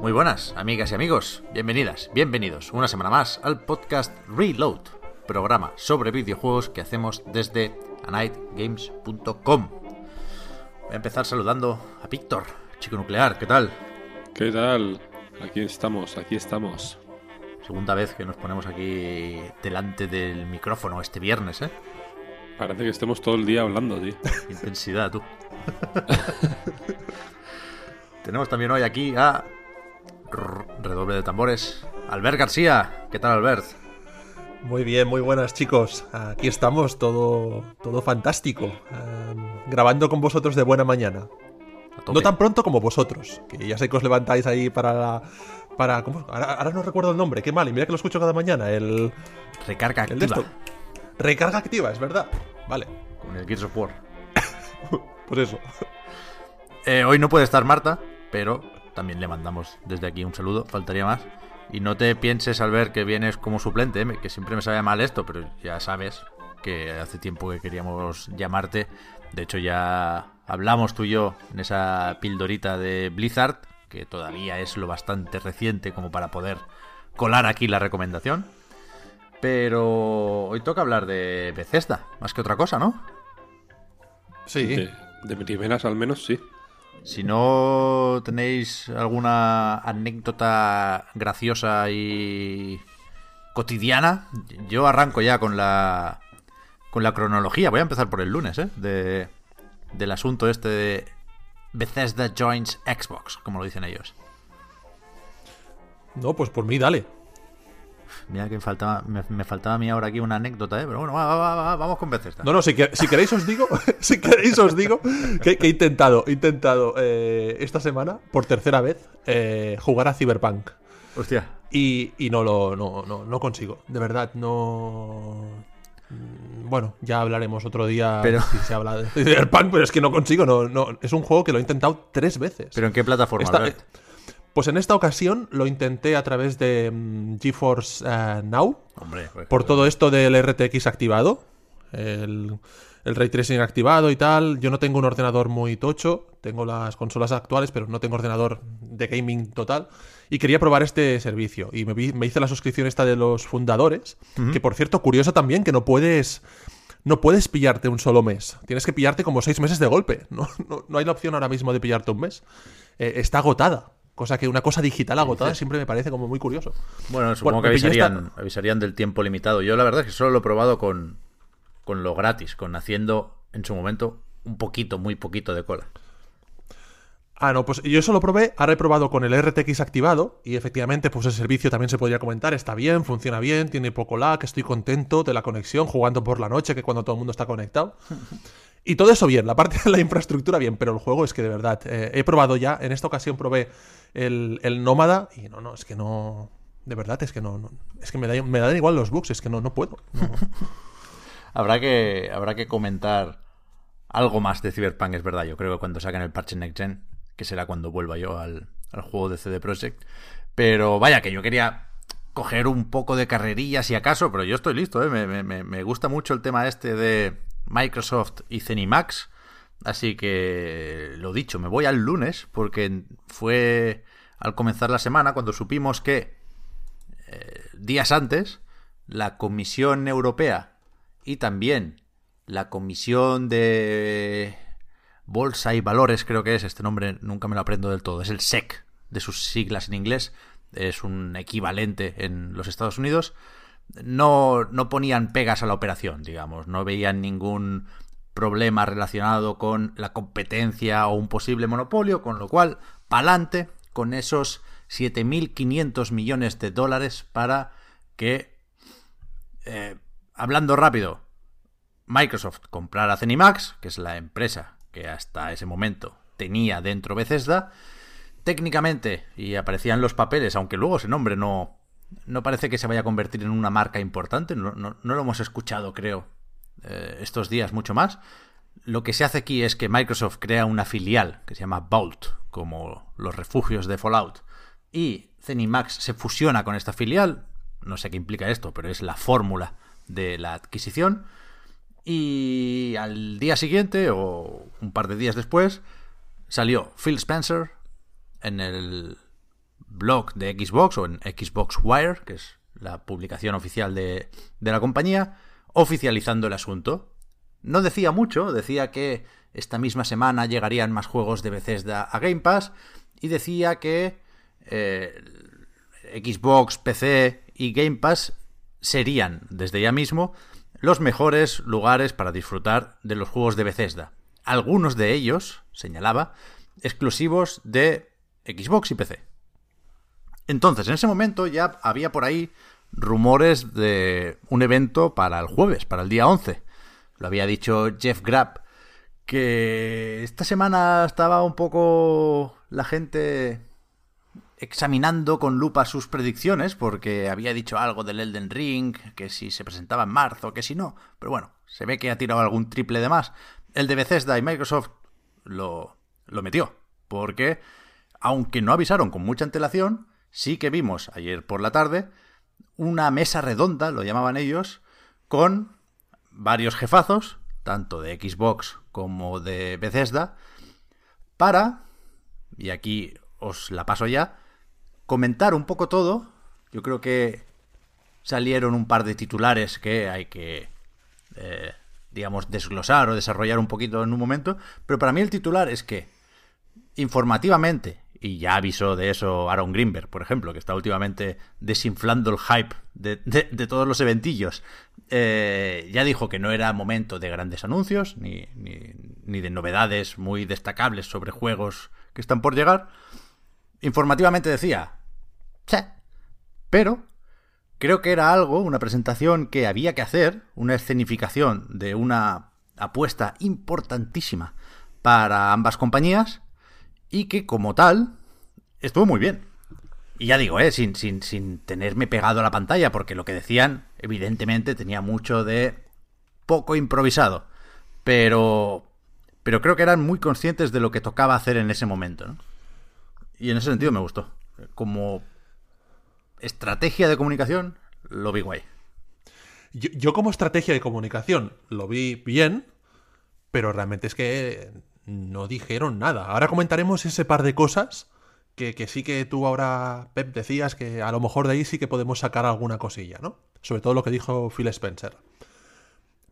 Muy buenas, amigas y amigos. Bienvenidas, bienvenidos una semana más al podcast Reload, programa sobre videojuegos que hacemos desde anightgames.com. Voy a empezar saludando a Víctor, chico nuclear, ¿qué tal? ¿Qué tal? Aquí estamos, aquí estamos. Segunda vez que nos ponemos aquí delante del micrófono este viernes, ¿eh? Parece que estemos todo el día hablando, tío. Intensidad, tú. Tenemos también hoy aquí a redoble de tambores. Albert García, ¿qué tal Albert? Muy bien, muy buenas chicos. Aquí estamos, todo, todo fantástico. Grabando con vosotros de buena mañana. No tan pronto como vosotros, que ya sé que os levantáis ahí para la... Para, ¿cómo? Ahora, ahora, no recuerdo el nombre, qué mal, y mira que lo escucho cada mañana, el... Recarga el activa. Recarga activa, es verdad. Vale. Con el Gears of War. pues eso. Eh, hoy no puede estar Marta, pero también le mandamos desde aquí un saludo, faltaría más. Y no te pienses al ver que vienes como suplente, ¿eh? que siempre me sabe mal esto, pero ya sabes que hace tiempo que queríamos llamarte. De hecho, ya hablamos tú y yo en esa pildorita de Blizzard, que todavía es lo bastante reciente como para poder colar aquí la recomendación. Pero hoy toca hablar de Bethesda, más que otra cosa, ¿no? Sí. De, de primeras al menos, sí. Si no tenéis alguna anécdota graciosa y cotidiana, yo arranco ya con la con la cronología. Voy a empezar por el lunes, ¿eh? De, del asunto este de Bethesda Joins Xbox, como lo dicen ellos. No, pues por mí, dale. Mira que me faltaba, me, me, faltaba a mí ahora aquí una anécdota, ¿eh? pero bueno, va, va, va, vamos con Bethesda. No, no, si, que, si queréis os digo, si queréis os digo que, que he intentado, he intentado eh, esta semana, por tercera vez, eh, jugar a Cyberpunk. Hostia. Y, y no lo no, no, no, consigo. De verdad, no. Bueno, ya hablaremos otro día pero... si se habla de Cyberpunk, pero es que no consigo. No, no, es un juego que lo he intentado tres veces. ¿Pero en qué plataforma? Esta, pues en esta ocasión lo intenté a través de um, GeForce uh, Now. Hombre, pues, por todo esto del RTX activado. El, el, ray tracing activado y tal. Yo no tengo un ordenador muy tocho. Tengo las consolas actuales, pero no tengo ordenador de gaming total. Y quería probar este servicio. Y me, vi, me hice la suscripción esta de los fundadores. Uh -huh. Que por cierto, curioso también que no puedes. No puedes pillarte un solo mes. Tienes que pillarte como seis meses de golpe. No, no, no hay la opción ahora mismo de pillarte un mes. Eh, está agotada. Cosa que una cosa digital agotada siempre me parece como muy curioso. Bueno, supongo bueno, que avisarían, esta... avisarían, del tiempo limitado. Yo la verdad es que solo lo he probado con, con lo gratis, con haciendo en su momento un poquito, muy poquito de cola. Ah, no, pues yo eso lo probé, ahora he probado con el RTX activado y efectivamente pues el servicio también se podría comentar, está bien, funciona bien, tiene poco lag, estoy contento de la conexión, jugando por la noche, que cuando todo el mundo está conectado. Y todo eso bien, la parte de la infraestructura bien, pero el juego es que de verdad, eh, he probado ya, en esta ocasión probé el, el, Nómada y no, no, es que no, de verdad, es que no, no es que me, da, me dan igual los bugs, es que no, no puedo. Habrá, que, habrá que comentar algo más de Cyberpunk, es verdad, yo creo que cuando saquen el parche Next Gen, que será cuando vuelva yo al, al juego de CD Projekt, pero vaya, que yo quería coger un poco de carrerilla si acaso, pero yo estoy listo, ¿eh? me, me, me gusta mucho el tema este de Microsoft y Zenimax. Así que lo dicho, me voy al lunes porque fue al comenzar la semana cuando supimos que eh, días antes la Comisión Europea y también la Comisión de Bolsa y Valores, creo que es, este nombre nunca me lo aprendo del todo, es el SEC de sus siglas en inglés, es un equivalente en los Estados Unidos, no, no ponían pegas a la operación, digamos, no veían ningún problema relacionado con la competencia o un posible monopolio, con lo cual, pa'lante con esos 7.500 millones de dólares para que, eh, hablando rápido, Microsoft comprara Zenimax, que es la empresa que hasta ese momento tenía dentro Bethesda, técnicamente, y aparecían los papeles, aunque luego ese nombre no, no parece que se vaya a convertir en una marca importante, no, no, no lo hemos escuchado, creo, eh, estos días mucho más. Lo que se hace aquí es que Microsoft crea una filial que se llama Vault, como los refugios de Fallout, y Zenimax se fusiona con esta filial, no sé qué implica esto, pero es la fórmula de la adquisición, y al día siguiente, o un par de días después, salió Phil Spencer en el blog de Xbox o en Xbox Wire, que es la publicación oficial de, de la compañía, oficializando el asunto. No decía mucho, decía que esta misma semana llegarían más juegos de Bethesda a Game Pass y decía que eh, Xbox, PC y Game Pass serían, desde ya mismo, los mejores lugares para disfrutar de los juegos de Bethesda. Algunos de ellos, señalaba, exclusivos de Xbox y PC. Entonces, en ese momento ya había por ahí rumores de un evento para el jueves, para el día 11. Lo había dicho Jeff Grapp, que esta semana estaba un poco la gente examinando con lupa sus predicciones, porque había dicho algo del Elden Ring, que si se presentaba en marzo, que si no. Pero bueno, se ve que ha tirado algún triple de más. El de Bethesda y Microsoft lo, lo metió, porque aunque no avisaron con mucha antelación, sí que vimos ayer por la tarde una mesa redonda, lo llamaban ellos, con varios jefazos, tanto de Xbox como de Bethesda, para, y aquí os la paso ya, comentar un poco todo. Yo creo que salieron un par de titulares que hay que, eh, digamos, desglosar o desarrollar un poquito en un momento, pero para mí el titular es que, informativamente, y ya avisó de eso Aaron Greenberg, por ejemplo, que está últimamente desinflando el hype de, todos los eventillos. Eh, ya dijo que no era momento de grandes anuncios, ni, ni, ni, de novedades muy destacables sobre juegos que están por llegar. Informativamente decía, pero creo que era algo, una presentación que había que hacer, una escenificación de una apuesta importantísima para ambas compañías y que como tal estuvo muy bien. Y ya digo, ¿eh? sin, sin, sin tenerme pegado a la pantalla, porque lo que decían, evidentemente, tenía mucho de poco improvisado. Pero, pero creo que eran muy conscientes de lo que tocaba hacer en ese momento. Y en ese sentido me gustó. Como estrategia de comunicación, lo vi guay. Yo, yo como estrategia de comunicación lo vi bien, pero realmente es que no dijeron nada. Ahora comentaremos ese par de cosas que, que, sí que tú ahora, Pep, decías que a lo mejor de ahí sí que podemos sacar alguna cosilla, ¿no? Sobre todo lo que dijo Phil Spencer.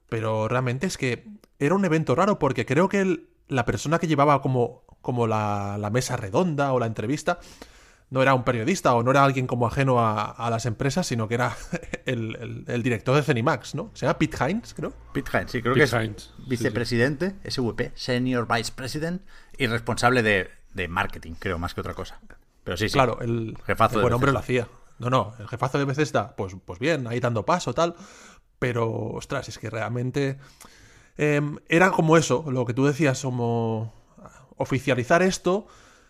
Pero realmente es que era un evento raro porque creo que la persona que llevaba como, como la, la, mesa redonda o la entrevista no era un periodista o no era alguien como ajeno a, a las empresas, sino que era el, el, el, director de Cenimax, ¿no? Se llama Pete Hines, creo. Pete Hines, sí, creo Pete que es Hines. vicepresidente, sí, sí. SVP, Senior Vice President y responsable de, de, marketing, creo, más que otra cosa. Pero sí, sí. Claro, el jefazo el buen hombre lo hacía. No, no, el jefazo de Bethesda, pues, pues bien, ahí dando paso, tal. Pero, ostras, es que realmente eh, era como eso, lo que tú decías, como oficializar esto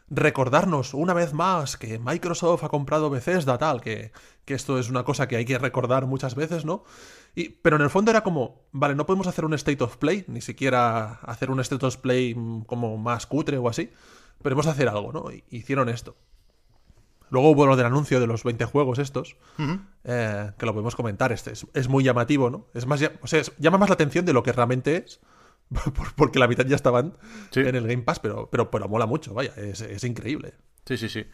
recordarnos una vez más que Microsoft ha comprado Bethesda, tal, que, que, esto es una cosa que hay que recordar muchas veces, ¿no? Y, pero en el fondo era como, vale, no podemos hacer un State of Play, ni siquiera hacer un State of Play como más cutre o así, pero hemos hacer algo, ¿no? Hicieron esto. Luego hubo lo del anuncio de los 20 juegos estos, uh -huh. eh, que lo podemos comentar, este es, es, muy llamativo, ¿no? Es más, o sea, es, llama más la atención de lo que realmente es, porque la mitad ya estaban sí. en el Game Pass, pero, pero, pero mola mucho, vaya, es, es, increíble. Sí, sí, sí.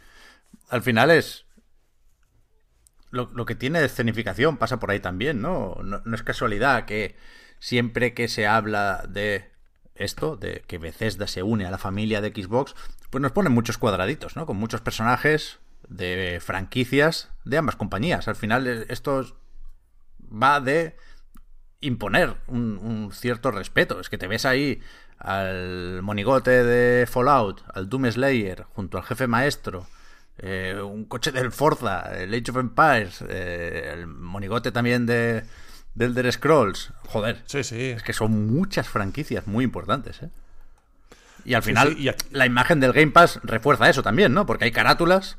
Al final es. Lo, lo, que tiene de escenificación pasa por ahí también, ¿no? ¿no? ¿no? es casualidad que siempre que se habla de esto, de que Bethesda se une a la familia de Xbox, pues nos ponen muchos cuadraditos, ¿no? Con muchos personajes de franquicias de ambas compañías. Al final esto va de imponer un, un, cierto respeto. Es que te ves ahí al monigote de Fallout, al Doom Slayer, junto al jefe maestro, eh, un coche del Forza, el Age of Empires, eh, el monigote también de, del Elder Scrolls. Joder, Sí, sí. es que son muchas franquicias muy importantes, ¿eh? Y al final, sí, y aquí- la imagen del Game Pass refuerza eso también, ¿no? Porque hay carátulas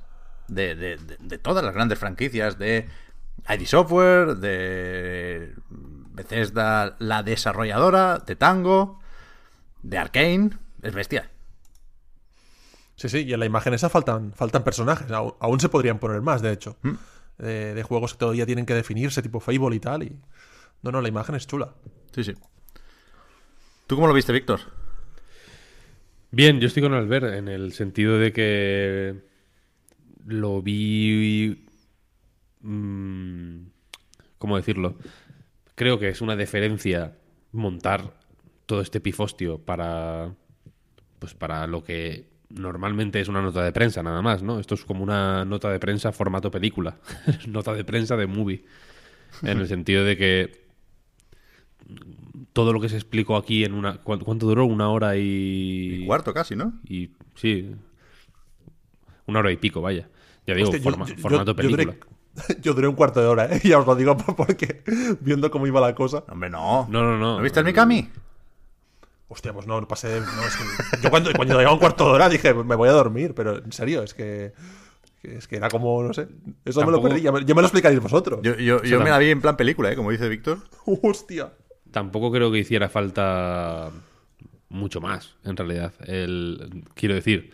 de, de- de- de todas las grandes franquicias, de ID Software, de Bethesda, la desarrolladora, de Tango, de Arkane. Es bestia. Sí, sí, y en la imagen esa faltan, faltan personajes. Aún, aún se podrían poner más, de hecho. Mm. De, de juegos que todavía tienen que definirse, tipo Fable y tal. Y... No, no, la imagen es chula. Sí, sí. ¿Tú cómo lo viste, Víctor? Bien, yo estoy con Albert en el sentido de que lo vi. mm, ¿Cómo decirlo? Creo que es una deferencia montar todo este pifostio para. Pues para lo que normalmente es una nota de prensa, nada más, ¿no? Esto es como una nota de prensa formato película. nota de prensa de movie. En el sentido de que todo lo que se explicó aquí en una. ¿Cuánto, duró? Una hora y. Cuarto casi, ¿no? Y sí. Una hora y pico, vaya. Ya digo, Hostia, forma- yo- yo- formato película. Yo duré un cuarto de hora, ¿eh? Ya os lo digo porque viendo cómo iba la cosa. Hombre, no. No, no, no. ¿No viste el Mikami? Hostia, pues no, pasé. No, es que- yo cuando, cuando llegaba un cuarto de hora dije, me voy a dormir, pero en serio, es que. Es que era como, no sé. Eso me lo perdí, ya me, ya me lo explicaréis vosotros. Yo, yo, yo me la vi en plan película, ¿eh? Como dice Víctor. Hostia. Tampoco creo que hiciera falta mucho más, en realidad. El, quiero decir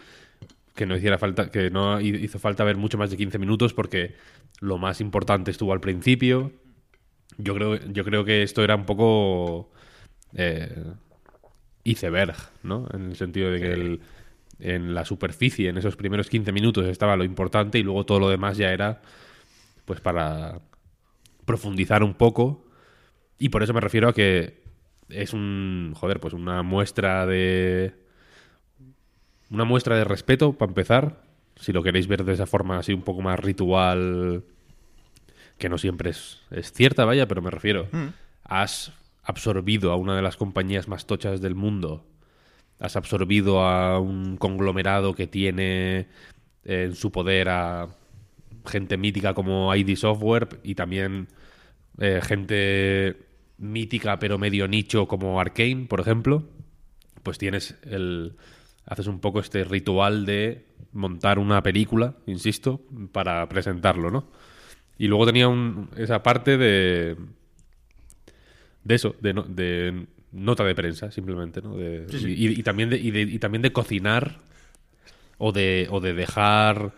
que no hiciera falta, que no hi- hizo falta ver mucho más de 15 minutos porque lo más importante estuvo al principio. Yo creo, yo creo que esto era un poco eh, iceberg, ¿no? En el sentido de que el- en la superficie, en esos primeros 15 minutos estaba lo importante y luego todo lo demás ya era pues para profundizar un poco y por eso me refiero a que es un, joder, pues una muestra de una muestra de respeto para empezar, si lo queréis ver de esa forma así un poco más ritual que no siempre es, es cierta, vaya, pero me refiero, has absorbido a una de las compañías más tochas del mundo, has absorbido a un conglomerado que tiene en su poder a gente mítica como ID Software y también eh, gente mítica pero medio nicho como Arkane, por ejemplo, pues tienes el haces un poco este ritual de montar una película, insisto, para presentarlo, ¿no? Y luego tenía un- esa parte de de eso, de, no- de nota de prensa, simplemente, ¿no? De- Y, y también de, y, de, y también de cocinar o de, o de dejar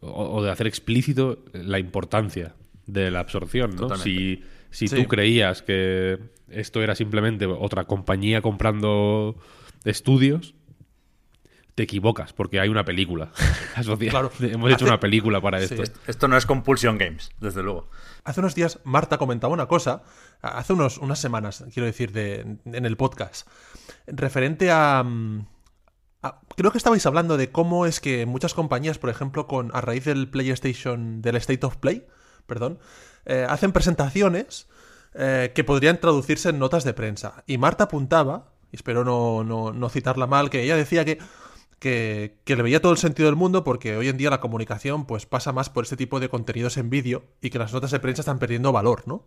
o, o de hacer explícito la importancia de la absorción, ¿no? Totalmente. Si, si Sí. tú creías que esto era simplemente otra compañía comprando estudios, te equivocas, porque hay una película asociada. Claro. Hemos hecho Hace- una película para Sí. esto. Esto no es Compulsion Games, desde luego. Hace unos días Marta comentaba una cosa, hace unos, unas semanas, quiero decir, de, en el podcast, referente a, a- Creo que estabais hablando de cómo es que muchas compañías, por ejemplo, con a raíz del PlayStation, del State of Play, perdón, eh, hacen presentaciones eh, que podrían traducirse en notas de prensa. Y Marta apuntaba, y espero no, no- no citarla mal, que ella decía que que, le veía todo el sentido del mundo porque hoy en día la comunicación pues pasa más por este tipo de contenidos en vídeo y que las notas de prensa están perdiendo valor, ¿no?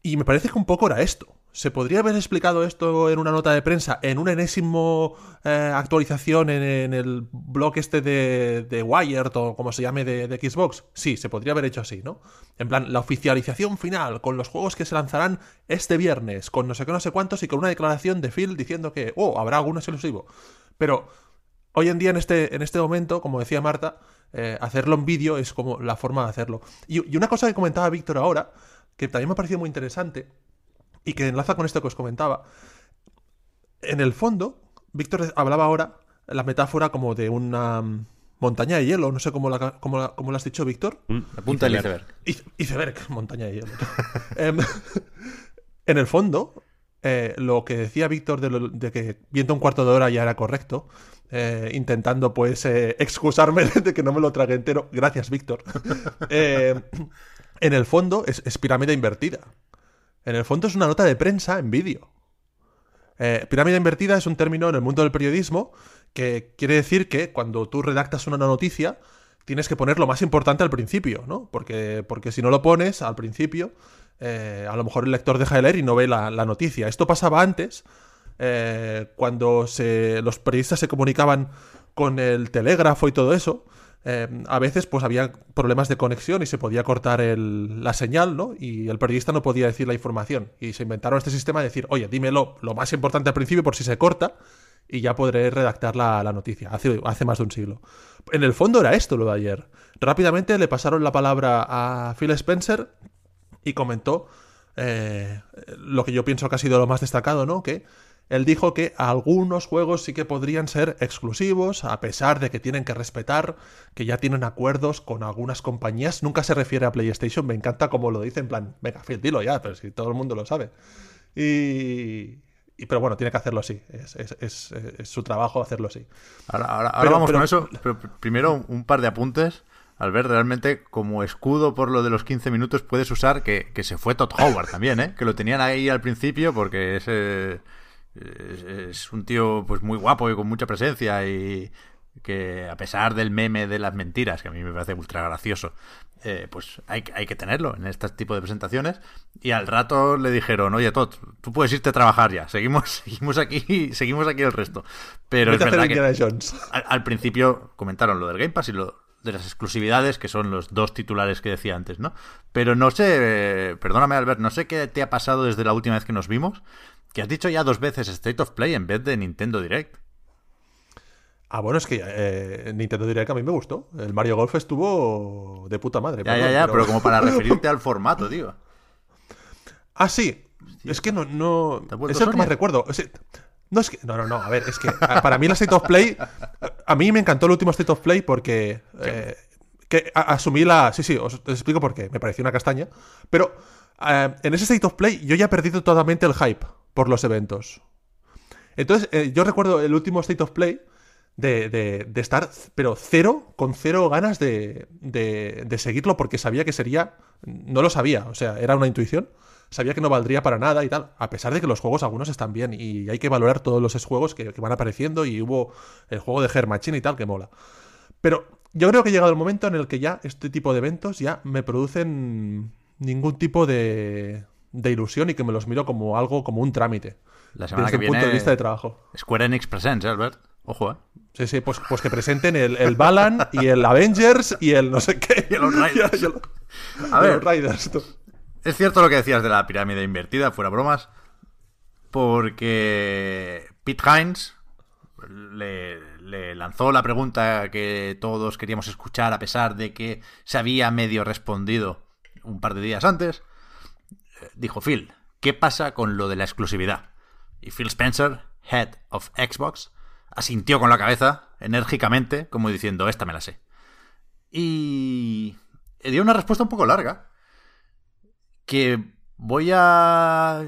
Y me parece que un poco era esto. ¿Se podría haber explicado esto en una nota de prensa, en una enésimo eh, actualización en, en el blog este de, de Wired o como se llame de, de Xbox? Sí, se podría haber hecho así, ¿no? En plan, la oficialización final con los juegos que se lanzarán este viernes, con no sé qué, no sé cuántos y con una declaración de Phil diciendo que, oh, habrá algún exclusivo. Pero hoy en día, en este, en este momento, como decía Marta, eh, hacerlo en vídeo es como la forma de hacerlo. Y, y una cosa que comentaba Víctor ahora, que también me ha parecido muy interesante y que enlaza con esto que os comentaba. En el fondo, Víctor hablaba ahora la metáfora como de una mm, montaña de hielo, no sé cómo la, cómo la- cómo lo has dicho, Víctor. La punta del iceberg. iceberg. Ice- Iceberg, montaña de hielo. Em, en el fondo, eh, lo que decía Víctor de, que viendo un cuarto de hora ya era correcto, eh, intentando pues eh, excusarme de que no me lo tragué entero. Gracias, Víctor. En el fondo es, es pirámide invertida. En el fondo es una nota de prensa en vídeo. Pirámide invertida es un término en el mundo del periodismo que quiere decir que cuando tú redactas una noticia, tienes que poner lo más importante al principio, ¿no? Porque, porque si no lo pones al principio, eh, a lo mejor el lector deja de leer y no ve la, noticia. Esto pasaba antes, eh, cuando se, los periodistas se comunicaban con el telégrafo y todo eso. Eh, a veces pues había problemas de conexión y se podía cortar la señal, ¿no? Y el periodista no podía decir la información. Y se inventaron este sistema de decir, oye, dímelo lo más importante al principio por si se corta y ya podré redactar la, noticia. Hace, hace, más de un siglo. En el fondo era esto lo de ayer. Rápidamente le pasaron la palabra a Phil Spencer y comentó eh, lo que yo pienso que ha sido lo más destacado, ¿no? Que él dijo que algunos juegos sí que podrían ser exclusivos, a pesar de que tienen que respetar, que ya tienen acuerdos con algunas compañías. Nunca se refiere a PlayStation, me encanta como lo dice en plan, venga, Phil, dilo ya, pero si todo el mundo lo sabe. Y, pero bueno, tiene que hacerlo así. Es, su trabajo hacerlo así. Ahora, vamos con eso. Pero primero un par de apuntes. Al ver realmente como escudo por lo de los 15 minutos puedes usar que, se fue Todd Howard también, ¿eh? Que lo tenían ahí al principio porque ese es, un tío pues muy guapo y con mucha presencia y que a pesar del meme de las mentiras, que a mí me parece ultra gracioso, eh, pues hay, hay, que tenerlo en este tipo de presentaciones. Y al rato le dijeron, oye, Todd, tú puedes irte a trabajar ya, seguimos, seguimos aquí, seguimos aquí el resto. Pero es verdad que al, principio comentaron lo del Game Pass y lo de las exclusividades, que son los dos titulares que decía antes, ¿no? Pero no sé, perdóname Albert, no sé qué te ha pasado desde la última vez que nos vimos, que has dicho ya dos veces State of Play en vez de Nintendo Direct. Ah, bueno, es que eh, Nintendo Direct a mí me gustó. El Mario Golf estuvo de puta madre. Ya, ya, ya, pero... como para referirte al formato, digo. Ah, sí. Es que no. no... Es el que más recuerdo. No, es que, no, no, no. A ver, es que para mí la State of Play. A mí me encantó el último State of Play porque. Eh, que asumí la. Sí, sí, os, explico por qué. Me pareció una castaña. Pero eh, en ese State of Play yo ya he perdido totalmente el hype por los eventos. Entonces, eh, yo recuerdo el último State of Play de, de, estar, pero cero, con cero ganas de, de, seguirlo porque sabía que sería, no lo sabía, o sea, era una intuición, sabía que no valdría para nada y tal, a pesar de que los juegos algunos están bien y hay que valorar todos los juegos que, que van apareciendo y hubo el juego de Her Machine y tal que mola. Pero yo creo que ha llegado el momento en el que ya este tipo de eventos ya me producen ningún tipo de, de ilusión y que me los miro como algo, como un trámite. La semana desde que punto de vista de trabajo. Square Enix Presents, ¿eh, Albert? Ojo, ¿eh? Sí, sí, pues, pues que presenten el, el Balan y el Avengers y el no sé qué. Y los Riders. A ver, Riders. Es cierto lo que decías de la pirámide invertida, fuera bromas, porque Pete Hines le, lanzó la pregunta que todos queríamos escuchar a pesar de que se había medio respondido un par de días antes dijo Phil, ¿qué pasa con lo de la exclusividad? Y Phil Spencer, head of Xbox, asintió con la cabeza, enérgicamente, como diciendo, esta me la sé. Y dio una respuesta un poco larga, que voy a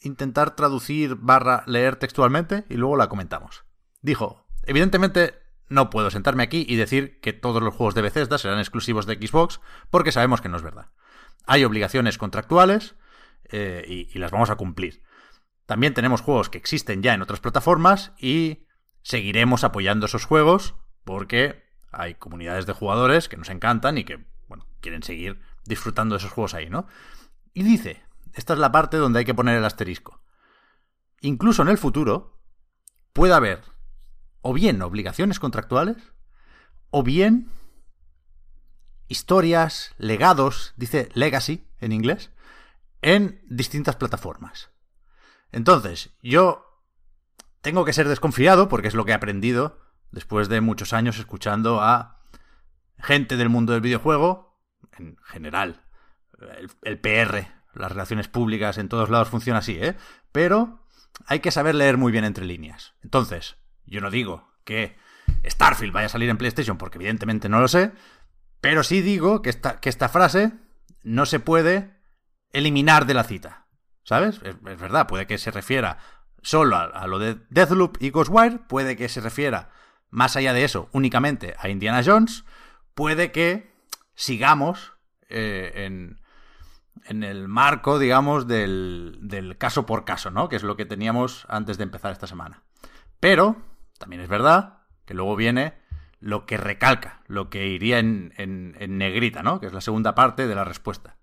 intentar traducir barra leer textualmente y luego la comentamos. Dijo, evidentemente no puedo sentarme aquí y decir que todos los juegos de Bethesda serán exclusivos de Xbox porque sabemos que no es verdad. Hay obligaciones contractuales eh, y, las vamos a cumplir. También tenemos juegos que existen ya en otras plataformas y seguiremos apoyando esos juegos porque hay comunidades de jugadores que nos encantan y que, bueno, quieren seguir disfrutando de esos juegos ahí, ¿no? Y dice, esta es la parte donde hay que poner el asterisco. Incluso en el futuro puede haber o bien obligaciones contractuales o bien historias, legados, dice legacy en inglés, en distintas plataformas. Entonces, yo tengo que ser desconfiado porque es lo que he aprendido después de muchos años escuchando a gente del mundo del videojuego, en general, el, PR, las relaciones públicas en todos lados funciona así, ¿eh? Pero hay que saber leer muy bien entre líneas. Entonces, yo no digo que Starfield vaya a salir en PlayStation porque evidentemente no lo sé, pero sí digo que esta, que esta frase no se puede eliminar de la cita. ¿Sabes? Es, verdad, puede que se refiera solo a, lo de Deathloop y Ghostwire, puede que se refiera más allá de eso únicamente a Indiana Jones, puede que sigamos eh, en, el marco, digamos, del, caso por caso, ¿no? Que es lo que teníamos antes de empezar esta semana. Pero También es verdad que luego viene lo que recalca, lo que iría en, en, en negrita, ¿no? Que es la segunda parte de la respuesta.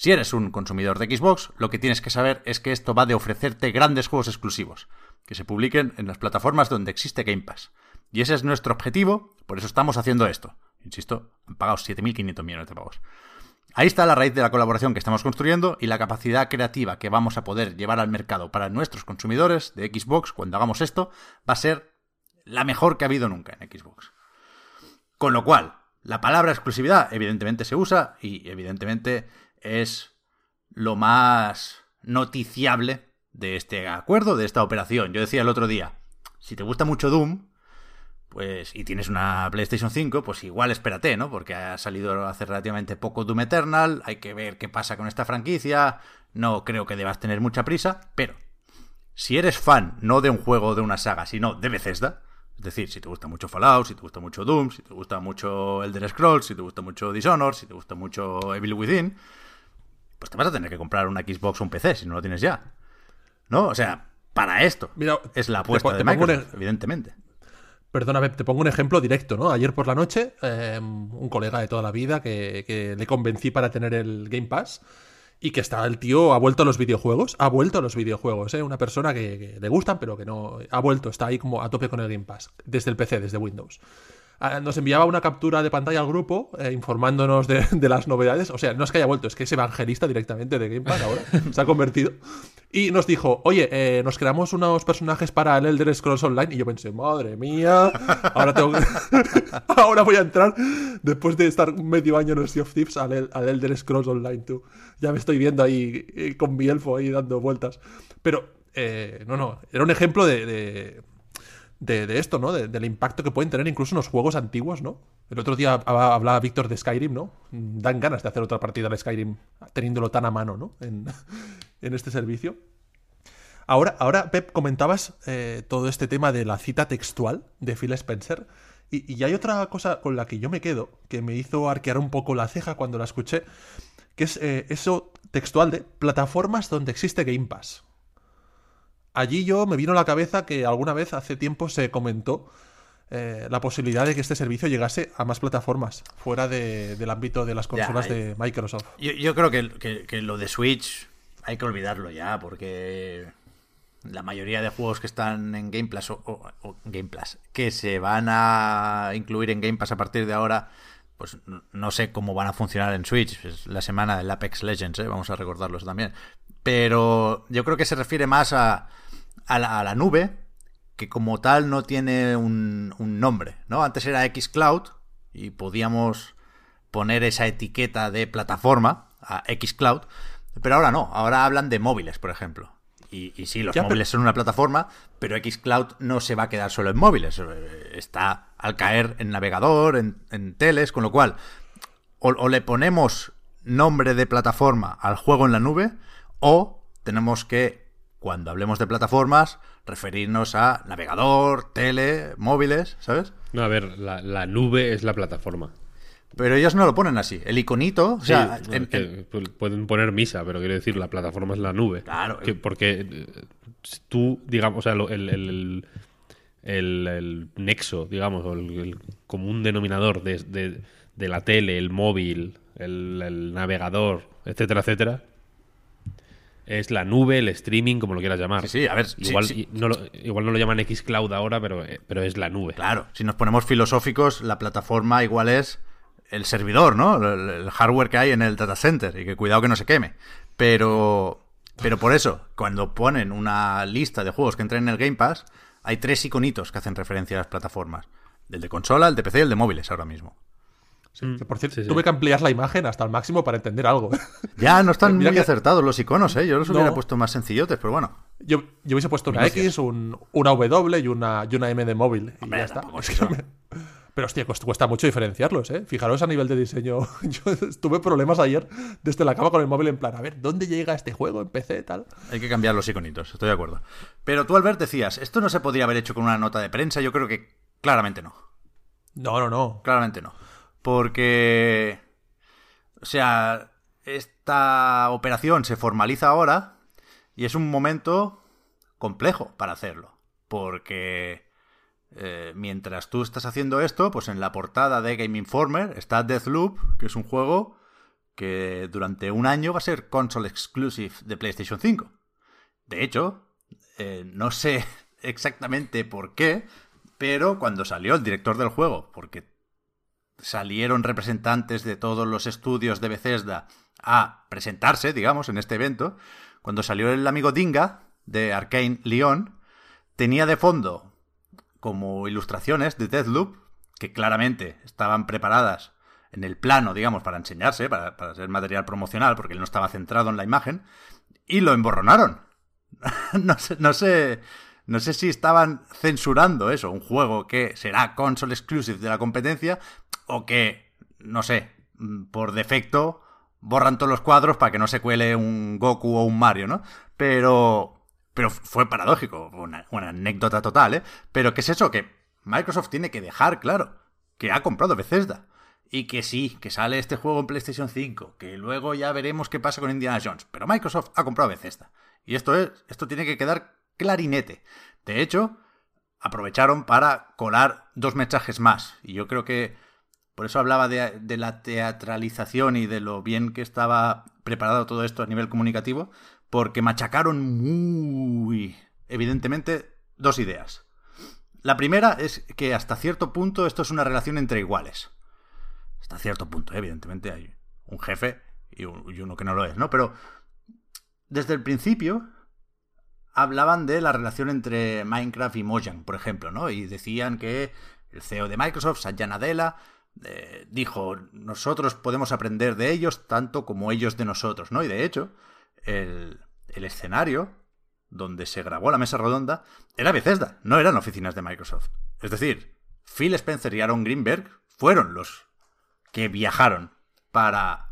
Si eres un consumidor de Xbox, lo que tienes que saber es que esto va de ofrecerte grandes juegos exclusivos, que se publiquen en las plataformas donde existe Game Pass. Y ese es nuestro objetivo, por eso estamos haciendo esto. Insisto, han pagado 7.500 millones de pavos. Ahí está la raíz de la colaboración que estamos construyendo y la capacidad creativa que vamos a poder llevar al mercado para nuestros consumidores de Xbox cuando hagamos esto va a ser la mejor que ha habido nunca en Xbox. Con lo cual, la palabra exclusividad evidentemente se usa y evidentemente es lo más noticiable de este acuerdo, de esta operación. Yo decía el otro día, si te gusta mucho Doom, pues y tienes una PlayStation 5, pues igual espérate, ¿no? Porque ha salido hace relativamente poco Doom Eternal, hay que ver qué pasa con esta franquicia, no creo que debas tener mucha prisa, pero si eres fan no de un juego de una saga, sino de Bethesda, es decir, si te gusta mucho Fallout, si te gusta mucho Doom, si te gusta mucho Elder Scrolls, si te gusta mucho Dishonored, si te gusta mucho Evil Within, pues te vas a tener que comprar una Xbox o un PC si no lo tienes ya. ¿No? O sea, para esto Mira, es la apuesta te de un Microsoft, ej- evidentemente. Perdona, Pep, te pongo un ejemplo directo, ¿no? Ayer por la noche, eh, un colega de toda la vida que, que le convencí para tener el Game Pass y que está el tío, ha vuelto a los videojuegos, ha vuelto a los videojuegos, ¿eh? Una persona que, que le gustan, pero que no, ha vuelto, está ahí como a tope con el Game Pass, desde el PC, desde Windows. Ah, Nos enviaba una captura de pantalla al grupo eh, informándonos de, de las novedades. O sea, no es que haya vuelto, es que es evangelista directamente de Game Pass ahora. se ha convertido. Y nos dijo, oye, eh, nos creamos unos personajes para el Elder Scrolls Online. Y yo pensé, madre mía, ahora tengo que- ahora voy a entrar, después de estar medio año en el Sea of Thieves, al, El- al Elder Scrolls Online, tú. Ya me estoy viendo ahí eh, con mi elfo ahí dando vueltas. Pero, eh, no, no, era un ejemplo de- de, de, esto, ¿no? De- del impacto que pueden tener incluso en los juegos antiguos, ¿no? El otro día hab- hablaba Víctor de Skyrim, ¿no? Dan ganas de hacer otra partida de Skyrim teniéndolo tan a mano, ¿no? En, en este servicio. Ahora, ahora Pep, comentabas eh, todo este tema de la cita textual de Phil Spencer. Y, y hay otra cosa con la que yo me quedo, que me hizo arquear un poco la ceja cuando la escuché, que es eh, eso textual de plataformas donde existe Game Pass allí yo me vino a la cabeza que alguna vez hace tiempo se comentó eh, la posibilidad de que este servicio llegase a más plataformas fuera de- del ámbito de las consolas Ya, de Microsoft. Yo, yo creo que, que- que lo de Switch hay que olvidarlo ya, porque la mayoría de juegos que están en Game Pass o, o- o Game Pass, que se van a incluir en Game Pass a partir de ahora, pues no sé cómo van a funcionar en Switch. Es la semana del Apex Legends, ¿eh? vamos a recordarlos también. Pero yo creo que se refiere más a, a la, a la nube, que como tal no tiene un, un nombre, ¿no? Antes era xCloud y podíamos poner esa etiqueta de plataforma a xCloud, pero ahora no, ahora hablan de móviles, por ejemplo. Y, y sí, los Ya, pero- móviles son una plataforma, pero xCloud no se va a quedar solo en móviles, eh, está al caer en navegador, en, en teles, con lo cual o, o le ponemos nombre de plataforma al juego en la nube, o tenemos que, cuando hablemos de plataformas, referirnos a navegador, tele, móviles, ¿sabes? No, a ver, la, la nube es la plataforma. Pero ellos no lo ponen así. El iconito, o sea, Sí, en- que en- pu- pueden poner misa, pero quiero decir, la plataforma es la nube. Claro. Que- porque eh, tú, digamos, o sea, el, el- el- el nexo, digamos, o el, común denominador de, de- de la tele, el móvil, el navegador, etcétera, etcétera, es la nube, el streaming, como lo quieras llamar. Sí, sí, a ver, Igual, sí. No lo, igual no lo llaman xCloud ahora, pero, eh, pero es la nube. claro, si nos ponemos filosóficos, la plataforma igual es el servidor, ¿no? El, el hardware que hay en el data center y que cuidado que no se queme. Pero, pero por eso, cuando ponen una lista de juegos que entran en el Game Pass, hay tres iconitos que hacen referencia a las plataformas. El de consola, el de PC y el de móviles ahora mismo. Que, por cierto, Sí, sí. tuve que ampliar la imagen hasta el máximo para entender algo. Ya no están muy que- acertados los iconos, ¿eh? Yo los hubiera No. puesto más sencillotes, pero bueno. Yo, yo hubiese puesto una Gracias. X, un- una W y una, y una M de móvil. Y Hombre, ya está. es que me- Pero hostia, cuesta, cuesta mucho diferenciarlos, ¿eh? Fijaros a nivel de diseño. Yo tuve problemas ayer desde la cama con el móvil en plan, a ver, ¿dónde llega este juego en PC tal? Hay que cambiar los iconitos, estoy de acuerdo. Pero tú, Albert, decías, esto no se podría haber hecho con una nota de prensa. Yo creo que claramente no. No, no, no. Claramente no. Porque. O sea, esta operación se formaliza ahora y es un momento complejo para hacerlo. Porque eh, mientras tú estás haciendo esto, pues en la portada de Game Informer está Deathloop, que es un juego que durante un año va a ser console exclusive de PlayStation 5. De hecho, eh, no sé exactamente por qué, pero cuando salió el director del juego, porque salieron representantes de todos los estudios de Bethesda a presentarse, digamos, en este evento, cuando salió el amigo Dinga de Arkane Lyon, tenía de fondo como ilustraciones de Deathloop, que claramente estaban preparadas en el plano, digamos, para enseñarse, para, para ser material promocional, porque él no estaba centrado en la imagen, y lo emborronaron. no sé, no sé, no sé si estaban censurando eso, un juego que será console exclusive de la competencia, o que, no sé, por defecto borran todos los cuadros para que no se cuele un Goku o un Mario, ¿no? Pero, pero fue paradójico, una, una anécdota total, ¿eh? Pero ¿qué es eso? Que Microsoft tiene que dejar claro que ha comprado Bethesda. Y que sí, que sale este juego en PlayStation 5, que luego ya veremos qué pasa con Indiana Jones. Pero Microsoft ha comprado Bethesda. Y esto es, esto tiene que quedar clarinete. De hecho, aprovecharon para colar dos mensajes más. Y yo creo que por eso hablaba de, la teatralización y de lo bien que estaba preparado todo esto a nivel comunicativo, porque machacaron muy evidentemente dos ideas. La primera es que hasta cierto punto esto es una relación entre iguales. Hasta cierto punto, evidentemente hay un jefe y, uno que no lo es, ¿no? Pero desde el principio hablaban de la relación entre Minecraft y Mojang, por ejemplo, ¿no? Y decían que el CEO de Microsoft, Satya Nadella, eh, dijo, nosotros podemos aprender de ellos tanto como ellos de nosotros, ¿no? Y de hecho, el, el escenario donde se grabó la mesa redonda era Bethesda, no eran oficinas de Microsoft. Es decir, Phil Spencer y Aaron Greenberg fueron los que viajaron para,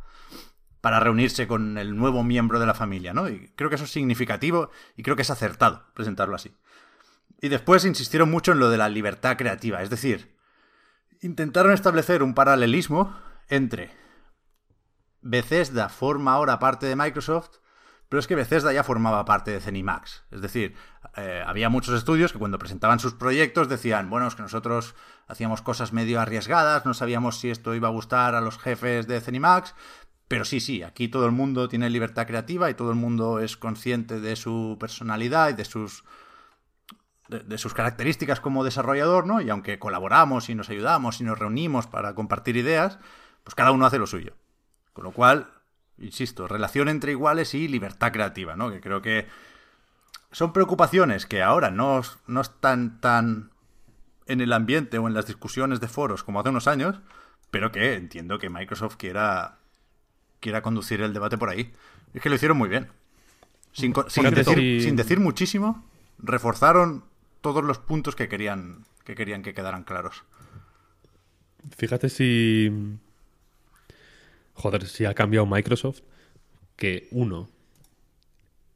para reunirse con el nuevo miembro de la familia, ¿no? Y creo que eso es significativo y creo que es acertado presentarlo así. Y después insistieron mucho en lo de la libertad creativa, es decir, intentaron establecer un paralelismo entre Bethesda forma ahora parte de Microsoft, pero es que Bethesda ya formaba parte de Zenimax. Es decir, eh, había muchos estudios que cuando presentaban sus proyectos decían, bueno, es que nosotros hacíamos cosas medio arriesgadas, no sabíamos si esto iba a gustar a los jefes de Zenimax, pero sí, sí, aquí todo el mundo tiene libertad creativa y todo el mundo es consciente de su personalidad y de sus de, sus características como desarrollador, ¿no? Y aunque colaboramos y nos ayudamos y nos reunimos para compartir ideas, pues cada uno hace lo suyo. Con lo cual, insisto, relación entre iguales y libertad creativa, ¿no? Que creo que son preocupaciones que ahora no, no están tan en el ambiente o en las discusiones de foros como hace unos años, pero que entiendo que Microsoft quiera, quiera conducir el debate por ahí. Es que lo hicieron muy bien. Sin, sin, decir, sin decir muchísimo, reforzaron todos los puntos que querían que querían que quedaran claros. Fíjate si joder, si ha cambiado Microsoft que uno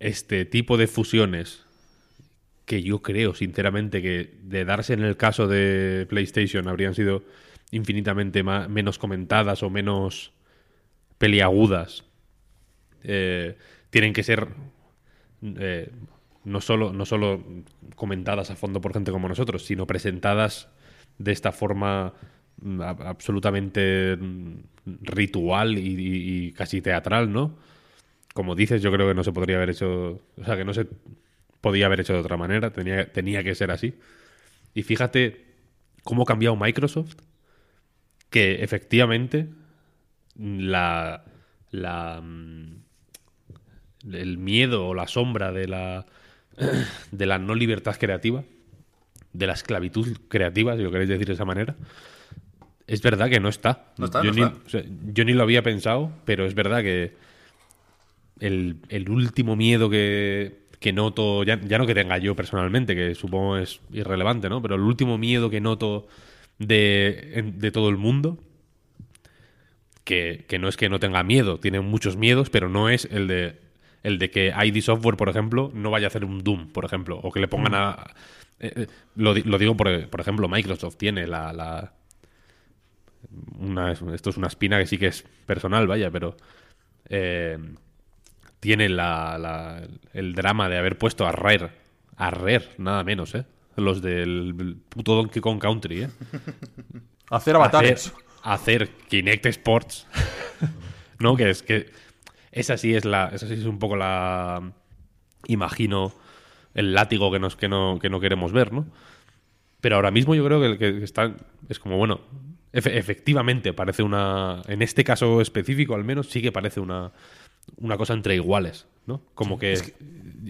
este tipo de fusiones que yo creo sinceramente que de darse en el caso de PlayStation habrían sido infinitamente más, menos comentadas o menos peliagudas eh, tienen que ser eh, no solo, no solo comentadas a fondo por gente como nosotros, sino presentadas de esta forma mm, absolutamente mm, ritual y, y, casi teatral, ¿no? Como dices, yo creo que no se podría haber hecho, o sea, que no se podía haber hecho de otra manera, tenía, tenía que ser así. Y fíjate cómo ha cambiado Microsoft, que efectivamente la, la mm, el miedo o la sombra de la de la no libertad creativa, de la esclavitud creativa, si lo queréis decir de esa manera, es verdad que no está. No está yo, no ni, está. o sea, yo, ni, lo había pensado, pero es verdad que el, el último miedo que, que noto, ya, ya, no que tenga yo personalmente, que supongo es irrelevante, ¿no? Pero el último miedo que noto de, de todo el mundo, que, que no es que no tenga miedo, tiene muchos miedos, pero no es el de el de que ID Software, por ejemplo, no vaya a hacer un Doom, por ejemplo, o que le pongan a... Eh, eh, lo, lo, digo por, por, ejemplo, Microsoft tiene la... la una, esto es una espina que sí que es personal, vaya, pero... Eh, tiene la, la, el drama de haber puesto a Rare, a Rare, nada menos, ¿eh? los del puto Donkey Kong Country, ¿eh? Hacer avatares. Hacer, hacer Kinect Sports. ¿No? Que es que. Esa sí es la. Esa sí es un poco la. Imagino el látigo que, nos, que, no, que no queremos ver, ¿no? Pero ahora mismo yo creo que, que está. Es como, bueno. efe- efectivamente, parece una. En este caso específico, al menos, sí que parece una. Una cosa entre iguales, ¿no? Como que,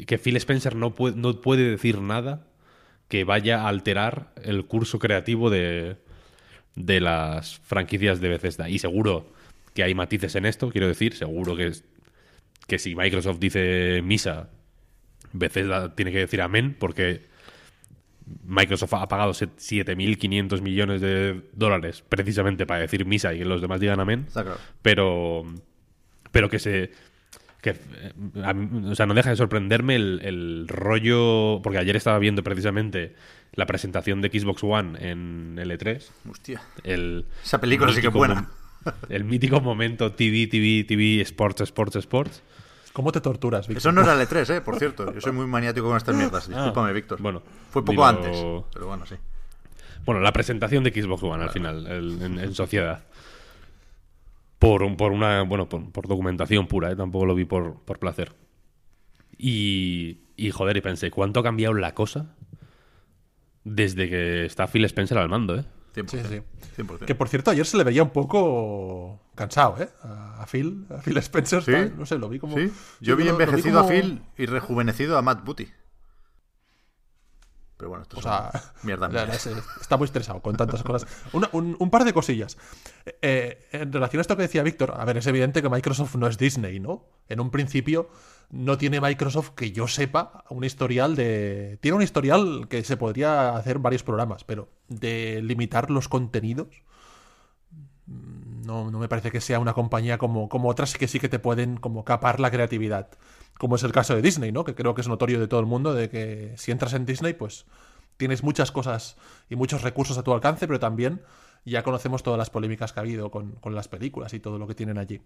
que Phil Spencer no puede, no puede decir nada que vaya a alterar el curso creativo de, de las franquicias de Bethesda. Y seguro que hay matices en esto, quiero decir, seguro que, es- que si Microsoft dice misa, Bethesda tiene que decir amén, porque Microsoft ha pagado set- 7.500 millones de dólares precisamente para decir misa y que los demás digan amén claro. pero pero que se que eh, a o sea no deja de sorprenderme el, el rollo porque ayer estaba viendo precisamente la presentación de Xbox One en L3 Hostia. el Esa película sí que es buena. el mítico momento TV TV TV Sports Sports Sports ¿Cómo te torturas, Víctor? Eso no era el E3, ¿eh? Por cierto. Yo soy muy maniático con estas mierdas. Discúlpame, Víctor. Ah, bueno, Fue poco digo- antes. Pero bueno, sí. Bueno, la presentación de Xbox One al final, el- en, en sociedad. Por, un- por una, bueno, por, por documentación pura, ¿eh? tampoco lo vi por, por placer. Y, y joder, y pensé, ¿cuánto ha cambiado la cosa desde que está Phil Spencer al mando, eh? 100%. Sí, sí. 100%. Que por cierto, ayer se le veía un poco cansado, ¿eh? A Phil, a Phil Spencer. ¿Sí? está- no sé, lo vi como. Sí, yo vi lo- lo vi envejecido como- a Phil y rejuvenecido a Matt Booty. Pero bueno, esto O es sea, mierda. se- está muy estresado con tantas cosas. Una- un, un par de cosillas. Eh, en relación a esto que decía Víctor, a ver, es evidente que Microsoft no es Disney, ¿no? En un principio no tiene Microsoft, que yo sepa, un historial de... Tiene un historial que se podría hacer varios programas, pero de limitar los contenidos, mm, no, no me parece que sea una compañía como, como otras que sí que te pueden como capar la creatividad. Como es el caso de Disney, ¿no? Que creo que es notorio de todo el mundo de que si entras en Disney, pues tienes muchas cosas y muchos recursos a tu alcance, pero también ya conocemos todas las polémicas que ha habido con, con las películas y todo lo que tienen allí.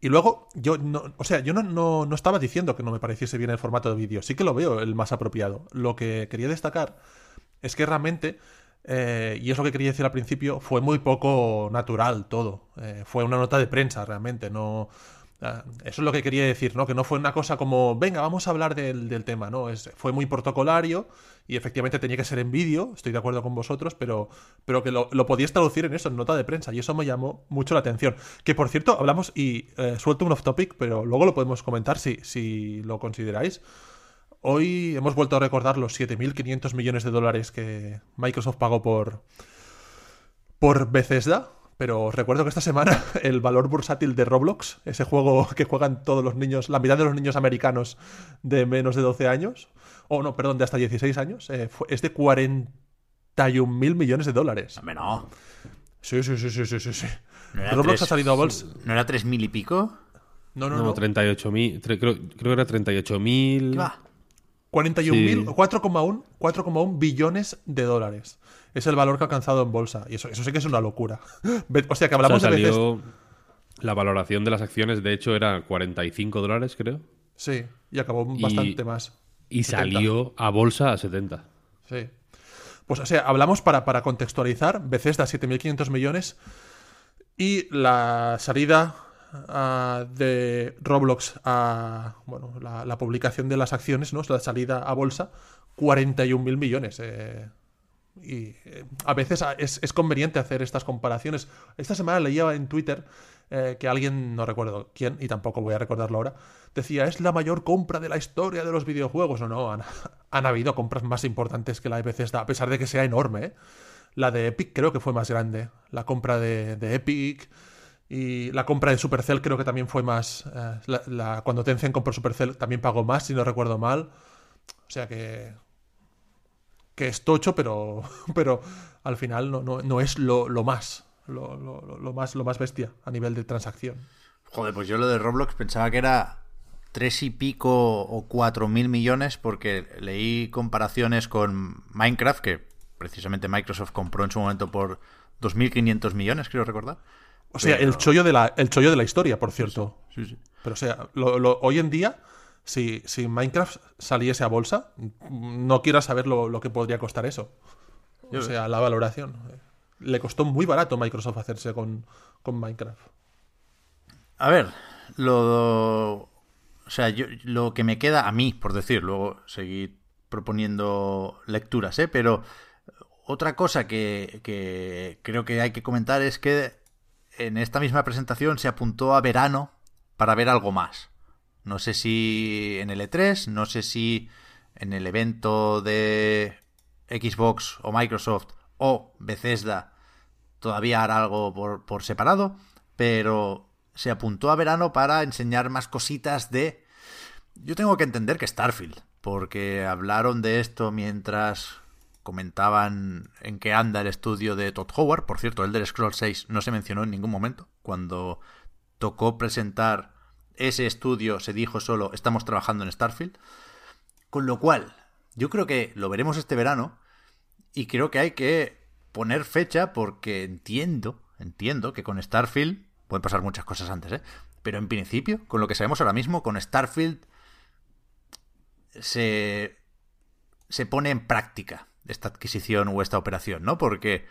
Y luego, yo no, o sea, yo no, no, no estaba diciendo que no me pareciese bien el formato de vídeo, sí que lo veo el más apropiado. Lo que quería destacar es que realmente, eh, y es lo que quería decir al principio, fue muy poco natural todo. Eh, fue una nota de prensa realmente, no... ah, Eso es lo que quería decir, ¿no? Que no fue una cosa como, venga, vamos a hablar del, del tema, ¿no? Fue muy protocolario y efectivamente tenía que ser en vídeo, estoy de acuerdo con vosotros, pero, pero que lo, lo podías traducir en eso, en nota de prensa, y eso me llamó mucho la atención. Que por cierto, hablamos, y eh, suelto un off topic, pero luego lo podemos comentar si, si lo consideráis. Hoy hemos vuelto a recordar los 7.500 millones de dólares que Microsoft pagó por, por Bethesda. Pero recuerdo que esta semana el valor bursátil de Roblox, ese juego que juegan todos los niños, la mitad de los niños americanos de menos de 12 años, o no, perdón, de hasta 16 años, eh, fue- es de 41.000 millones de dólares. Hombre, no. Sí, sí, sí, sí, sí, sí. sí. ¿No era Roblox tres- ha salido a bolsa. ¿No era tres mil y pico? No, no, No, no. 38.000, tre- creo, creo que era 38.000. ¿Qué va? 41.000, Sí. 4,1 4,1 billones de dólares. Es el valor que ha alcanzado en bolsa. Y eso, eso sí que es una locura. O sea, que O sea, hablamos de veces. salió, la valoración de las acciones, de hecho, era 45 dólares, creo. Sí, y acabó Y- bastante más. Y 70. salió a bolsa a 70. Sí. Pues, o sea, hablamos para, para contextualizar: Bethesda 7.500 millones. Y la salida ah, de Roblox a. Bueno, la, la publicación de las acciones, ¿no? La salida a bolsa, 41.000 millones. eh, y eh, a veces es, es conveniente hacer estas comparaciones. Esta semana leía en Twitter eh, que alguien, no recuerdo quién, y tampoco voy a recordarlo ahora, decía, es la mayor compra de la historia de los videojuegos. No, no, han, habido compras más importantes que la de Bethesda, a pesar de que sea enorme. ¿eh? La de Epic creo que fue más grande. La compra de, de Epic y la compra de Supercell creo que también fue más... eh, la- cuando Tencent compró Supercell también pagó más, si no recuerdo mal. O sea que que es tocho, pero, pero al final no, no, no es lo, lo más, lo, lo- lo- más, lo más bestia a nivel de transacción. Joder, pues yo lo de Roblox pensaba que era tres y pico o cuatro mil millones porque leí comparaciones con Minecraft que precisamente Microsoft compró en su momento por 2.500 millones, creo recordar. O sea, Pero- el chollo de la, el chollo de la historia, por cierto. Sí, sí. Pero o sea, lo- lo- hoy en día Si, si Minecraft saliese a bolsa, no quiero saber lo, lo que podría costar eso. O sea, la valoración. Le costó muy barato Microsoft hacerse con, con Minecraft. A ver, lo. O sea, yo, lo que me queda a mí, por decir, luego seguir proponiendo lecturas, ¿eh? Pero otra cosa que, que creo que hay que comentar es que en esta misma presentación se apuntó a verano para ver algo más. No sé si en el E3, no sé si en el evento de Xbox o Microsoft o Bethesda todavía hará algo por, por separado, pero se apuntó a verano para enseñar más cositas de... Yo tengo que entender que Starfield, porque hablaron de esto mientras comentaban en qué anda el estudio de Todd Howard. Por cierto, el del Scroll 6 no se mencionó en ningún momento. Cuando tocó presentar ese estudio, se dijo solo, estamos trabajando en Starfield. Con lo cual, yo creo que lo veremos este verano y creo que hay que poner fecha porque entiendo, entiendo que con Starfield Pueden pasar muchas cosas antes, ¿eh? Pero en principio, con lo que sabemos ahora mismo, con Starfield se, se pone en práctica esta adquisición o esta operación, ¿no? Porque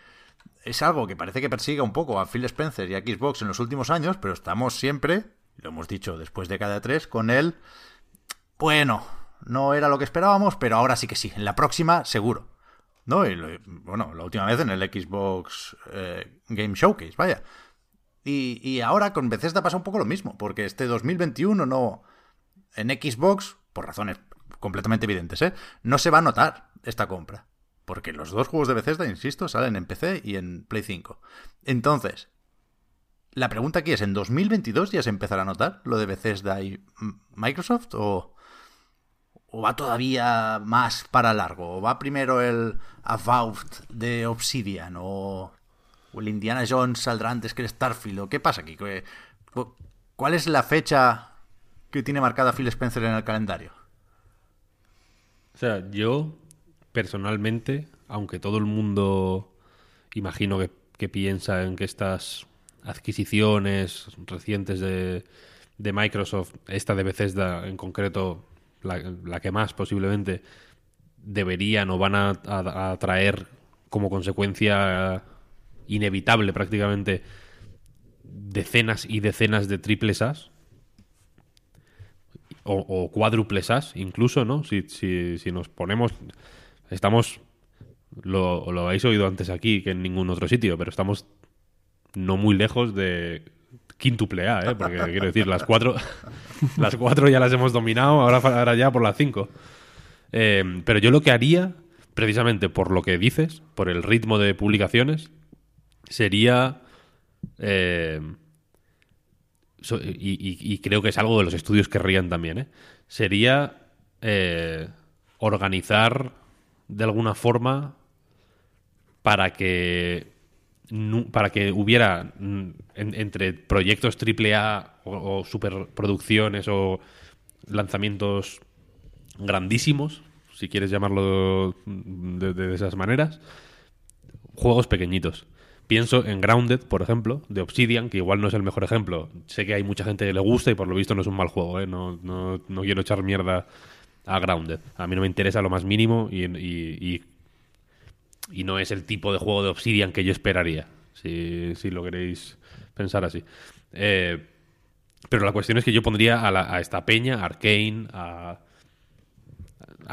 es algo que parece que persiga un poco a Phil Spencer y a Xbox en los últimos años, pero estamos siempre, lo hemos dicho después de cada tres, con él. Bueno, no era lo que esperábamos, pero ahora sí que sí. En la próxima, seguro. ¿No? Y bueno, la última vez en el Xbox eh, Game Showcase, vaya. Y, ahora con Bethesda pasa un poco lo mismo, porque este 2021 no. En Xbox, por razones completamente evidentes, ¿eh? no se va a notar esta compra. Porque los dos juegos de Bethesda, insisto, salen en PC y en Play 5. Entonces, la pregunta aquí es, ¿en 2022 ya se empezará a notar lo de Bethesda y Microsoft? ¿O, o va todavía más para largo? ¿O va primero el Avowed de Obsidian? ¿O el Indiana Jones saldrá antes que el Starfield, o qué pasa aquí? ¿Cuál es la fecha que tiene marcada Phil Spencer en el calendario? O sea, yo personalmente, aunque todo el mundo imagino que, piensa en que estas adquisiciones recientes de, Microsoft, esta de Bethesda en concreto, la, que más posiblemente, deberían o van a, traer como consecuencia inevitable prácticamente decenas y decenas de triples As o, o cuádruples As incluso, ¿no? Si, si, si nos ponemos... Estamos... Lo, lo habéis oído antes aquí que en ningún otro sitio, pero estamos no muy lejos de quíntuple A, ¿eh? porque quiero decir, las cuatro, las cuatro ya las hemos dominado, ahora, ahora ya por las cinco. Eh, pero yo lo que haría, precisamente por lo que dices, por el ritmo de publicaciones, sería... Eh, y, creo que es algo de los estudios que rían también, ¿eh? Sería eh, organizar de alguna forma para que para que hubiera entre proyectos AAA o, o superproducciones o lanzamientos grandísimos, si quieres llamarlo de esas maneras, juegos pequeñitos. Pienso en Grounded, por ejemplo, de Obsidian, que igual no es el mejor ejemplo. Sé que hay mucha gente que le gusta y por lo visto no es un mal juego, ¿eh? no, no, no quiero echar mierda a Grounded. A mí no me interesa lo más mínimo y, no es el tipo de juego de Obsidian que yo esperaría, si, si lo queréis pensar así. Eh, pero la cuestión es que yo pondría a, esta peña, a Arkane, a...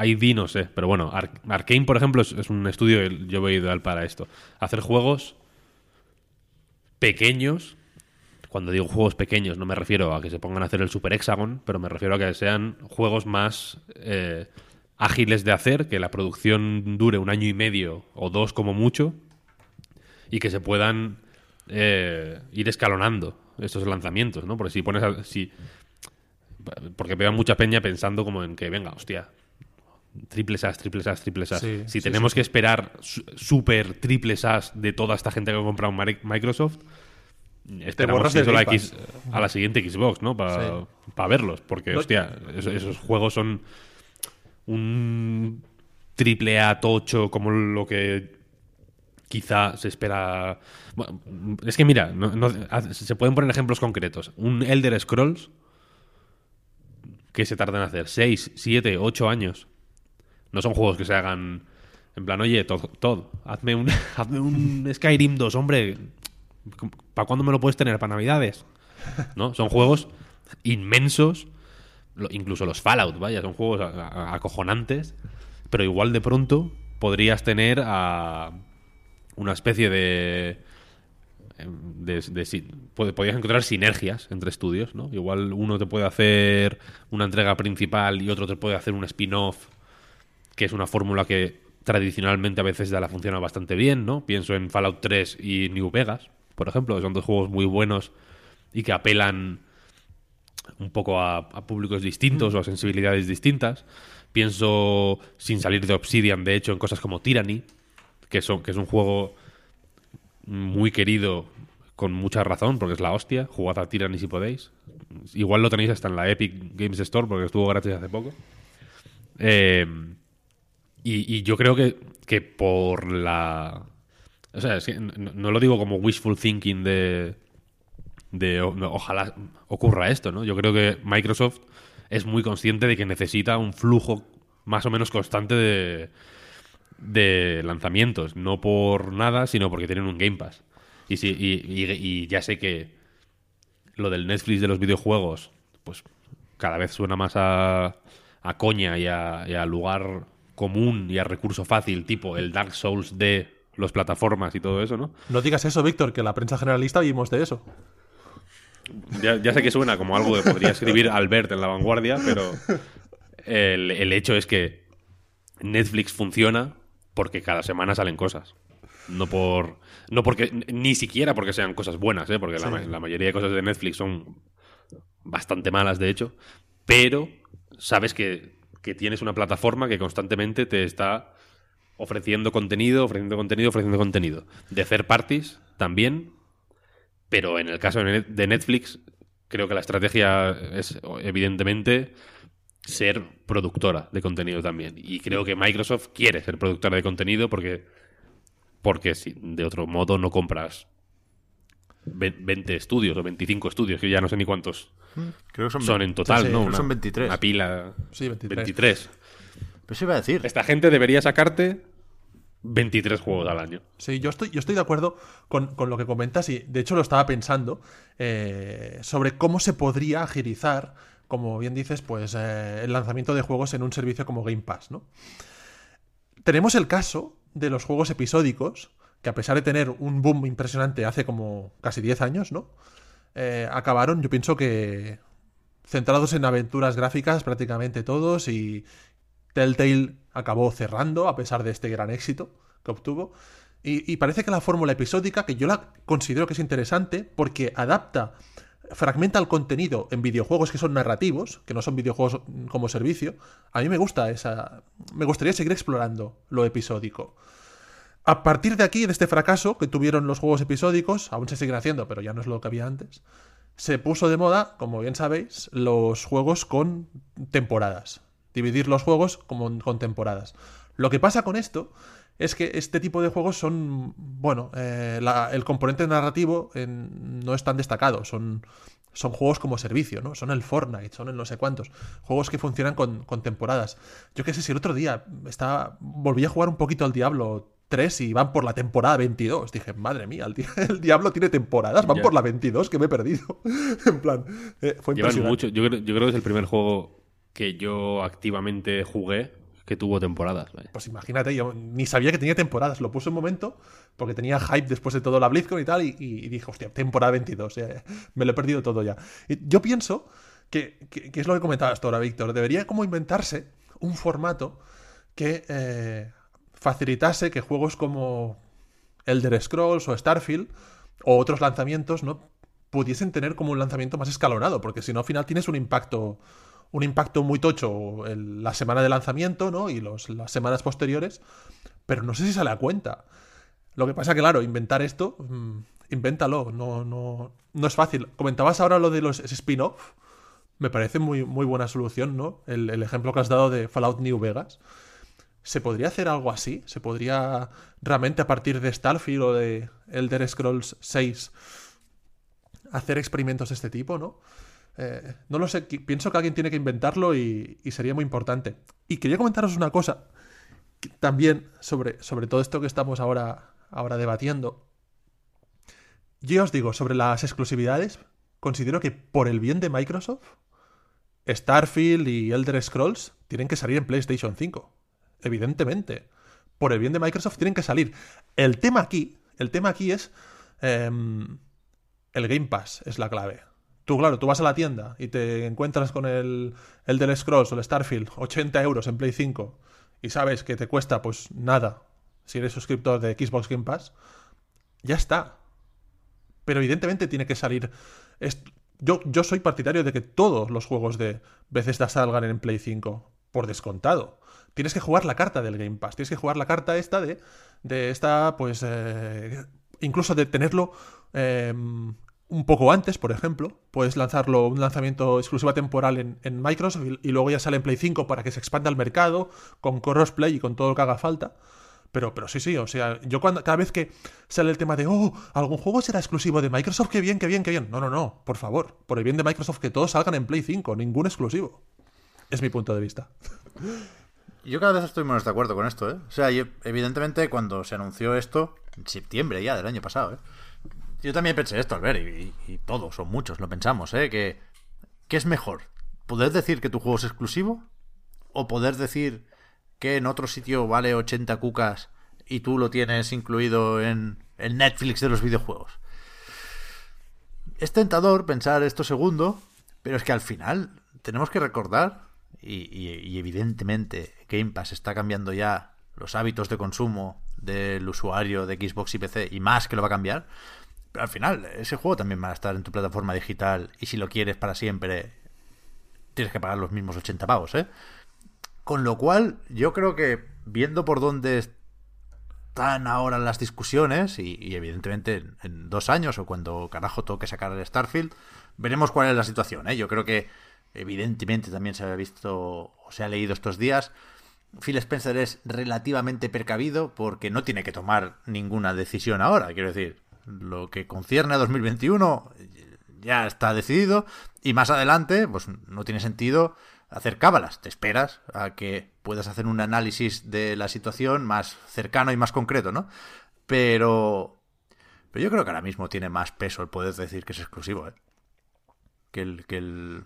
ID no sé, pero bueno, Arkane, por ejemplo, es, un estudio yo veo ideal para esto. Hacer juegos pequeños. Cuando digo juegos pequeños, no me refiero a que se pongan a hacer el Super Hexagon, pero me refiero a que sean juegos más eh, ágiles de hacer, que la producción dure un año y medio o dos como mucho, y que se puedan eh, ir escalonando estos lanzamientos, ¿no? Porque si pones. si, porque veo mucha peña pensando como en que, venga, hostia, triples as, triples as, triples as. si tenemos que esperar super triples as de toda esta gente que ha comprado Microsoft, esperamos a la, X, a la siguiente Xbox, ¿no? Para verlos. Porque, hostia, esos, juegos son un triple A tocho como lo que quizá se espera. es que mira, se pueden poner ejemplos concretos. Un Elder Scrolls que se tardan en hacer 6, 7, 8 años. No son juegos que se hagan en plan, oye, Todd, hazme un, hazme un Skyrim 2, hombre. ¿Para cuándo me lo puedes tener? ¿Para Navidades? ¿No? Son juegos inmensos. Incluso los Fallout, vaya, son juegos acojonantes. Pero igual de pronto podrías tener a una especie de de, podías encontrar sinergias entre estudios, ¿no? Igual uno te puede hacer una entrega principal y otro te puede hacer un spin-off, que es una fórmula que tradicionalmente a veces ya la funciona bastante bien, ¿no? Pienso en Fallout 3 y New Vegas, por ejemplo, que son dos juegos muy buenos y que apelan un poco a, públicos distintos o a sensibilidades distintas. Pienso, sin salir de Obsidian, de hecho, en cosas como Tyranny, que, son, que es un juego muy querido con mucha razón, porque es la hostia. Jugad a Tyranny si podéis. Igual lo tenéis hasta en la Epic Games Store, porque estuvo gratis hace poco. Eh, y, yo creo que, que por la... O sea, no, lo digo como wishful thinking de, de ojalá ocurra esto, ¿no? Yo creo que Microsoft es muy consciente de que necesita un flujo más o menos constante de, de lanzamientos, no por nada, sino porque tienen un Game Pass. Y, si, y, ya sé que lo del Netflix de los videojuegos, pues cada vez suena más a, a coña y a, lugar común y a recurso fácil, tipo el Dark Souls de las plataformas y todo eso, ¿no? No digas eso, Víctor, que la prensa generalista vimos de eso. Ya, sé que suena como algo que podría escribir Albert en la vanguardia, pero el hecho es que Netflix funciona porque cada semana salen cosas. No por. No porque. Ni siquiera porque sean cosas buenas, ¿eh? Porque la, mayoría de cosas de Netflix son bastante malas, de hecho. Pero sabes que, que tienes una plataforma que constantemente te está ofreciendo contenido, ofreciendo contenido, ofreciendo contenido. De hacer parties también. Pero en el caso de Netflix, creo que la estrategia es evidentemente ser productora de contenido también. Y creo que Microsoft quiere ser productora de contenido porque, porque si, de otro modo no compras 20 estudios o 25 estudios, que ya no sé ni cuántos creo que son, en total, ¿no? son 23. Una pila. Sí, 23. 23. Pero iba a decir. Esta gente debería sacarte 23 juegos al año. Sí, yo estoy, yo estoy de acuerdo con, lo que comentas y de hecho lo estaba pensando eh, sobre cómo se podría agilizar como bien dices, pues eh, el lanzamiento de juegos en un servicio como Game Pass, ¿no? Tenemos el caso de los juegos episódicos, que a pesar de tener un boom impresionante hace como casi 10 años, ¿no? Eh, acabaron, yo pienso que centrados en aventuras gráficas prácticamente todos y Telltale acabó cerrando a pesar de este gran éxito que obtuvo. y parece que la fórmula episódica, que yo la considero que es interesante porque adapta fragmenta el contenido en videojuegos que son narrativos, que no son videojuegos como servicio, a mí me gusta esa... Me gustaría seguir explorando lo episódico. A partir de aquí, de este fracaso que tuvieron los juegos episódicos, aún se siguen haciendo, pero ya no es lo que había antes, se puso de moda, como bien sabéis, los juegos con temporadas. Dividir los juegos como con temporadas. Lo que pasa con esto es que este tipo de juegos son, bueno, eh, el componente narrativo no es tan destacado, son, son juegos como servicio, ¿no? Son el Fortnite, son el no sé cuántos, juegos que funcionan con, temporadas. Yo qué sé, si el otro día estaba, volví a jugar un poquito al Diablo 3 y van por la temporada 22. Dije, madre mía, el, Diablo tiene temporadas, van por la 22, que me he perdido. en plan, eh, fue impresionante. Mucho. Yo, creo, yo creo que es el primer juego que yo activamente jugué que tuvo temporadas. Pues imagínate, yo ni sabía que tenía temporadas. Lo puse un momento porque tenía hype después de todo la BlizzCon y tal. Y, dije, hostia, temporada 22. me lo he perdido todo ya. Yo pienso que, es lo que comentabas tú ahora, Víctor. Debería como inventarse un formato que eh, facilitase que juegos como Elder Scrolls o Starfield o otros lanzamientos no pudiesen tener como un lanzamiento más escalonado. Porque si no, al final tienes un impacto un impacto muy tocho la semana de lanzamiento, ¿no? Y las semanas posteriores, pero no sé si sale a cuenta. Lo que pasa que, claro, inventar esto, mm, invéntalo, no, no, no es fácil. Comentabas ahora lo de los spin-off, me parece muy, muy buena solución, ¿no? El, el, ejemplo que has dado de Fallout New Vegas. ¿Se podría hacer algo así? ¿Se podría realmente a partir de Starfield o de Elder Scrolls 6 hacer experimentos de este tipo, ¿no? Eh, no lo sé, pienso que alguien tiene que inventarlo y, sería muy importante. Y quería comentaros una cosa también sobre, sobre todo esto que estamos ahora, ahora debatiendo. Yo os digo, sobre las exclusividades, considero que por el bien de Microsoft, Starfield y Elder Scrolls tienen que salir en PlayStation 5. Evidentemente. Por el bien de Microsoft tienen que salir. El tema aquí, el tema aquí es em, el Game Pass, es la clave. Tú, claro, tú vas a la tienda y te encuentras con el Elder Scrolls o el Starfield, 80 euros en Play 5, y sabes que te cuesta pues nada si eres suscriptor de Xbox Game Pass, ya está. Pero evidentemente tiene que salir. Yo, yo soy partidario de que todos los juegos de Bethesda salgan en Play 5, por descontado. Tienes que jugar la carta del Game Pass, tienes que jugar la carta esta de, de esta, pues, eh, incluso de tenerlo eh, un poco antes, por ejemplo. Puedes lanzarlo, un lanzamiento exclusiva temporal en, Microsoft y, luego ya sale en Play 5 para que se expanda el mercado con crossplay y con todo lo que haga falta. Pero, pero sí, sí, o sea, yo cuando, cada vez que sale el tema de, oh, algún juego será exclusivo de Microsoft, qué bien, qué bien, qué bien. No, no, no, por favor, por el bien de Microsoft, que todos salgan en Play 5, ningún exclusivo. Es mi punto de vista. Yo cada vez estoy menos de acuerdo con esto, ¿eh? O sea, evidentemente cuando se anunció esto, en septiembre ya del año pasado, ¿eh? Yo también pensé esto, Albert, y, y todos o muchos lo pensamos, ¿eh? Que, ¿Qué es mejor? ¿Poder decir que tu juego es exclusivo? ¿O poder decir que en otro sitio vale 80 cucas y tú lo tienes incluido en el Netflix de los videojuegos? Es tentador pensar esto segundo, pero es que al final tenemos que recordar, y, y- y evidentemente Game Pass está cambiando ya los hábitos de consumo del usuario de Xbox y PC, y más que lo va a cambiar, al final ese juego también va a estar en tu plataforma digital, y si lo quieres para siempre, tienes que pagar los mismos 80 pavos, ¿eh? Con lo cual, yo creo que viendo por dónde están ahora las discusiones, y, evidentemente en, en dos años o cuando carajo toque sacar el Starfield, veremos cuál es la situación. ¿eh? Yo creo que evidentemente también se ha visto o se ha leído estos días. Phil Spencer es relativamente precavido porque no tiene que tomar ninguna decisión ahora. Quiero decir, lo que concierne a 2021 ya está decidido y más adelante pues no tiene sentido hacer cábalas. Te esperas a que puedas hacer un análisis de la situación más cercano y más concreto, ¿no? Pero pero yo creo que ahora mismo tiene más peso el poder decir que es exclusivo, ¿eh? Que el, que el,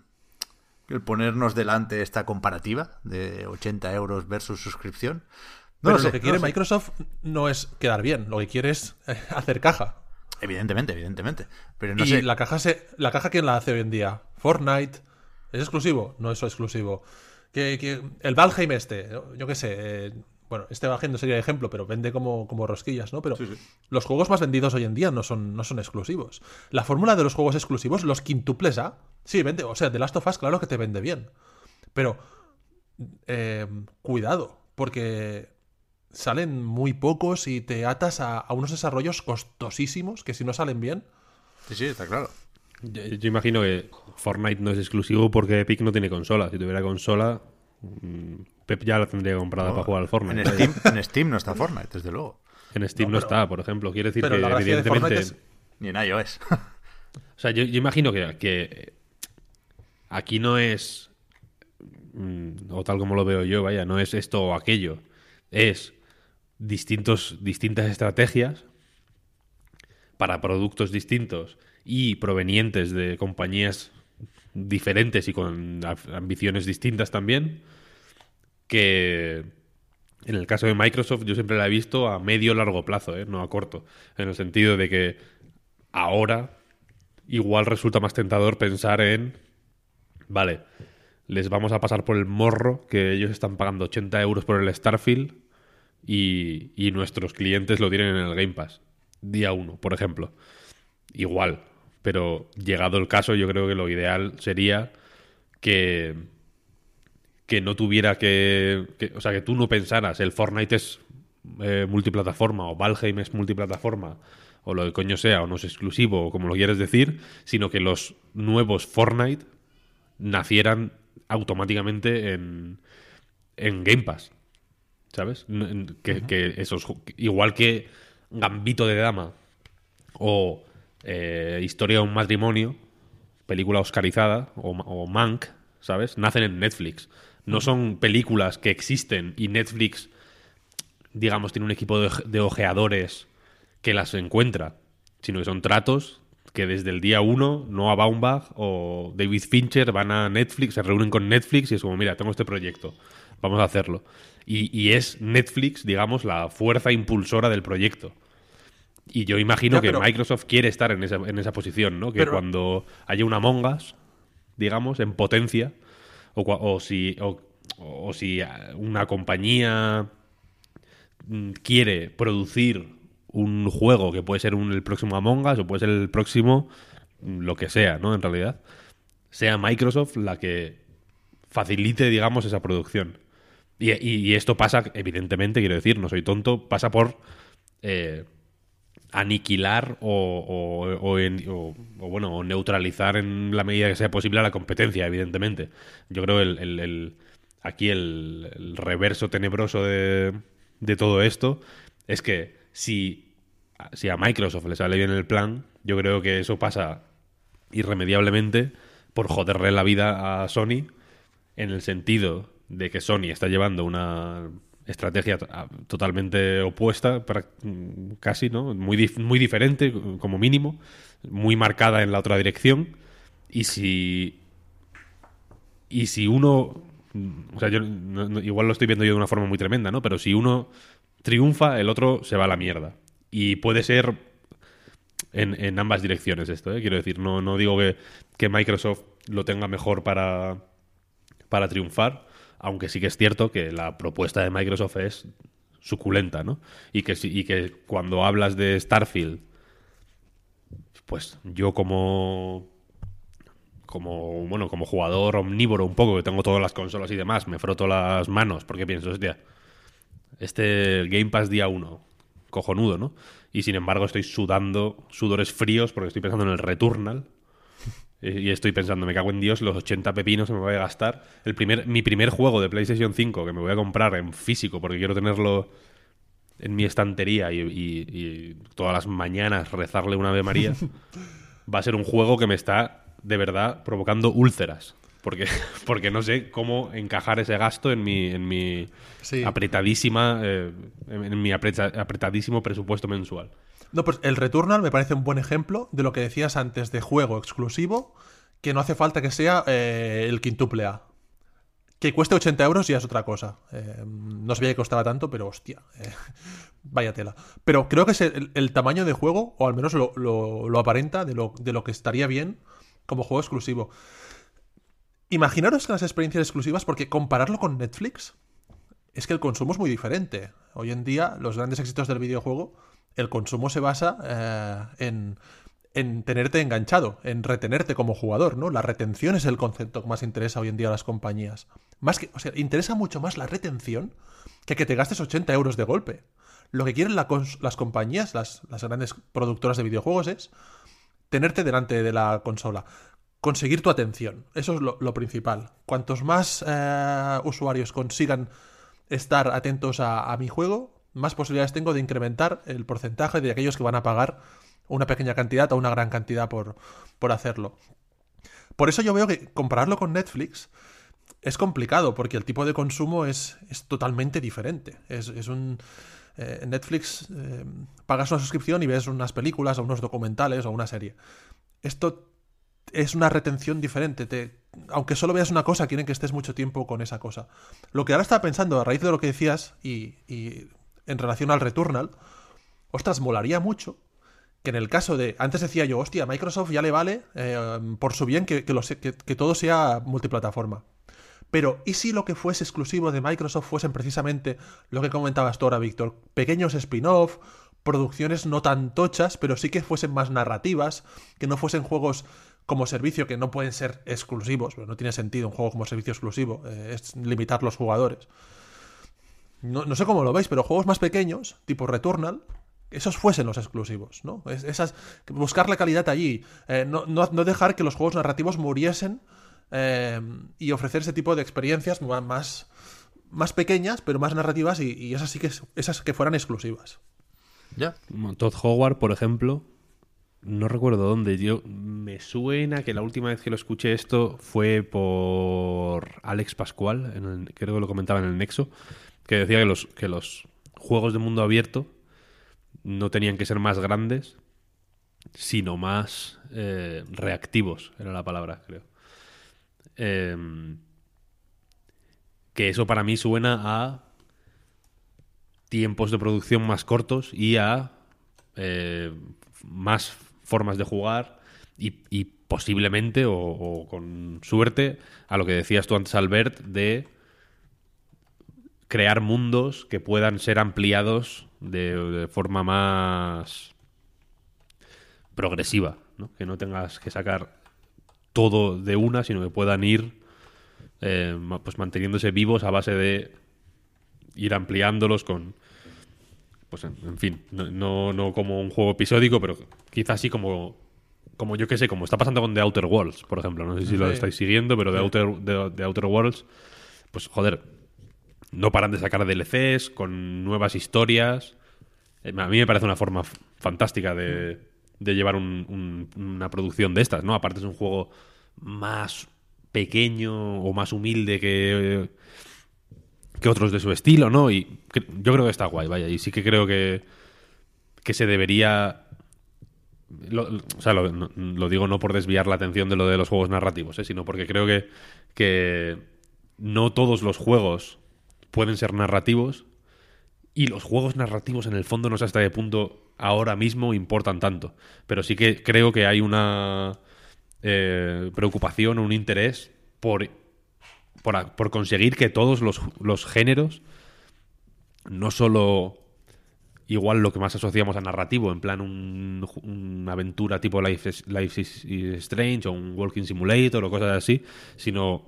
que el ponernos delante esta comparativa de 80 euros versus suscripción. No Pero lo lo, sé, que no quiere sé. Microsoft no es quedar bien, lo que quiere es eh, hacer caja. Evidentemente, evidentemente. Pero no y sé. la caja se, la caja quién la hace hoy en día? Fortnite. ¿Es exclusivo? No es exclusivo. Que, que- el Valheim este, yo qué sé, eh, bueno, este Valheim no sería ejemplo, pero vende como, como rosquillas, ¿no? Pero Sí, sí. los juegos más vendidos hoy en día no son, no son exclusivos. La fórmula de los juegos exclusivos, los quintuples A, sí, vende, o sea, The Last of Us, claro que te vende bien. Pero, eh, cuidado, porque salen muy pocos y te atas a, a unos desarrollos costosísimos que si no salen bien, Sí, sí, está claro. Yo, yo imagino que Fortnite no es exclusivo porque Epic no tiene consola. Si tuviera consola, mm, Pep ya la tendría comprada para jugar al Fortnite. En Steam, en Steam no está Fortnite, desde luego. En Steam no, está, por ejemplo. Quiere decir Pero que la gracia de evidentemente... Es- Ni en iOS. O sea, yo, yo imagino que, que aquí no es, mm, o tal como lo veo yo, vaya, no es esto o aquello. Es distintos, distintas estrategias para productos distintos y provenientes de compañías diferentes y con ambiciones distintas también, que en el caso de Microsoft yo siempre la he visto a medio largo plazo, ¿eh? no a corto, en el sentido de que ahora igual resulta más tentador pensar en, vale, les vamos a pasar por el morro que ellos están pagando 80 euros por el Starfield y, nuestros clientes lo tienen en el Game Pass. Día uno, por ejemplo. Igual, pero llegado el caso yo creo que lo ideal sería que que no tuviera que, que- o sea, que tú no pensaras el Fortnite es eh, multiplataforma o Valheim es multiplataforma o lo que coño sea o no es exclusivo o como lo quieres decir, sino que los nuevos Fortnite nacieran automáticamente en, en Game Pass. ¿Sabes? Que, que esos igual que Gambito de Dama o eh, Historia de un matrimonio, película oscarizada o, o Mank, ¿sabes? Nacen en Netflix. No son películas que existen y Netflix, digamos, tiene un equipo de, de ojeadores que las encuentra, sino que son tratos que desde el día uno Noah Baumbach o David Fincher van a Netflix, se reúnen con Netflix y es como, mira, tengo este proyecto, vamos a hacerlo. Y, y es Netflix, digamos, la fuerza impulsora del proyecto. Y yo imagino Ya, que Microsoft quiere estar en esa, en esa posición, ¿no? Que Pero- cuando haya una Mongas, digamos, en potencia, o, o si, o, o si una compañía mm, quiere producir un juego que puede ser un- el próximo Among Us o puede ser el próximo mm, lo que sea, ¿no? En realidad, sea Microsoft la que facilite, digamos, esa producción. Y, esto pasa, evidentemente, quiero decir, no soy tonto, pasa por eh, aniquilar o, o- o o- bueno, neutralizar en la medida que sea posible a la competencia, evidentemente. Yo creo el, el- aquí el, el reverso tenebroso de, de todo esto es que si, si a Microsoft le sale bien el plan, yo creo que eso pasa irremediablemente por joderle la vida a Sony en el sentido de que Sony está llevando una estrategia totalmente opuesta, casi, ¿no? Muy, muy diferente, como mínimo, muy marcada en la otra dirección. Y si. Y si uno. O sea, yo igual lo estoy viendo yo de una forma muy tremenda, ¿no? Pero si uno triunfa, el otro se va a la mierda. Y puede ser en, en ambas direcciones esto, ¿eh? quiero decir, no, no digo que, que Microsoft lo tenga mejor para, para triunfar, aunque sí que es cierto que la propuesta de Microsoft es suculenta, ¿no? Y que, cuando hablas de Starfield, pues yo como como bueno como jugador omnívoro un poco que tengo todas las consolas y demás me froto las manos porque pienso hostia este Game Pass día 1 cojonudo no y sin embargo estoy sudando sudores fríos porque estoy pensando en el Returnal y estoy pensando, me cago en Dios, los 80 pepinos que me voy a gastar. El primer, mi primer juego de PlayStation 5 que me voy a comprar en físico porque quiero tenerlo en mi estantería y, y- y todas las mañanas rezarle una Ave María, va a ser un juego que me está de verdad provocando úlceras. Porque, porque no sé cómo encajar ese gasto en mi, en mi Sí. apretadísima, eh, en, en mi apreta- apretadísimo presupuesto mensual. No, pues el Returnal me parece un buen ejemplo de lo que decías antes de juego exclusivo, que no hace falta que sea eh, el quintuple A. Que cueste 80 euros ya es otra cosa. Eh, no sabía que costaba tanto, pero hostia. eh, vaya tela. Pero creo que es el, tamaño de juego, o al menos lo aparenta, de lo, de lo que estaría bien como juego exclusivo. Imaginaros que las experiencias exclusivas, porque compararlo con Netflix, es que el consumo es muy diferente. Hoy en día, los grandes éxitos del videojuego, el consumo se basa eh, en, en tenerte enganchado, en retenerte como jugador, ¿no? La retención es el concepto que más interesa hoy en día a las compañías. Más que, o sea, interesa mucho más la retención que que te gastes 80 euros de golpe. Lo que quieren las compañías, las, las grandes productoras de videojuegos, es tenerte delante de la consola. Conseguir tu atención. Eso es lo, principal. Cuantos más eh, usuarios consigan estar atentos a mi juego, más posibilidades tengo de incrementar el porcentaje de aquellos que van a pagar una pequeña cantidad o una gran cantidad por, por hacerlo. Por eso yo veo que compararlo con Netflix es complicado, porque el tipo de consumo es, es totalmente diferente. Es, es un. eh, Netflix eh, pagas una suscripción y ves unas películas o unos documentales o una serie. Esto es una retención diferente. Te, aunque solo veas una cosa, quieren que estés mucho tiempo con esa cosa. Lo que ahora estaba pensando, a raíz de lo que decías, y en relación al Returnal, ostras, molaría mucho que en el caso de. Antes decía yo, hostia, a Microsoft ya le vale eh, por su bien que, que todo sea multiplataforma. Pero, ¿y si lo que fuese exclusivo de Microsoft fuesen precisamente lo que comentabas tú ahora, Víctor? Pequeños spin-off, producciones no tan tochas, pero sí que fuesen más narrativas, que no fuesen juegos como servicio que no pueden ser exclusivos, pero no tiene sentido un juego como servicio exclusivo, eh, es limitar los jugadores. No, no sé cómo lo veis, pero juegos más pequeños, tipo Returnal, esos fuesen los exclusivos, ¿no? Es- esas, buscar la calidad allí, eh, no, no- no dejar que los juegos narrativos muriesen eh, y ofrecer ese tipo de experiencias más, más pequeñas, pero más narrativas y, y esas sí que esas que fueran exclusivas. Ya. Todd Howard, por ejemplo, no recuerdo dónde. Yo me suena que la última vez que lo escuché esto fue por Alex Pascual, en el- creo que lo comentaba en el Nexo, que decía que los, que los juegos de mundo abierto no tenían que ser más grandes, sino más eh, reactivos, era la palabra, creo. Em, que eso para mí suena a tiempos de producción más cortos y a eh, más formas de jugar y, posiblemente o, o con suerte a lo que decías tú antes Albert de crear mundos que puedan ser ampliados de, de forma más progresiva, ¿no? que no tengas que sacar todo de una, sino que puedan ir eh, pues manteniéndose vivos a base de ir ampliándolos con pues en, en fin, no, no, no como un juego episódico, pero quizás sí como como yo que sé, como está pasando con The Outer Worlds, por ejemplo. No sé si lo estáis siguiendo, pero The Outer, The, The Outer Worlds, pues joder, no paran de sacar DLCs con nuevas historias. Eh, A mí me parece una forma fantástica de, llevar un- un- una producción de estas, ¿no? Aparte es un juego más pequeño o más humilde que, que otros de su estilo, ¿no? Y yo creo que está guay, vaya. Y sí que creo que, que se debería... lo- o sea, lo digo no por desviar la atención de lo de los juegos narrativos, ¿eh? sino porque creo que, que no todos los juegos pueden ser narrativos y los juegos narrativos en el fondo no sé hasta qué punto ahora mismo importan tanto. Pero sí que creo que hay una eh, preocupación o un interés por, por, conseguir que todos los, los géneros, no solo igual lo que más asociamos a narrativo, en plan un- una aventura tipo Life is, Life is Strange o un Walking Simulator o cosas así, sino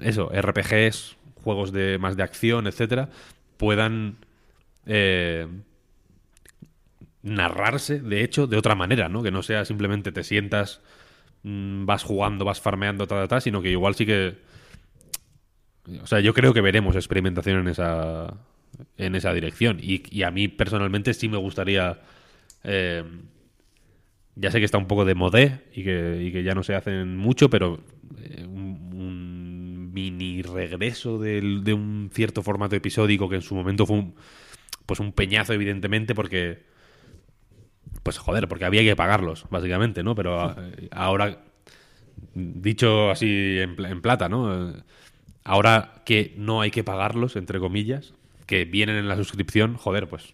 eso, RPGs, juegos de más de acción, etcétera, puedan eh, narrarse, de hecho, de otra manera, ¿no? Que no sea simplemente te sientas, mm, vas jugando, vas farmeando, ta, ta, ta, sino que igual sí que. O sea, yo creo que veremos experimentación en esa, en esa dirección. Y, a mí personalmente sí me gustaría. eh, ya sé que está un poco de modé y que, y que ya no se hacen mucho, pero eh, mini regreso del- de un cierto formato episódico que en su momento fue un, pues un peñazo, evidentemente, porque. Pues joder, porque había que pagarlos, básicamente, ¿no? Pero a- ahora, dicho así en, pla- en plata, ¿no? Ahora que no hay que pagarlos, entre comillas, que vienen en la suscripción, joder, pues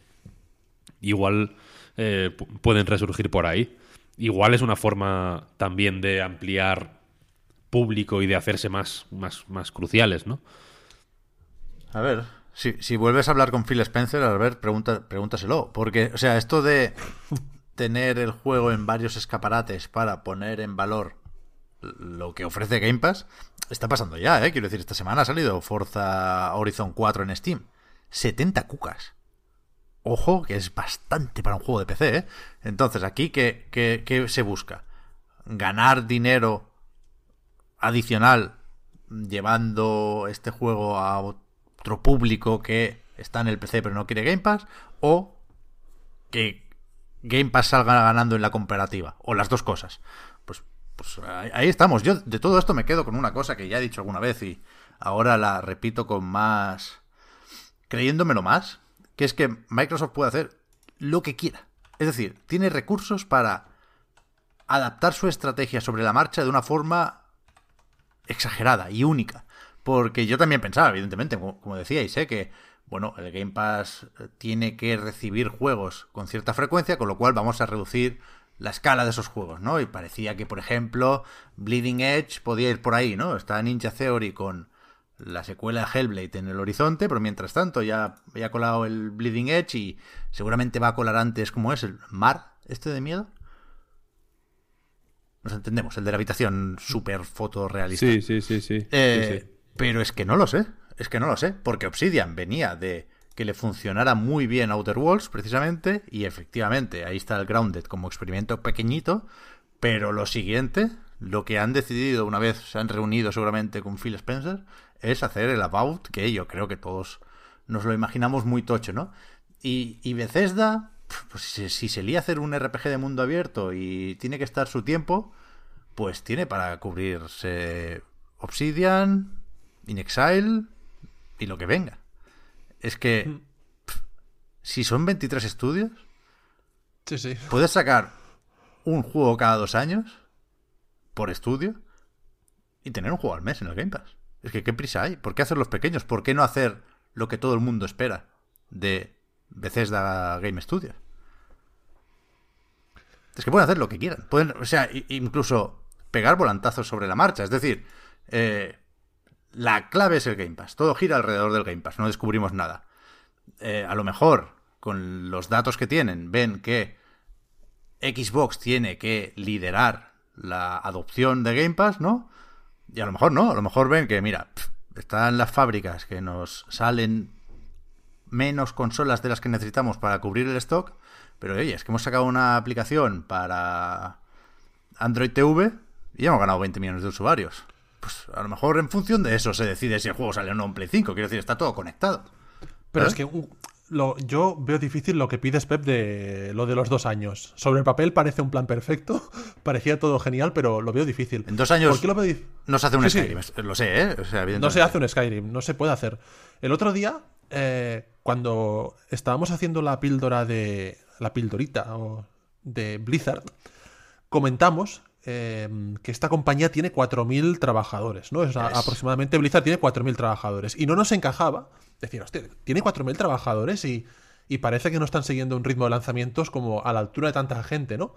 igual eh, pu- pueden resurgir por ahí. Igual es una forma también de ampliar público y de hacerse más, más, más cruciales, ¿no? A ver, si, si vuelves a hablar con Phil Spencer, a ver, pregunta, pregúntaselo. Porque, o sea, esto de tener el juego en varios escaparates para poner en valor lo que ofrece Game Pass, está pasando ya, ¿eh? Quiero decir, esta semana ha salido Forza Horizon 4 en Steam. 70 cucas. Ojo, que es bastante para un juego de PC, ¿eh? Entonces, aquí, ¿qué, qué, qué se busca? Ganar dinero adicional llevando este juego a otro público que está en el PC pero no quiere Game Pass o que Game Pass salga ganando en la comparativa o las dos cosas. Pues, pues ahí, estamos. Yo de todo esto me quedo con una cosa que ya he dicho alguna vez y ahora la repito con más creyéndomelo más, que es que Microsoft puede hacer lo que quiera. Es decir, tiene recursos para adaptar su estrategia sobre la marcha de una forma exagerada y única. Porque yo también pensaba, evidentemente, como, decíais, ¿eh? que bueno, el Game Pass eh, tiene que recibir juegos con cierta frecuencia, con lo cual vamos a reducir la escala de esos juegos, ¿no? Y parecía que, por ejemplo, Bleeding Edge podía ir por ahí, ¿no? Está Ninja Theory con la secuela de Hellblade en el horizonte, pero mientras tanto ya, ya ha colado el Bleeding Edge y seguramente va a colar antes, como es? ¿El Mar? ¿Este de miedo? Nos entendemos, el de la habitación súper fotorrealista. Sí, sí, sí, sí. Eh, Sí, sí. Pero es que no lo sé. Es que no lo sé. Porque Obsidian venía de que le funcionara muy bien Outer Worlds, precisamente. Y efectivamente, ahí está el Grounded como experimento pequeñito. Pero lo siguiente, lo que han decidido una vez se han reunido seguramente con Phil Spencer, es hacer el About, que yo creo que todos nos lo imaginamos muy tocho, ¿no? Y, y Bethesda, pues si, si se lía hacer un RPG de mundo abierto y tiene que estar su tiempo, pues tiene para cubrirse Obsidian, In Exile y lo que venga. Es que si son 23 estudios, Sí, sí. puedes sacar un juego cada dos años por estudio y tener un juego al mes en el Game Pass. Es que qué prisa hay. ¿Por qué hacer los pequeños? ¿Por qué no hacer lo que todo el mundo espera de Bethesda Game Studios? Es que pueden hacer lo que quieran. Pueden, o sea, incluso pegar volantazos sobre la marcha. Es decir, eh, la clave es el Game Pass. Todo gira alrededor del Game Pass. No descubrimos nada. Eh, a lo mejor, con los datos que tienen, ven que Xbox tiene que liderar la adopción de Game Pass, ¿no? Y a lo mejor no. A lo mejor ven que, mira, están las fábricas que nos salen menos consolas de las que necesitamos para cubrir el stock. Pero oye, es que hemos sacado una aplicación para Android TV y ya hemos ganado 20 millones de usuarios. Pues a lo mejor en función de eso se decide si el juego sale o no en Play 5. Quiero decir, está todo conectado. Pero ¿Eh? es que uh, lo, yo veo difícil lo que pides Pep de lo de los dos años. Sobre el papel parece un plan perfecto, parecía todo genial, pero lo veo difícil. En dos años ¿Por qué lo veo no se hace un Sí. Skyrim. Lo sé, ¿eh? O sea, No se hace un Skyrim, no se puede hacer. El otro día, eh, cuando estábamos haciendo la píldora de. la pildorita o de Blizzard, comentamos eh, que esta compañía tiene 4.000 trabajadores, ¿no? O sea, Yes. aproximadamente Blizzard tiene 4.000 trabajadores. Y no nos encajaba decir, hostia, tiene 4.000 trabajadores y, y parece que no están siguiendo un ritmo de lanzamientos como a la altura de tanta gente, ¿no?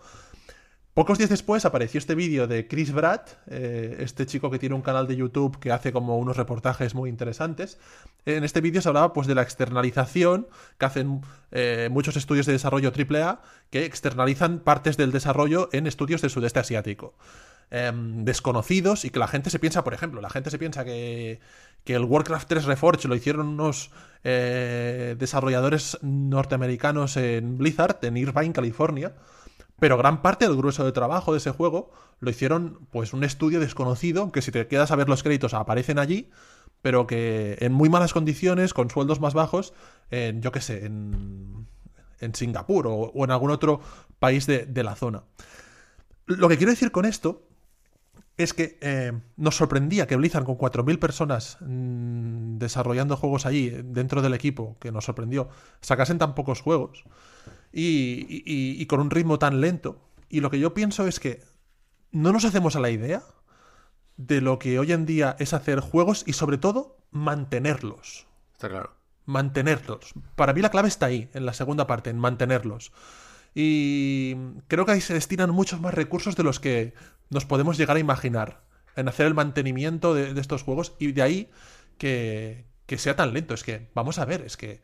Pocos días después apareció este vídeo de Chris Bratt, eh, este chico que tiene un canal de YouTube que hace como unos reportajes muy interesantes. En este vídeo se hablaba pues de la externalización que hacen eh, muchos estudios de desarrollo AAA que externalizan partes del desarrollo en estudios del sudeste asiático. Em, desconocidos y que la gente se piensa, por ejemplo, la gente se piensa que, que el Warcraft 3 Reforged lo hicieron unos eh, desarrolladores norteamericanos en Blizzard, en Irvine, California. Pero gran parte del grueso de trabajo de ese juego lo hicieron pues un estudio desconocido que si te quedas a ver los créditos aparecen allí, pero que en muy malas condiciones, con sueldos más bajos, en, yo qué sé, en, en Singapur o, en algún otro país de, de la zona. Lo que quiero decir con esto es que eh, nos sorprendía que Blizzard con 4.000 personas mm, desarrollando juegos allí dentro del equipo, que nos sorprendió, sacasen tan pocos juegos y, y- y con un ritmo tan lento. Y lo que yo pienso es que no nos hacemos a la idea de lo que hoy en día es hacer juegos y sobre todo mantenerlos. Está claro. Mantenerlos. Para mí la clave está ahí, en la segunda parte, en mantenerlos. Y creo que ahí se destinan muchos más recursos de los que nos podemos llegar a imaginar en hacer el mantenimiento de, de estos juegos y de ahí que, que sea tan lento. Es que, vamos a ver, es que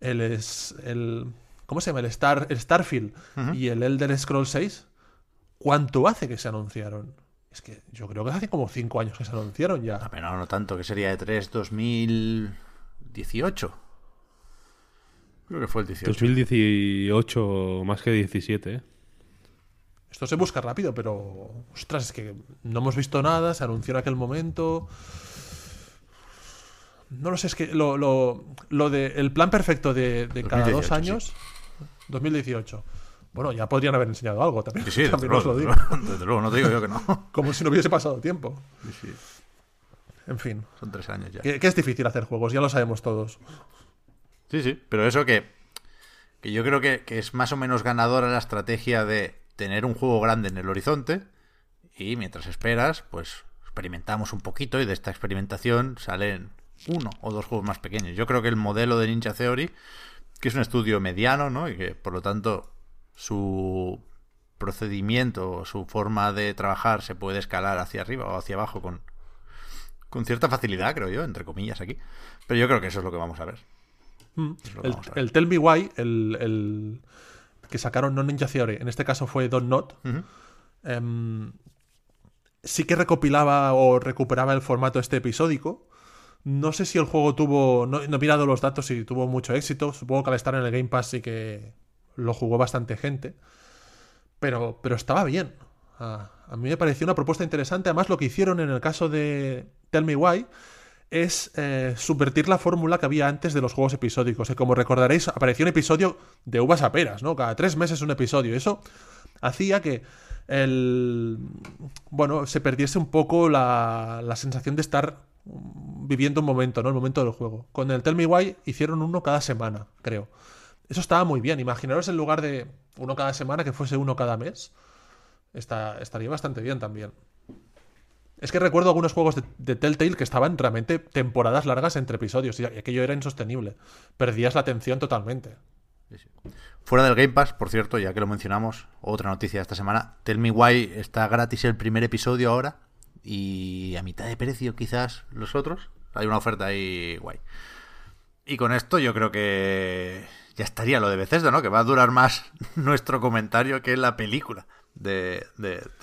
el, es, el ¿cómo se llama? El, Star, el Starfield y el Elder Scrolls 6, ¿cuánto hace que se anunciaron? Es que yo creo que hace como 5 años que se anunciaron ya. Ah, pero no, no tanto, que sería de 3 2018. Creo que fue el 18. 2018 más que 17, ¿eh? Esto se busca rápido, pero. Ostras, es que no hemos visto nada, se anunció en aquel momento. No lo sé, es que lo, lo, lo de. El plan perfecto de, de cada dos 2018, años. 2018. Bueno, ya podrían haber enseñado algo también. Sí, sí, desde también os luego, lo desde digo. desde luego, no te digo yo que no. Como si no hubiese pasado tiempo. Sí, sí, En fin. son tres años ya. Que, que es difícil hacer juegos, ya lo sabemos todos. Sí, sí, pero eso que, que yo creo que, que es más o menos ganadora la estrategia de tener un juego grande en el horizonte y mientras esperas, pues experimentamos un poquito y de esta experimentación salen uno o dos juegos más pequeños. Yo creo que el modelo de Ninja Theory, que es un estudio mediano, ¿no? Y que por lo tanto su procedimiento o su forma de trabajar se puede escalar hacia arriba o hacia abajo con, con cierta facilidad, creo yo, entre comillas aquí. Pero yo creo que eso es lo que vamos a ver. Mm. El, vamos a ver. el Tell Me Why, el, el que sacaron no Ninja Theory, en este caso fue Don't Not, em, sí que recopilaba o recuperaba el formato este episódico. No sé si el juego tuvo. No, no he mirado los datos si tuvo mucho éxito. Supongo que al estar en el Game Pass sí que lo jugó bastante gente. Pero, pero estaba bien. A mí me pareció una propuesta interesante. Además, lo que hicieron en el caso de Tell Me Why es eh, subvertir la fórmula que había antes de los juegos episódicos. Que como recordaréis, apareció un episodio de uvas a peras, ¿no? Cada tres meses un episodio. Eso hacía que el. Bueno, se perdiese un poco la, la sensación de estar viviendo un momento, ¿no? El momento del juego. Con el Tell Me Why hicieron uno cada semana, creo. Eso estaba muy bien. Imaginaros en lugar de uno cada semana que fuese uno cada mes. Está, estaría bastante bien también. Es que recuerdo algunos juegos de, Telltale que estaban realmente temporadas largas entre episodios y aquello era insostenible. Perdías la atención totalmente. Fuera del Game Pass, por cierto, ya que lo mencionamos, otra noticia de esta semana. Tell Me Why está gratis el primer episodio ahora y a mitad de precio quizás los otros. Hay una oferta ahí guay. Y con esto yo creo que ya estaría lo de Bethesda, ¿no? Que va a durar más nuestro comentario que la película de,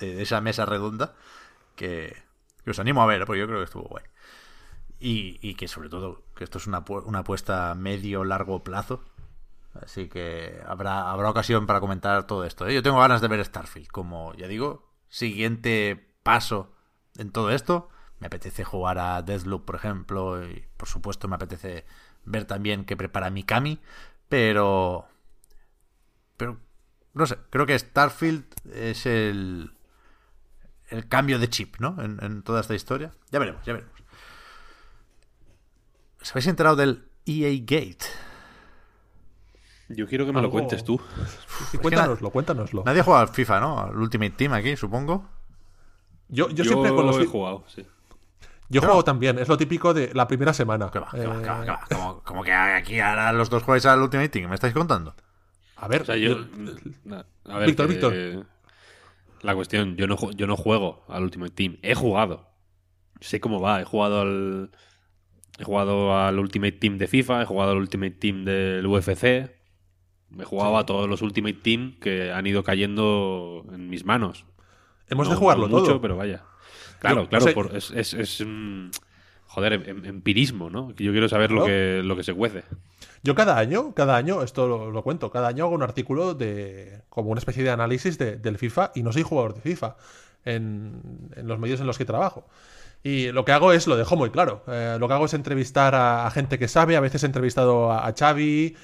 esa mesa redonda. Que, os animo a ver, porque yo creo que estuvo guay. Y, que sobre todo, que esto es una, una apuesta medio-largo plazo. Así que habrá, habrá ocasión para comentar todo esto. ¿eh? Yo tengo ganas de ver Starfield, como ya digo, siguiente paso en todo esto. Me apetece jugar a Deathloop, por ejemplo, y por supuesto me apetece ver también qué prepara Mikami, pero... Pero, no sé, creo que Starfield es el, el cambio de chip, ¿no? En, toda esta historia. Ya veremos, ya veremos. ¿Os habéis enterado del EA Gate? Yo quiero que me lo cuentes tú. cuéntanoslo, cuéntanoslo. Nadie juega al FIFA, ¿no? Al Ultimate Team aquí, supongo. Yo, yo, siempre con los. he jugado, sí. Yo juego también, es lo típico de la primera semana. Como, que aquí ahora los dos juegáis al Ultimate Team, ¿me estáis contando? A ver, yo, Víctor, Víctor. La cuestión, yo no, yo no juego al Ultimate Team, he jugado. Sé cómo va, he jugado al. He jugado al Ultimate Team de FIFA, he jugado al Ultimate Team del UFC. He jugado a todos los Ultimate Team que han ido cayendo en mis manos. Hemos de jugarlo mucho, pero vaya. Claro, claro, es, es, joder, em, em, empirismo, ¿no? Yo quiero saber lo, que, lo que se cuece. Yo cada año, cada año, esto lo, cuento, cada año hago un artículo de como una especie de análisis del FIFA y no soy jugador de FIFA en, los medios en los que trabajo. Y lo que hago es, lo dejo muy claro, eh, lo que hago es entrevistar a, gente que sabe, a veces he entrevistado a, a Xavi,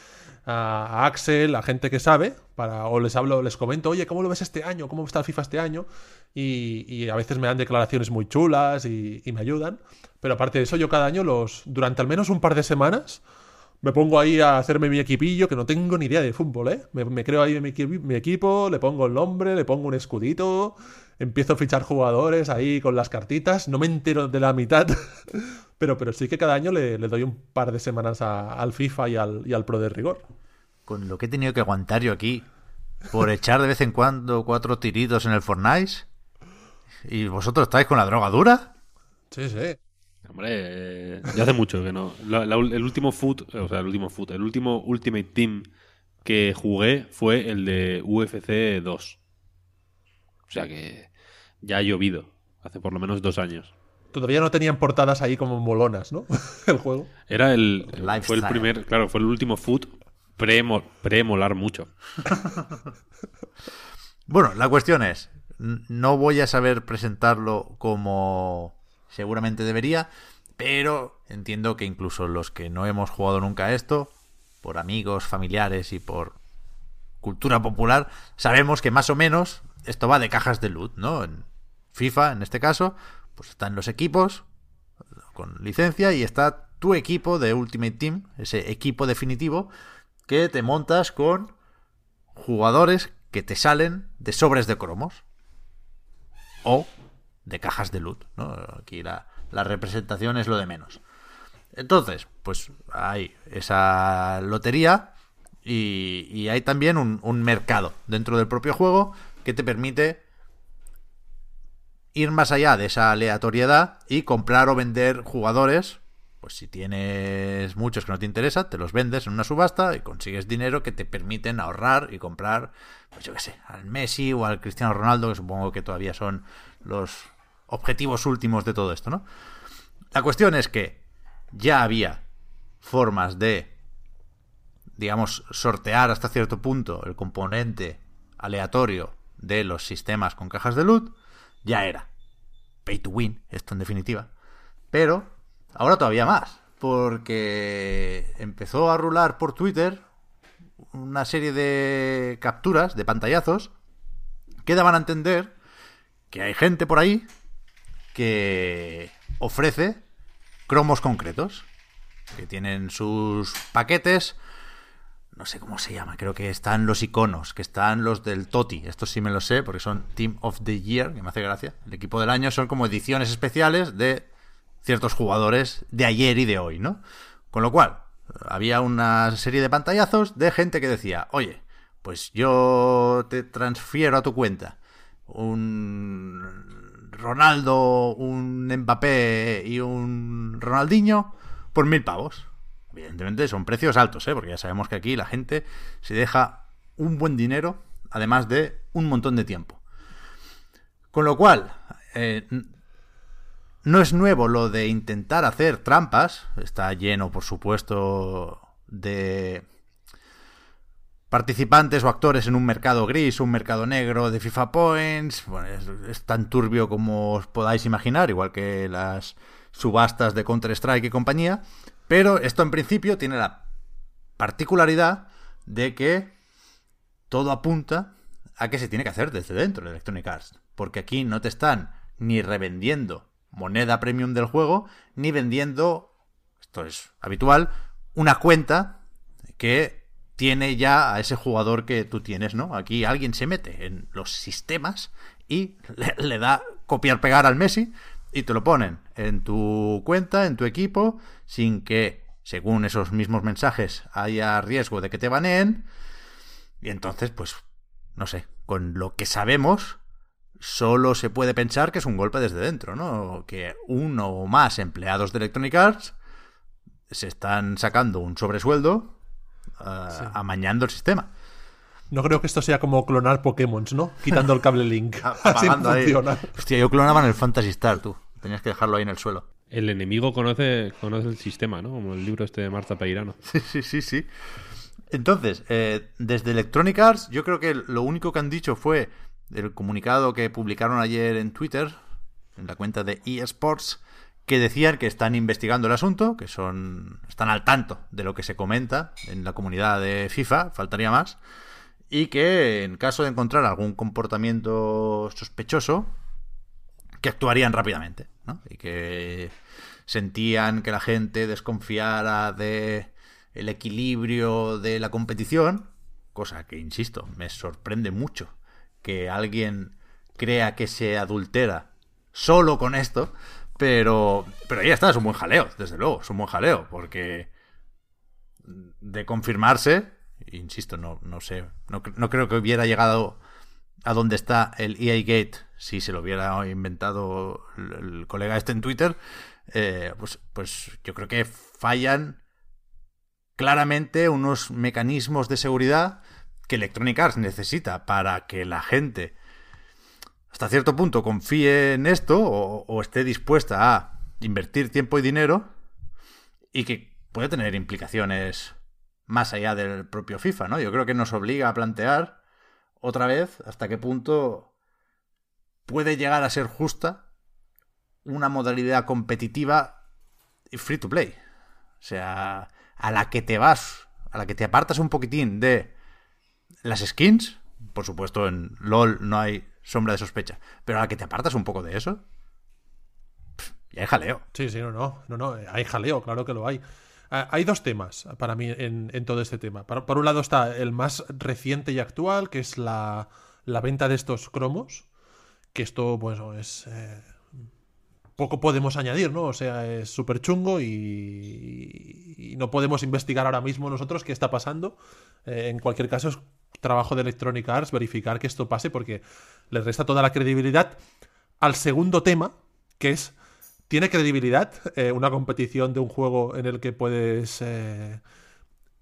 a, Axel, a gente que sabe, para, o les hablo, les comento, oye, ¿cómo lo ves este año? ¿Cómo está el FIFA este año? Y, a veces me dan declaraciones muy chulas y, me ayudan. Pero aparte de eso, yo cada año, los durante al menos un par de semanas, me pongo ahí a hacerme mi equipillo, que no tengo ni idea de fútbol, ¿eh? Me, creo ahí mi, mi, equipo, le pongo el nombre, le pongo un escudito, empiezo a fichar jugadores ahí con las cartitas, no me entero de la mitad, pero, pero sí que cada año le, doy un par de semanas al FIFA y al, y al Pro de rigor con lo que he tenido que aguantar yo aquí por echar de vez en cuando cuatro tiritos en el Fortnite. ¿Y vosotros estáis con la droga dura? Sí, sí. Hombre, ya hace mucho que no. el último foot, o sea, el último foot, el último Ultimate Team que jugué fue el de UFC 2. O sea que ya ha llovido. Hace por lo menos dos años. Todavía no tenían portadas ahí como molonas, ¿no? el juego. Era el. fue el primer. Claro, fue el último foot Pre-molar mucho. bueno, la cuestión es, no voy a saber presentarlo como seguramente debería, pero entiendo que incluso los que no hemos jugado nunca a esto, por amigos, familiares y por cultura popular, sabemos que más o menos esto va de cajas de loot, ¿no? En FIFA, en este caso, pues están los equipos con licencia y está tu equipo de Ultimate Team, ese equipo definitivo, que te montas con jugadores que te salen de sobres de cromos o de cajas de loot. ¿no? Aquí la, representación es lo de menos. Entonces, pues hay esa lotería y, hay también un, mercado dentro del propio juego que te permite ir más allá de esa aleatoriedad y comprar o vender jugadores pues si tienes muchos que no te interesa, te los vendes en una subasta y consigues dinero que te permiten ahorrar y comprar, pues yo qué sé, al Messi o al Cristiano Ronaldo, que supongo que todavía son los objetivos últimos de todo esto, ¿no? La cuestión es que ya había formas de, digamos, sortear hasta cierto punto el componente aleatorio de los sistemas con cajas de loot, ya era pay to win, esto en definitiva. Pero ahora todavía más, porque empezó a rular por Twitter una serie de capturas, de pantallazos, que daban a entender que hay gente por ahí que ofrece cromos concretos, que tienen sus paquetes, no sé cómo se llama, creo que están los iconos, que están los del TOTI, estos sí me lo sé, porque son Team of the Year, que me hace gracia, el equipo del año son como ediciones especiales de ciertos jugadores de ayer y de hoy, ¿no? Con lo cual, había una serie de pantallazos de gente que decía, oye, pues yo te transfiero a tu cuenta un Ronaldo, un Mbappé y un Ronaldinho por mil pavos. Evidentemente son precios altos, ¿eh? porque ya sabemos que aquí la gente se deja un buen dinero, además de un montón de tiempo. Con lo cual, eh, no es nuevo lo de intentar hacer trampas. Está lleno, por supuesto, de participantes o actores en un mercado gris, un mercado negro de FIFA Points. Bueno, es, tan turbio como os podáis imaginar, igual que las subastas de Counter-Strike y compañía. Pero esto en principio tiene la particularidad de que todo apunta a que se tiene que hacer desde dentro de Electronic Arts. Porque aquí no te están ni revendiendo moneda premium del juego, ni vendiendo, esto es habitual, una cuenta que tiene ya a ese jugador que tú tienes, ¿no? Aquí alguien se mete en los sistemas y le, da copiar-pegar al Messi y te lo ponen en tu cuenta, en tu equipo, sin que, según esos mismos mensajes, haya riesgo de que te baneen. Y entonces, pues, no sé, con lo que sabemos, solo se puede pensar que es un golpe desde dentro, ¿no? Que uno o más empleados de Electronic Arts se están sacando un sobresueldo amañando el sistema. No creo que esto sea como clonar Pokémon, ¿no? Quitando el cable Link. Así funciona. Hostia, yo clonaba en el Fantasy Star, tú. Tenías que dejarlo ahí en el suelo. El enemigo conoce, conoce el sistema, ¿no? Como el libro este de Marta Peirano. Sí, sí, sí, sí. Entonces, eh, desde Electronic Arts, yo creo que lo único que han dicho fue el comunicado que publicaron ayer en Twitter, en la cuenta de eSports, que decían que están investigando el asunto, que son están al tanto de lo que se comenta en la comunidad de FIFA, faltaría más, y que en caso de encontrar algún comportamiento sospechoso, que actuarían rápidamente, ¿no? Y que sentían que la gente desconfiara de el equilibrio de la competición, cosa que insisto, me sorprende mucho que alguien crea que se adultera solo con esto, pero, pero ya está, es un buen jaleo, desde luego, es un buen jaleo, porque de confirmarse, insisto, no, no sé, no, creo que hubiera llegado a donde está el EA Gate si se lo hubiera inventado el, colega este en Twitter, eh, pues, pues yo creo que fallan claramente unos mecanismos de seguridad que Electronic Arts necesita para que la gente hasta cierto punto confíe en esto o, esté dispuesta a invertir tiempo y dinero y que puede tener implicaciones más allá del propio FIFA, ¿no? Yo creo que nos obliga a plantear otra vez hasta qué punto puede llegar a ser justa una modalidad competitiva y free to play. O sea, a la que te vas, a la que te apartas un poquitín de las skins, por supuesto en LOL no hay sombra de sospecha. Pero a que te apartas un poco de eso, ya hay jaleo. Sí, sí, no, no, no, no, hay jaleo, claro que lo hay. Ah, hay dos temas para mí en, todo este tema. Por, un lado está el más reciente y actual, que es la, venta de estos cromos, que esto, bueno, es... Eh, poco podemos añadir, ¿no? O sea, es súper chungo y, no podemos investigar ahora mismo nosotros qué está pasando. Eh, en cualquier caso, es trabajo de Electronic Arts verificar que esto pase porque le resta toda la credibilidad al segundo tema, que es, ¿tiene credibilidad eh, una competición de un juego en el que puedes eh,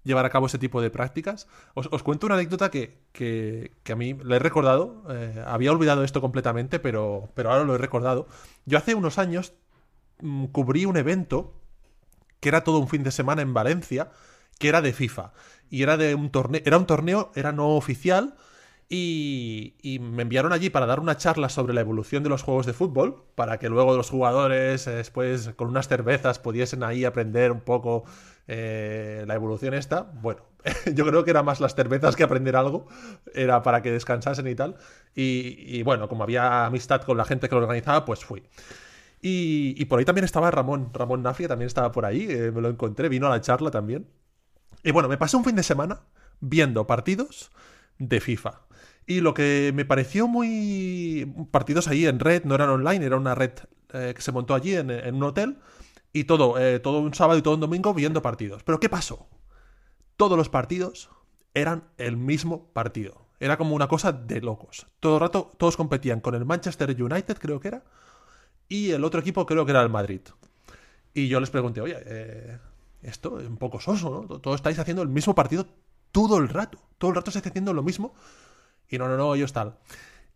llevar a cabo ese tipo de prácticas? Os, cuento una anécdota que, que, a mí le he recordado, eh, había olvidado esto completamente, pero, pero ahora lo he recordado. Yo hace unos años mm, cubrí un evento que era todo un fin de semana en Valencia, que era de FIFA. Y era de un torneo, era un torneo, era no oficial, Y, me enviaron allí para dar una charla sobre la evolución de los juegos de fútbol, para que luego los jugadores, eh, después con unas cervezas, pudiesen ahí aprender un poco eh, la evolución esta. Bueno, yo creo que era más las cervezas que aprender algo, era para que descansasen y tal. Y, bueno, como había amistad con la gente que lo organizaba, pues fui. Y, y por ahí también estaba Ramón, Ramón Nafia también estaba por ahí, eh, me lo encontré, vino a la charla también. Y bueno, me pasé un fin de semana viendo partidos de FIFA. Y lo que me pareció muy... Partidos ahí en red, no eran online, era una red eh, que se montó allí en, en un hotel. Y todo, eh, todo un sábado y todo un domingo viendo partidos. Pero ¿qué pasó? Todos los partidos eran el mismo partido. Era como una cosa de locos. Todo el rato todos competían con el Manchester United, creo que era. Y el otro equipo creo que era el Madrid. Y yo les pregunté, oye, eh, esto es un poco soso, ¿no? Todos estáis haciendo el mismo partido todo el rato. Todo el rato estáis haciendo lo mismo. Y no, no, no, ellos tal.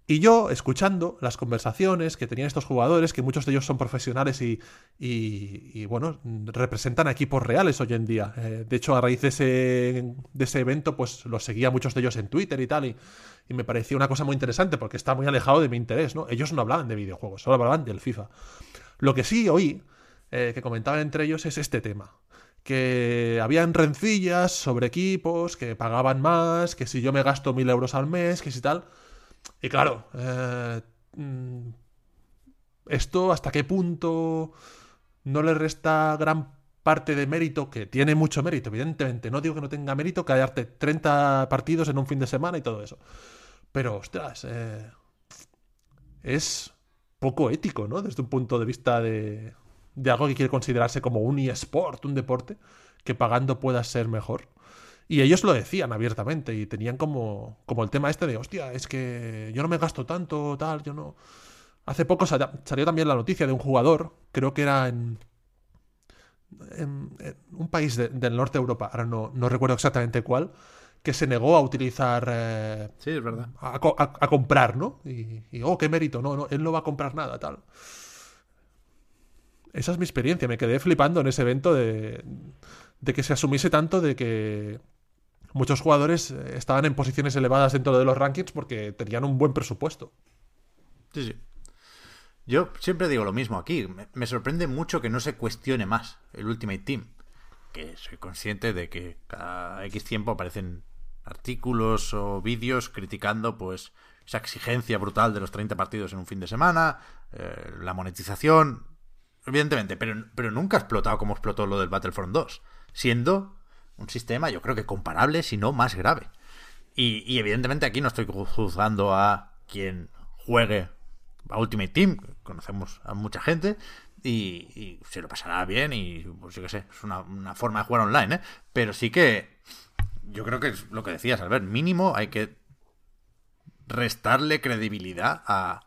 Y yo, escuchando las conversaciones que tenían estos jugadores, que muchos de ellos son profesionales y, y, bueno, representan equipos reales hoy en día. Eh, de hecho, a raíz de ese, de ese evento, pues los seguía muchos de ellos en Twitter y tal, y, y me parecía una cosa muy interesante porque está muy alejado de mi interés, ¿no? Ellos no hablaban de videojuegos, solo hablaban del FIFA. Lo que sí oí, eh, que comentaban entre ellos, es este tema que habían rencillas sobre equipos, que pagaban más, que si yo me gasto mil euros al mes, que si tal. Y claro, eh, mm, esto hasta qué punto no le resta gran parte de mérito, que tiene mucho mérito, evidentemente. No digo que no tenga mérito que darte 30 partidos en un fin de semana y todo eso. Pero, ostras, eh, es poco ético, ¿no? Desde un punto de vista de, de algo que quiere considerarse como un eSport, un deporte, que pagando pueda ser mejor. Y ellos lo decían abiertamente y tenían como, como el tema este de, hostia, es que yo no me gasto tanto, tal, yo no... Hace poco sal- salió también la noticia de un jugador, creo que era en, en, en un país de- del norte de Europa, ahora no, no recuerdo exactamente cuál, que se negó a utilizar eh, Sí, es verdad. a, co- a- a comprar, ¿no? Y, y, oh, qué mérito, no, no, él no va a comprar nada, tal. Esa es mi experiencia, me quedé flipando en ese evento de, de que se asumiese tanto de que muchos jugadores eh, estaban en posiciones elevadas dentro de los rankings porque tenían un buen presupuesto. Sí, sí. Yo siempre digo lo mismo aquí. Me, sorprende mucho que no se cuestione más el Ultimate Team. Que soy consciente de que cada X tiempo aparecen artículos o vídeos criticando pues esa exigencia brutal de los 30 partidos en un fin de semana, eh, la monetización, evidentemente, pero, pero nunca ha explotado como explotó lo del Battlefront 2, siendo un sistema yo creo que comparable, si no más grave. Y, y evidentemente aquí no estoy ju- juzgando a quien juegue a Ultimate Team, conocemos a mucha gente y, y se lo pasará bien y pues yo qué sé, es una, una forma de jugar online, ¿eh? Pero sí que yo creo que es lo que decías, Albert, mínimo hay que restarle credibilidad a,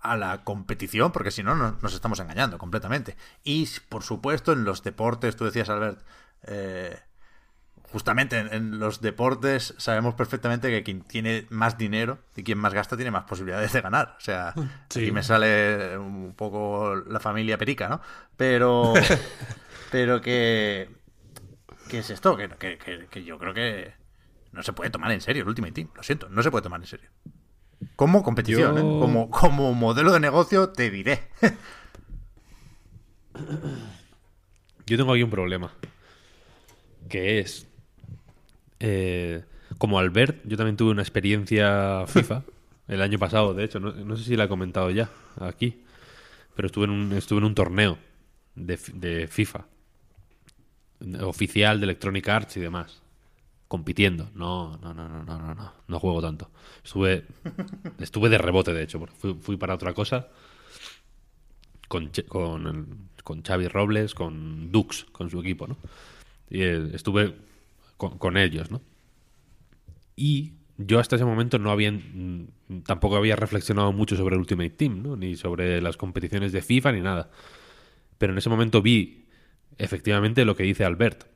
a la competición, porque si no, no- nos estamos engañando completamente. Y por supuesto, en los deportes, tú decías, Albert, eh, justamente en, en los deportes sabemos perfectamente que quien tiene más dinero y quien más gasta tiene más posibilidades de ganar. O sea, Sí. aquí me sale un poco la familia perica, ¿no? Pero, pero que, ¿qué es esto? Que, que- que- que yo creo que no se puede tomar en serio el Ultimate Team. Lo siento, no se puede tomar en serio. Como competición, Yo- ¿eh? como, como modelo de negocio, te diré. Yo tengo aquí un problema. Que es. eh, como Albert, yo también tuve una experiencia FIFA el año pasado, de hecho. No, no sé si la he comentado ya aquí. Pero estuve en un, estuve en un torneo de FIFA. Oficial de Electronic Arts y demás. Compitiendo. No, no, no, no, no, no, no. No juego tanto. Estuve. Estuve de rebote, de hecho. Fui, fui para otra cosa con, con, con Xavi Robles, con Dux, con su equipo, ¿no? Y eh, estuve con, con ellos, ¿no? Y yo hasta ese momento no había, mm, tampoco había reflexionado mucho sobre el Ultimate Team, ¿no? Ni sobre las competiciones de FIFA ni nada. Pero en ese momento vi efectivamente lo que dice Albert,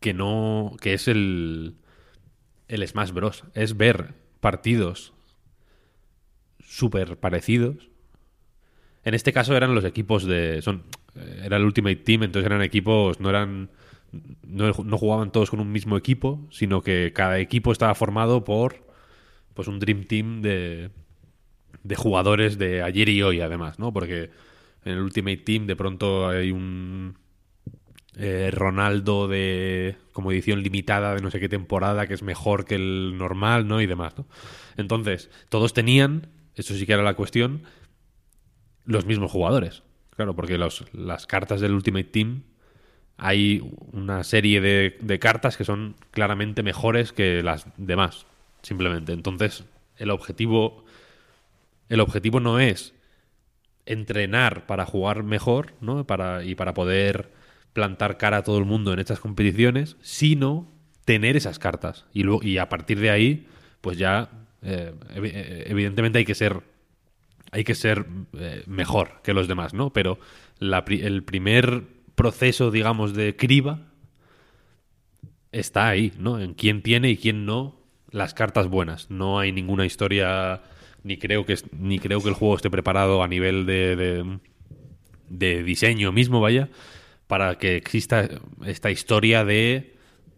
que no, que es el, el Smash Bros. Es ver partidos súper parecidos, en este caso eran los equipos de. Son, eh, era el Ultimate Team, entonces eran equipos. No eran. No, no jugaban todos con un mismo equipo, sino que cada equipo estaba formado por pues un Dream Team de, de jugadores de ayer y hoy, además, ¿no? Porque en el Ultimate Team de pronto hay un eh, Ronaldo de como edición limitada de no sé qué temporada que es mejor que el normal, ¿no? Y demás, ¿no? Entonces, todos tenían, eso sí que era la cuestión, los mismos jugadores. Claro, porque los, las cartas del Ultimate Team hay una serie de, de cartas que son claramente mejores que las demás, simplemente. Entonces, el objetivo el objetivo no es entrenar para jugar mejor, ¿no? Para, y para poder plantar cara a todo el mundo en estas competiciones, sino tener esas cartas. Y, luego, y a partir de ahí, pues ya, eh, eh, evidentemente hay que ser hay que ser eh, mejor que los demás, ¿no? Pero el primer proceso, digamos, de criba está ahí, ¿no? En quién tiene y quién no las cartas buenas. No hay ninguna historia, ni creo que, ni creo que el juego esté preparado a nivel de, de diseño mismo, vaya, para que exista esta historia de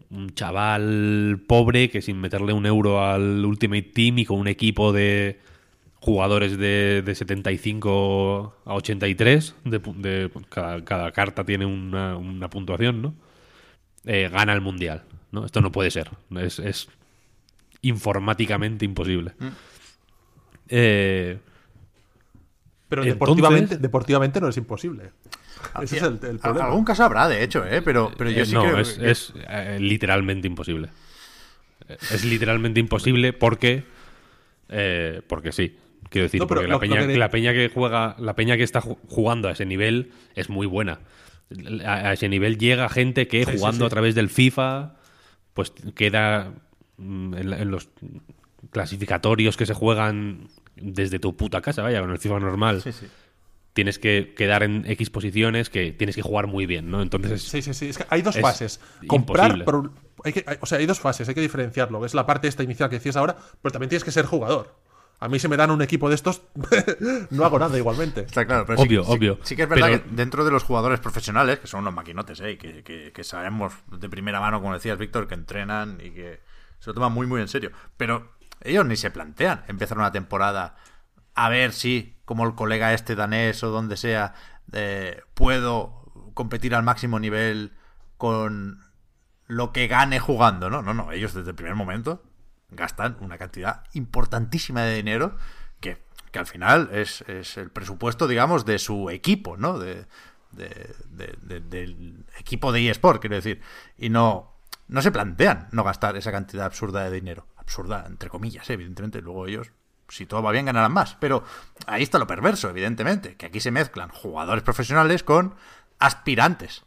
un chaval pobre que sin meterle un euro al Ultimate Team y con un equipo de jugadores de, de 75 a 83, de, de- cada, cada carta tiene una, una puntuación, ¿no? Eh, gana el mundial, ¿no? Esto no puede ser, es, es informáticamente imposible. Eh, Pero Entonces- deportivamente, deportivamente no es imposible. Ese es el, el Al- problema. Algún caso habrá, de hecho, ¿eh? Pero, pero yo Eh, sí no, creo es, que- es, eh, literalmente imposible. Es literalmente imposible porque. eh, porque sí. Quiero decir, No, porque la, lo- lo peña, que- la peña que juega, la peña que está ju- jugando a ese nivel es muy buena. A, a ese nivel llega gente que Sí, jugando sí. a través del FIFA, pues queda mm, en, la- en los clasificatorios que se juegan desde tu puta casa, vaya, con el FIFA normal. Sí, sí. Tienes que quedar en X posiciones que tienes que jugar muy bien, ¿no? Entonces, Sí, sí, sí. Es que hay dos Es fases. Comprar. por- hay que- hay- o sea, hay dos fases, hay que diferenciarlo. Es la parte esta inicial que decías ahora, pero también tienes que ser jugador. A mí se me dan un equipo de estos, no hago nada igualmente. Está claro, pero Obvio, sí, sí- obvio. Sí, que es verdad Pero- que dentro de los jugadores profesionales, que son unos maquinotes, ¿eh? y que, que- que sabemos de primera mano, como decías, Víctor, que entrenan y que se lo toman muy, muy en serio. Pero ellos ni se plantean empezar una temporada a ver si, como el colega este danés o donde sea, eh, puedo competir al máximo nivel con lo que gane jugando, ¿no? No, no, ellos desde el primer momento gastan una cantidad importantísima de dinero que, que al final es, es el presupuesto, digamos, de su equipo, ¿no? De, de- de- de- del equipo de eSport, quiero decir. Y no, no se plantean no gastar esa cantidad absurda de dinero. Absurda, entre comillas, evidentemente. Luego ellos, si todo va bien, ganarán más. Pero ahí está lo perverso, evidentemente, que aquí se mezclan jugadores profesionales con aspirantes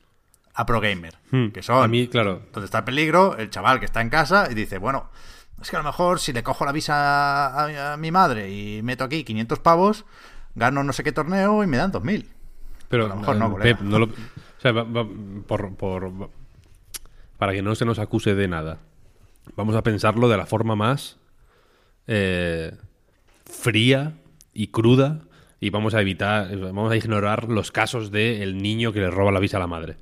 a pro gamer. Hmm. Que son a mí, claro, donde está el peligro, el chaval que está en casa y dice, bueno, es que a lo mejor si le cojo la visa a, a mi madre y meto aquí 500 pavos, gano no sé qué torneo y me dan 2.000. Pero A lo mejor no, eh. Pep, no lo- o sea, va- va- por, por- para que no se nos acuse de nada, vamos a pensarlo de la forma más eh, fría y cruda y vamos a evitar, vamos a ignorar los casos de el niño que le roba la visa a la madre.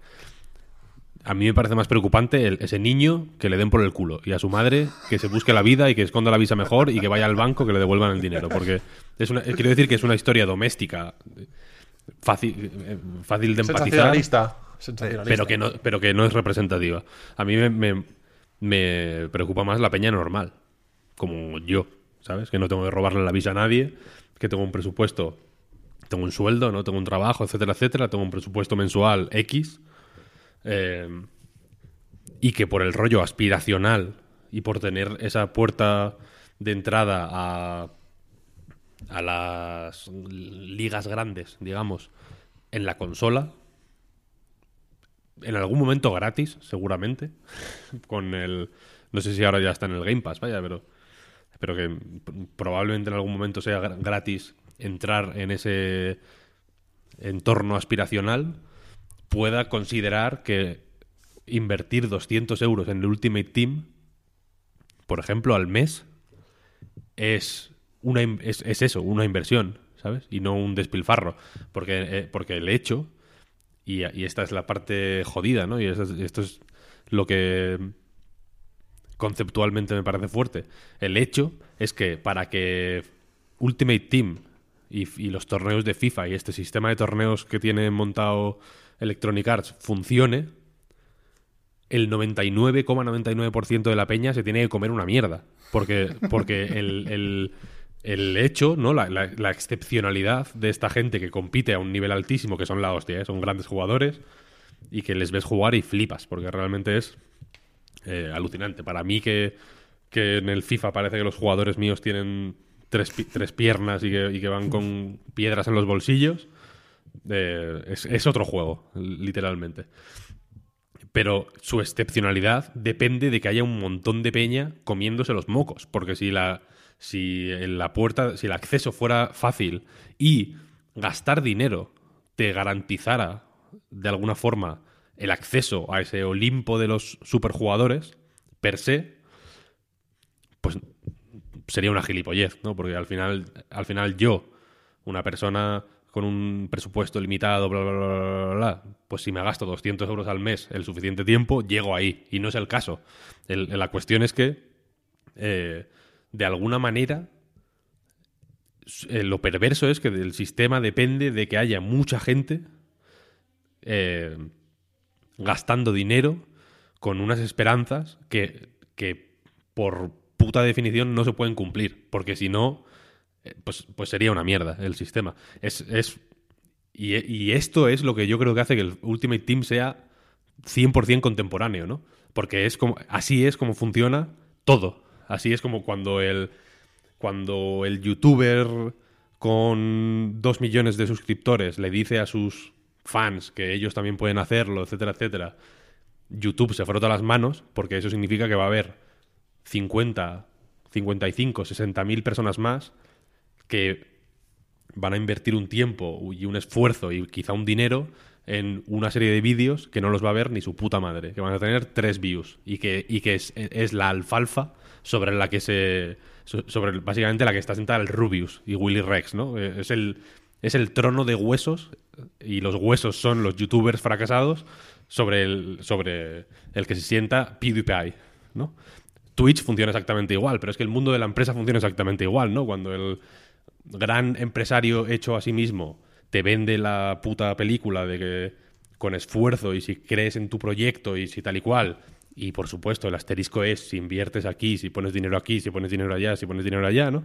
A mí me parece más preocupante el- ese niño que le den por el culo y a su madre que se busque la vida y que esconda la visa mejor y que vaya al banco que le devuelvan el dinero. Porque es una, quiero decir que es una historia doméstica fácil, eh, fácil de empatizar, Sensacionalista. sensacionalista. pero que, no, pero que no es representativa. A mí me, me- me preocupa más la peña normal, como yo, ¿sabes? Que no tengo que robarle la visa a nadie, que tengo un presupuesto, tengo un sueldo, no tengo un trabajo, etcétera, etcétera, tengo un presupuesto mensual X, eh, y que por el rollo aspiracional y por tener esa puerta de entrada a, a las ligas grandes, digamos, en la consola, en algún momento gratis, seguramente, con el... No sé si ahora ya está en el Game Pass, vaya, pero, pero que p- probablemente en algún momento sea gra- gratis entrar en ese entorno aspiracional, pueda considerar que invertir 200 euros en el Ultimate Team, por ejemplo, al mes, es, una, es, es eso, una inversión, ¿sabes? Y no un despilfarro. Porque, eh, porque el hecho, y, y esta es la parte jodida, ¿no? Y esto es, esto es lo que conceptualmente me parece fuerte. El hecho es que para que Ultimate Team y, los torneos de FIFA y este sistema de torneos que tiene montado Electronic Arts funcione, el 99,99% de la peña se tiene que comer una mierda. Porque, porque el, el- el hecho, ¿no? La, la- la excepcionalidad de esta gente que compite a un nivel altísimo, que son la hostia, ¿eh? son grandes jugadores, y que les ves jugar y flipas, porque realmente es eh, alucinante. Para mí que, en el FIFA parece que los jugadores míos tienen tres, tres piernas y que, y que van con piedras en los bolsillos, eh, es, es otro juego, literalmente. Pero su excepcionalidad depende de que haya un montón de peña comiéndose los mocos. Porque si la, si en la puerta, si el acceso fuera fácil y gastar dinero te garantizara de alguna forma el acceso a ese Olimpo de los superjugadores, per se, pues sería una gilipollez, ¿no? Porque al final, al final yo, una persona con un presupuesto limitado, bla, bla, bla, bla, pues si me gasto 200 euros al mes el suficiente tiempo, llego ahí. Y no es el caso. La cuestión es que, eh, de alguna manera, eh, lo perverso es que el sistema depende de que haya mucha gente eh, gastando dinero con unas esperanzas que, que por puta definición no se pueden cumplir, porque si no, eh, pues, pues sería una mierda el sistema. Es, es, y, esto es lo que yo creo que hace que el Ultimate Team sea 100% contemporáneo, ¿no? Porque es como, así es como funciona todo. Así es como cuando el, cuando el youtuber con dos millones de suscriptores le dice a sus fans que ellos también pueden hacerlo, etcétera, etcétera, YouTube se frota las manos porque eso significa que va a haber 50, 55, 60 mil personas más que van a invertir un tiempo y un esfuerzo y quizá un dinero en una serie de vídeos que no los va a ver ni su puta madre, que van a tener tres views y que, y que es, es la alfalfa sobre la que se... so- sobre básicamente la que está sentada el Rubius y Willy Rex, ¿no? Eh, Es el, es el trono de huesos y los huesos son los youtubers fracasados sobre el, sobre el que se sienta PewDiePie, ¿no? Twitch funciona exactamente igual, pero es que el mundo de la empresa funciona exactamente igual, ¿no? Cuando el gran empresario hecho a sí mismo te vende la puta película de que con esfuerzo y si crees en tu proyecto y si tal y cual, y por supuesto el asterisco es si inviertes aquí, si pones dinero aquí, si pones dinero allá, si pones dinero allá, ¿no?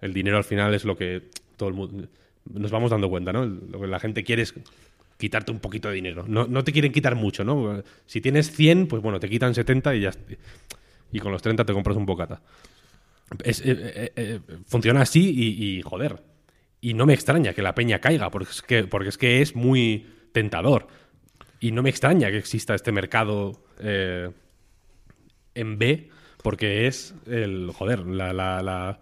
El dinero al final es lo que todo el mundo... Nos vamos dando cuenta, ¿no? Lo que la gente quiere es quitarte un poquito de dinero. No, no te quieren quitar mucho, ¿no? Si tienes 100, pues bueno, te quitan 70 y ya... Y con los 30 te compras un bocata. Eh, eh, eh, funciona así y, joder. Y no me extraña que la peña caiga, porque es que, porque es, que es muy tentador. Y no me extraña que exista este mercado en B, porque es el. Joder, la. la, la,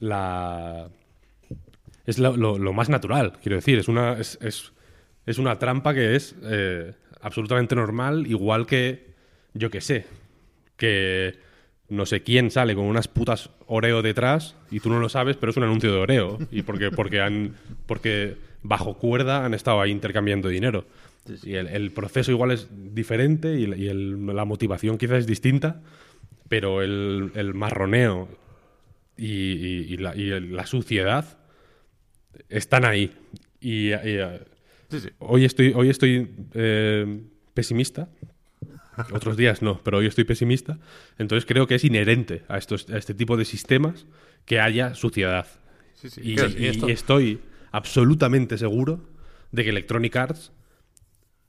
la- es lo, lo- lo más natural, quiero decir. Es una, es, es- es una trampa que es eh, absolutamente normal, igual que. Yo que sé. Que no sé quién sale con unas putas Oreo detrás y tú no lo sabes, pero es un anuncio de Oreo. Y porque, porque han. Porque bajo cuerda han estado ahí intercambiando dinero. Y el, el proceso igual es diferente y, el- y el- la motivación quizás es distinta, pero el, el marroneo y, la, y la suciedad están ahí. Y, y, eh, Sí, sí. hoy estoy, hoy estoy eh, pesimista. Otros días no, pero hoy estoy pesimista. Entonces creo que es inherente a, estos, a este tipo de sistemas que haya suciedad. Sí, sí. Y, Claro, y- y esto- y estoy absolutamente seguro de que Electronic Arts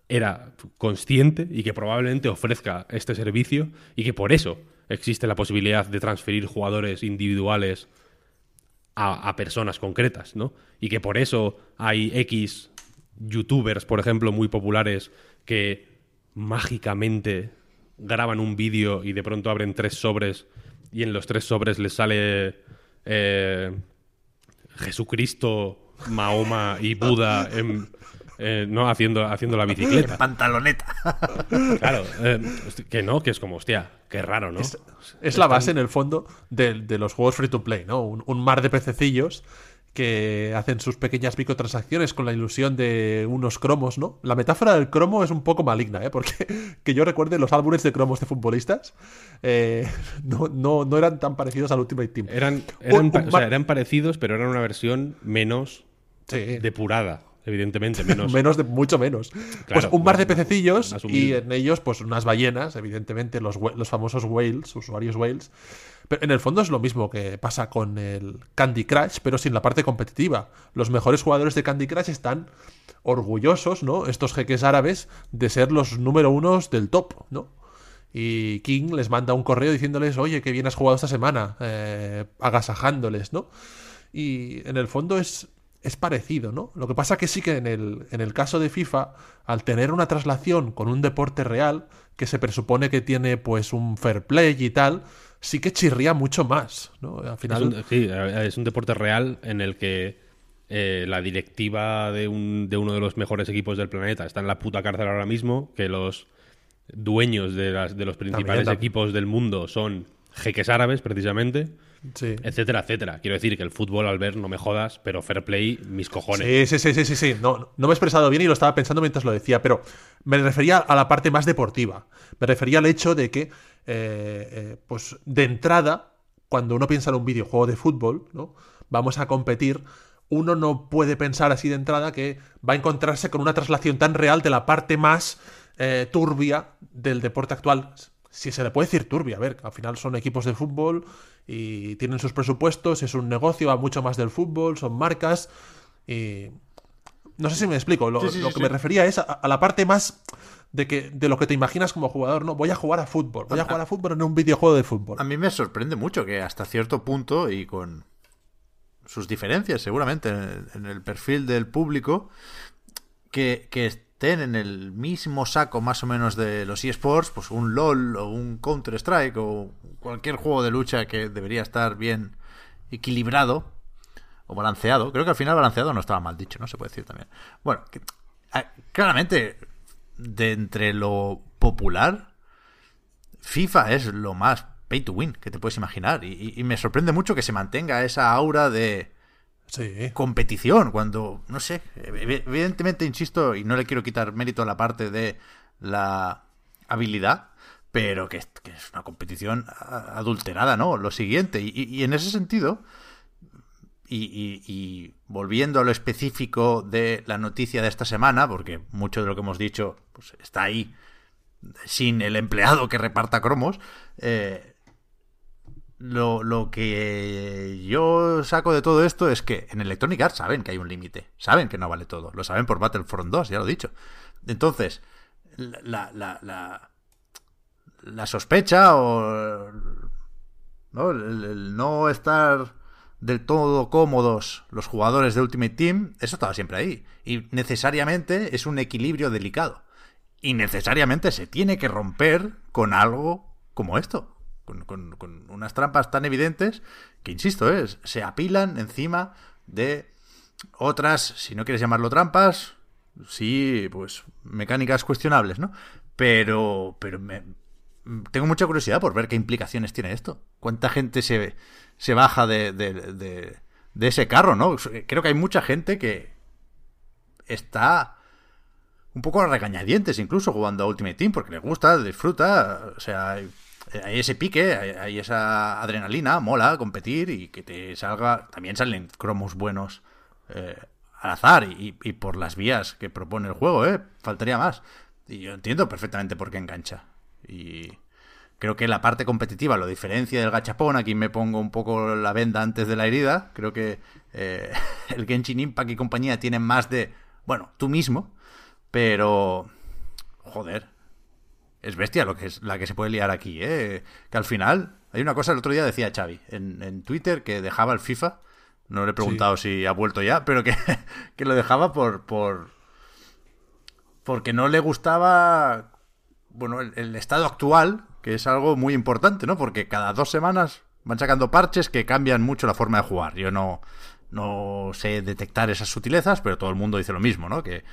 era consciente y que probablemente ofrezca este servicio y que por eso existe la posibilidad de transferir jugadores individuales a, personas concretas, ¿no? Y que por eso hay X youtubers, por ejemplo, muy populares que mágicamente graban un vídeo y de pronto abren tres sobres y en los tres sobres les sale eh, Jesucristo, Mahoma y Buda en- eh, no haciendo, haciendo la bicicleta. Pantaloneta. Claro, eh, que no, que es como, hostia, qué raro, ¿no? Es la base, en el fondo, de, de los juegos free to play, ¿no? Un, un mar de pececillos que hacen sus pequeñas microtransacciones con la ilusión de unos cromos, ¿no? La metáfora del cromo es un poco maligna, ¿eh? Porque que yo recuerde los álbumes de cromos de futbolistas eh, no, no, no, eran tan parecidos al Ultimate Team. Eran, eran, o sea, eran parecidos, pero eran una versión menos Sí. depurada, evidentemente, menos. menos de, mucho menos. Claro, pues un mar de pececillos y en ellos, pues unas ballenas, evidentemente, los, los famosos whales, usuarios whales. Pero en el fondo es lo mismo que pasa con el Candy Crush, pero sin la parte competitiva. Los mejores jugadores de Candy Crush están orgullosos, ¿no? Estos jeques árabes de ser los número unos del top, ¿no? Y King les manda un correo diciéndoles, oye, qué bien has jugado esta semana, eh, agasajándoles, ¿no? Y en el fondo es, es parecido, ¿no? Lo que pasa que sí que en el, en el caso de FIFA, al tener una traslación con un deporte real, que se presupone que tiene pues un fair play y tal, sí que chirría mucho más, ¿no? Al Es final... un, sí, es un deporte real en el que eh, la directiva de, un, de uno de los mejores equipos del planeta está en la puta cárcel ahora mismo, que los dueños de, las, de los principales también. equipos del mundo son jeques árabes, precisamente, Sí. etcétera, etcétera. Quiero decir que el fútbol, al ver, no me jodas, pero fair play, mis cojones. Sí, sí, sí, sí, sí. No, no me he expresado bien y lo estaba pensando mientras lo decía, pero me refería a la parte más deportiva. Me refería al hecho de que, eh, eh, pues, de entrada, cuando uno piensa en un videojuego de fútbol, ¿no? Vamos a competir. Uno no puede pensar así de entrada que va a encontrarse con una traslación tan real de la parte más eh, turbia del deporte actual. Si se le puede decir turbia, a ver, al final son equipos de fútbol y tienen sus presupuestos, es un negocio, va mucho más del fútbol, son marcas y no sé si me explico. Lo, Sí, sí, lo sí, que me refería es a, a la parte más de que de lo que te imaginas como jugador. No, voy a jugar a fútbol. Voy a jugar a fútbol en un videojuego de fútbol. A mí me sorprende mucho que hasta cierto punto y con sus diferencias seguramente en el, en el perfil del público, que, que estén en el mismo saco más o menos de los eSports, pues un LOL o un Counter-Strike o cualquier juego de lucha que debería estar bien equilibrado o balanceado. Creo que al final balanceado no estaba mal dicho, ¿no? Se puede decir también. Bueno, ah, claramente, de entre lo popular, FIFA es lo más pay to win que te puedes imaginar. Y me sorprende mucho que se mantenga esa aura de Competición cuando, no sé, ev- evidentemente, insisto, y no le quiero quitar mérito a la parte de la habilidad, pero que, es- que es una competición adulterada, ¿no? Lo siguiente. Y, en ese sentido, y, y- y volviendo a lo específico de la noticia de esta semana, porque mucho de lo que hemos dicho pues, está ahí sin el empleado que reparta cromos, eh, lo, lo que yo saco de todo esto es que en Electronic Arts saben que hay un límite, saben que no vale todo, lo saben por Battlefront 2, ya lo he dicho. Entonces, la, la, la, sospecha o el no estar del todo cómodos los jugadores de Ultimate Team, eso estaba siempre ahí. Y necesariamente es un equilibrio delicado. Y necesariamente se tiene que romper con algo como esto. Con, con- con unas trampas tan evidentes que, insisto, es, se apilan encima de otras, si no quieres llamarlo trampas, sí, pues mecánicas cuestionables, ¿no? Pero, pero me- tengo mucha curiosidad por ver qué implicaciones tiene esto. ¿Cuánta gente se, se baja de, de, de- de ese carro, no? Creo que hay mucha gente que está un poco a regañadientes incluso jugando a Ultimate Team porque le gusta, disfruta, o sea, hay ese pique, hay, esa adrenalina, mola competir y que te salga, también salen cromos buenos eh, al azar y, y por las vías que propone el juego, ¿eh? Faltaría más. Y yo entiendo perfectamente por qué engancha. Y creo que la parte competitiva lo diferencia del gachapón. Aquí me pongo un poco la venda antes de la herida. Creo que eh, el Genshin Impact y compañía tienen más de, bueno, tú mismo. Pero, joder, es bestia lo que es la que se puede liar aquí, ¿eh? Que al final, hay una cosa, el otro día decía Xavi en, en Twitter que dejaba el FIFA. No le he preguntado si ha vuelto ya, pero que, que lo dejaba por, por. Porque no le gustaba. Bueno, el, el estado actual, que es algo muy importante, ¿no? Porque cada dos semanas van sacando parches que cambian mucho la forma de jugar. Yo no, no sé detectar esas sutilezas, pero todo el mundo dice lo mismo, ¿no? Que,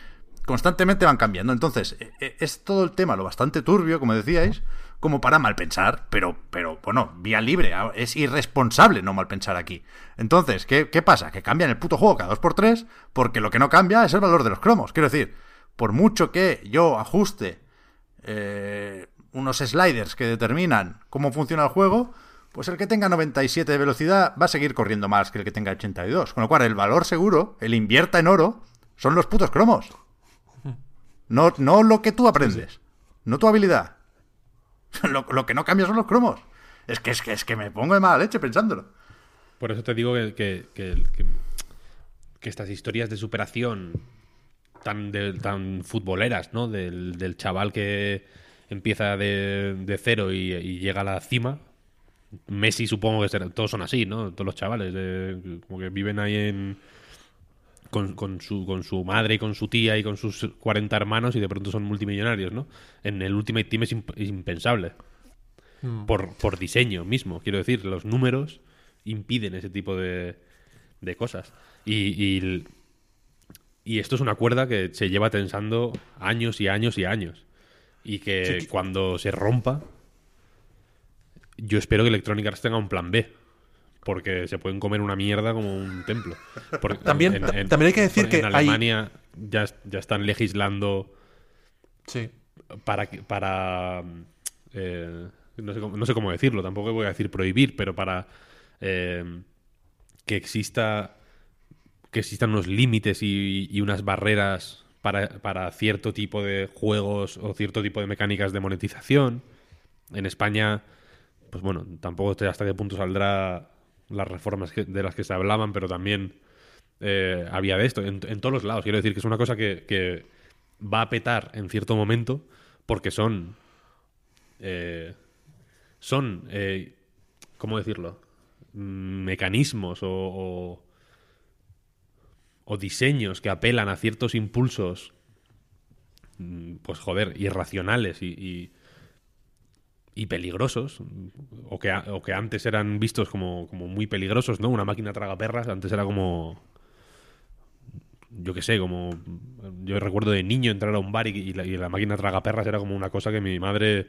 constantemente van cambiando. Entonces, e- e- es todo el tema lo bastante turbio, como decíais, como para mal pensar, pero, pero bueno, vía libre, es irresponsable no mal pensar aquí. Entonces, ¿qué, qué pasa? Que cambian el puto juego cada 2x3 porque lo que no cambia es el valor de los cromos. Quiero decir, por mucho que yo ajuste eh, unos sliders que determinan cómo funciona el juego, pues el que tenga 97 de velocidad va a seguir corriendo más que el que tenga 82. Con lo cual, el valor seguro, el invierta en oro, son los putos cromos. No, no lo que tú aprendes. No tu habilidad. Lo, lo que no cambia son los cromos. Es que, es que es que me pongo de mala leche pensándolo. Por eso te digo que, que- que- estas historias de superación tan, de- tan futboleras, ¿no? Del, del chaval que empieza de, de cero y, y llega a la cima. Messi supongo que será- todos son así, ¿no? Todos los chavales, de- como que viven ahí en... Con, con su, con su madre y con su tía y con sus 40 hermanos y de pronto son multimillonarios, ¿no? En el Ultimate Team es imp- impensable por, por diseño mismo. Quiero decir, los números impiden ese tipo de, de cosas. Y, y, y esto es una cuerda que se lleva tensando años y años y años. Y que Sí, que- cuando se rompa, yo espero que Electronic Arts tenga un plan B. Porque se pueden comer una mierda como un templo. Porque También- ta- también hay que decir en que hay- Alemania ya, ya están legislando Sí. para para eh, no, sé cómo, no sé cómo decirlo tampoco voy a decir prohibir pero para eh, que exista que existan unos límites y, y unas barreras para, para cierto tipo de juegos o cierto tipo de mecánicas de monetización en España pues bueno tampoco hasta qué punto saldrá las reformas de las que se hablaban pero también eh, había de esto en, todos los lados. Quiero decir que es una cosa que, va a petar en cierto momento porque son eh, son eh, cómo decirlo Mm, mecanismos o, o, diseños que apelan a ciertos impulsos mm, pues joder irracionales y, y peligrosos o que, o que antes eran vistos como, como muy peligrosos no una máquina traga perras antes era como yo qué sé, como yo recuerdo de niño entrar a un bar y, y la, máquina traga perras era como una cosa que mi madre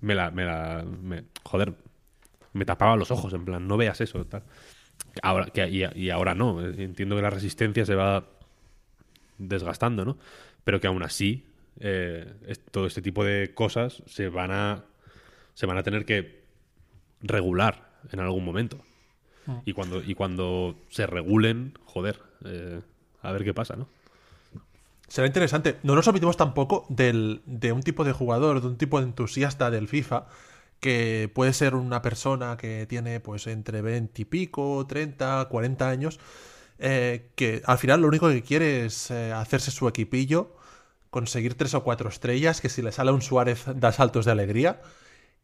me la, me la, joder, me tapaba los ojos, en plan, no veas eso, tal. Ahora, que, y ahora no, entiendo que la resistencia se va desgastando, ¿no? Pero que aún así, eh, es- todo este tipo de cosas se van a, se van a tener que regular en algún momento. Y cuando, y cuando se regulen, joder, eh, a ver qué pasa, ¿no? Será interesante. No nos olvidemos tampoco del, de un tipo de jugador, de un tipo de entusiasta del FIFA, que puede ser una persona que tiene pues entre 20 y pico, 30, 40 años, eh, que al final lo único que quiere es eh, hacerse su equipillo, conseguir tres o cuatro estrellas, que si le sale un Suárez da saltos de alegría,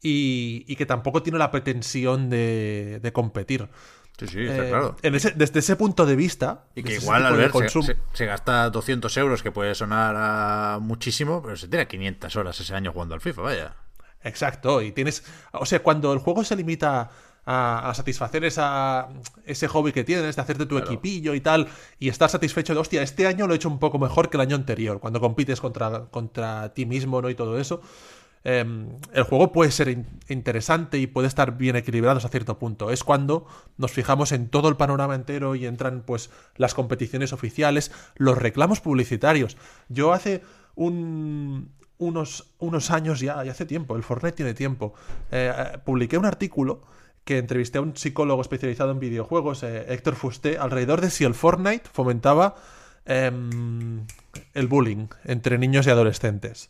y, y que tampoco tiene la pretensión de, de competir. Sí, sí, está Eh, claro. en ese- desde ese punto de vista... Y que igual, de Albert, se, se- se gasta 200 euros, que puede sonar a muchísimo, pero se tira 500 horas ese año jugando al FIFA, vaya. Exacto, y tienes. O sea, cuando el juego se limita a, a satisfacer esa, ese hobby que tienes, de hacerte tu equipillo y tal, y estar satisfecho de, hostia, este año lo he hecho un poco mejor que el año anterior, cuando compites contra, contra ti mismo, ¿no? Y todo eso. em, el juego puede ser in- interesante y puede estar bien equilibrado hasta cierto punto. Es cuando nos fijamos en todo el panorama entero y entran pues las competiciones oficiales, los reclamos publicitarios. Yo hace un, unos, unos años ya, ya hace tiempo, el Fortnite tiene tiempo, eh, eh, publiqué un artículo que entrevisté a un psicólogo especializado en videojuegos, eh, Héctor Fusté, alrededor de si el Fortnite fomentaba em, el bullying entre niños y adolescentes.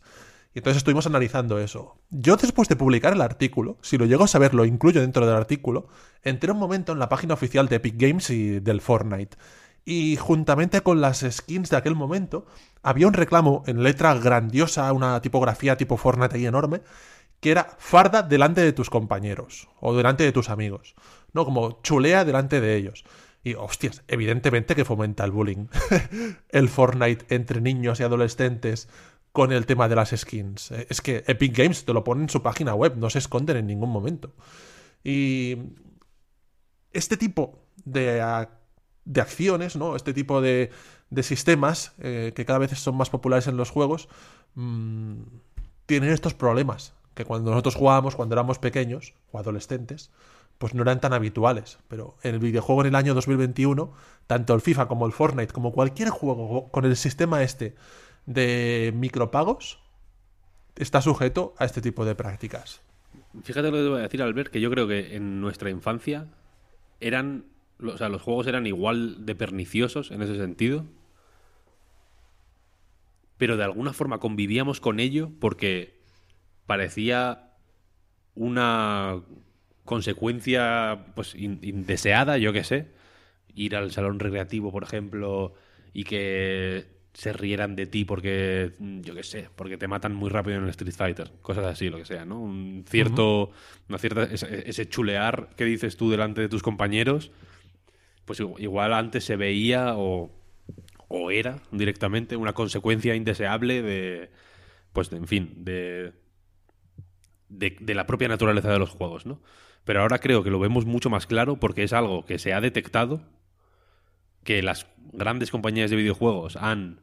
Y entonces estuvimos analizando eso. Yo después de publicar el artículo, si lo llego a saber, lo incluyo dentro del artículo, entré un momento en la página oficial de Epic Games y del Fortnite. Y juntamente con las skins de aquel momento, había un reclamo en letra grandiosa, una tipografía tipo Fortnite ahí enorme, que era farda delante de tus compañeros o delante de tus amigos. ¿No? Como chulea delante de ellos. Y hostias, evidentemente que fomenta el bullying. el Fortnite entre niños y adolescentes con el tema de las skins. Eh, Es que Epic Games te lo pone en su página web, no se esconden en ningún momento. Y este tipo de, de acciones, ¿no? Este tipo de, de sistemas eh, que cada vez son más populares en los juegos mm, tienen estos problemas. Que cuando nosotros jugábamos, cuando éramos pequeños o adolescentes, pues no eran tan habituales. Pero en el videojuego en el año 2021, tanto el FIFA como el Fortnite, como cualquier juego con el sistema este de micropagos, está sujeto a este tipo de prácticas. Fíjate lo que te voy a decir, Albert, que yo creo que en nuestra infancia eran. O sea, los juegos eran igual de perniciosos en ese sentido pero de alguna forma convivíamos con ello porque parecía una consecuencia pues indeseada, yo qué sé, ir al salón recreativo, por ejemplo, y que se rieran de ti porque, yo qué sé, porque te matan muy rápido en el Street Fighter, cosas así, lo que sea, ¿no? Un cierto, una cierta, ese, ese, chulear que dices tú delante de tus compañeros, pues igual antes se veía o o era directamente una consecuencia indeseable de, pues, en fin, de, de, la propia naturaleza de los juegos, ¿no? Pero ahora creo que lo vemos mucho más claro porque es algo que se ha detectado, que las grandes compañías de videojuegos han,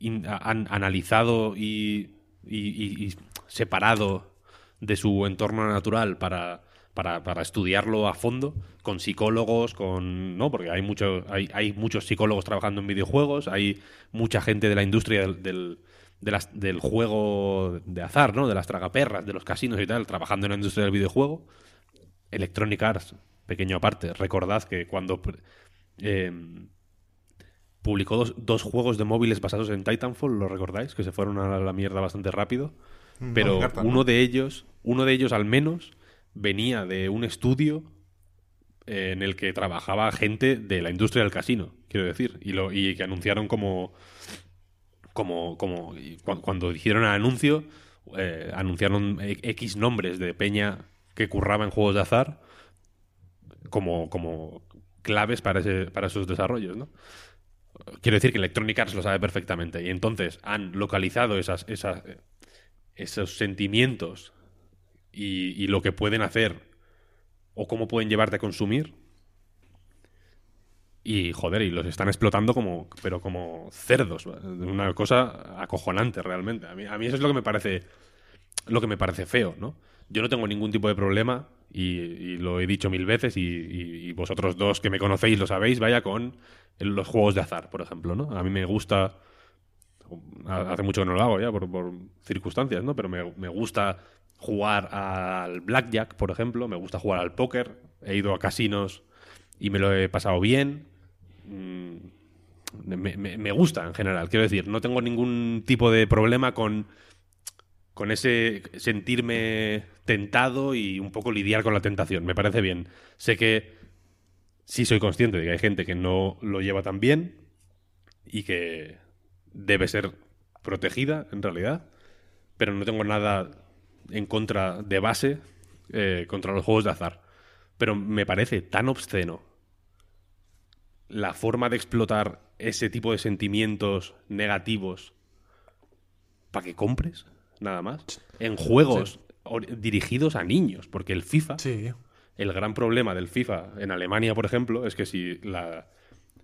han analizado y, y separado de su entorno natural para para, estudiarlo a fondo, con psicólogos, con. ¿no? Porque hay, mucho, hay, hay muchos psicólogos trabajando en videojuegos, hay mucha gente de la industria del, del, del juego de azar, ¿no? De las tragaperras, de los casinos y tal, trabajando en la industria del videojuego. Electronic Arts, pequeño aparte, recordad que cuando eh, publicó dos, dos, juegos de móviles basados en Titanfall, ¿lo recordáis? Que se fueron a la mierda bastante rápido. Mm, Pero uno de ellos, uno de ellos al menos, venía de un estudio eh, en el que trabajaba gente de la industria del casino, quiero decir, y, lo, y que anunciaron como, como, como cuando, hicieron el anuncio, eh, anunciaron X nombres de peña que curraba en juegos de azar como, como claves para, ese, para esos desarrollos, ¿no? Quiero decir que Electronic Arts lo sabe perfectamente y entonces han localizado esas, esas, esos sentimientos y, lo que pueden hacer o cómo pueden llevarte a consumir. Y joder, y los están explotando como, pero como cerdos. Una cosa acojonante realmente. A mí, a mí eso es lo que me parece, lo que me parece feo, ¿no? Yo no tengo ningún tipo de problema y, lo he dicho mil veces y, vosotros dos que me conocéis lo sabéis, vaya con los juegos de azar, por ejemplo, ¿no? A mí me gusta, hace mucho que no lo hago ya por, por circunstancias, ¿no? Pero me, me, gusta jugar al blackjack, por ejemplo, me gusta jugar al póker, he ido a casinos y me lo he pasado bien. Mm, me, gusta en general, quiero decir, no tengo ningún tipo de problema con, con ese sentirme tentado y un poco lidiar con la tentación, me parece bien. Sé que sí soy consciente de que hay gente que no lo lleva tan bien y que debe ser protegida en realidad, pero no tengo nada en contra de base eh, contra los juegos de azar. Pero me parece tan obsceno la forma de explotar ese tipo de sentimientos negativos para que compres, nada más, en juegos dirigidos a niños, porque el FIFA, el gran problema del FIFA en Alemania, por ejemplo, es que si la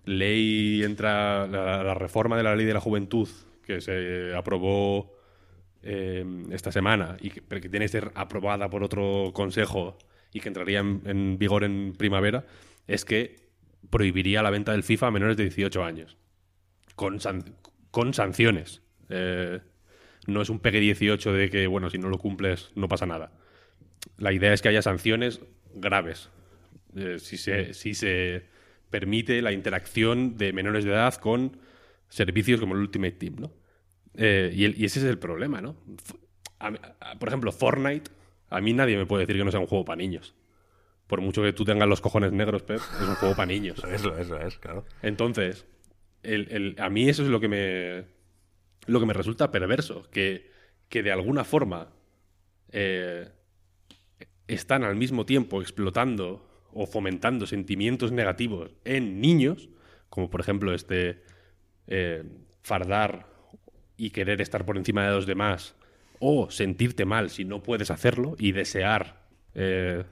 ley entra, la reforma de la ley de la juventud que se aprobó Em, esta semana y que, que, tiene que ser aprobada por otro consejo y que entraría en, vigor en primavera, es que prohibiría la venta del FIFA a menores de 18 años. Con, con sanciones. Eh, no es un pegue 18 de que, bueno, si no lo cumples no pasa nada. La idea es que haya sanciones graves. Eh, si, se, si se permite la interacción de menores de edad con servicios como el Ultimate Team, ¿no? Eh, y, ese es el problema, ¿no? por ejemplo, Fortnite, a mí nadie me puede decir que no sea un juego para niños. Por mucho que tú tengas los cojones negros, Pep, es un juego para niños. eso, eso es, claro. Entonces, a mí eso es lo que me, lo que me resulta perverso, que, que de alguna forma eh, están al mismo tiempo explotando o fomentando sentimientos negativos en niños, como por ejemplo este eh, fardar y querer estar por encima de los demás o sentirte mal si no puedes hacerlo y desear eh,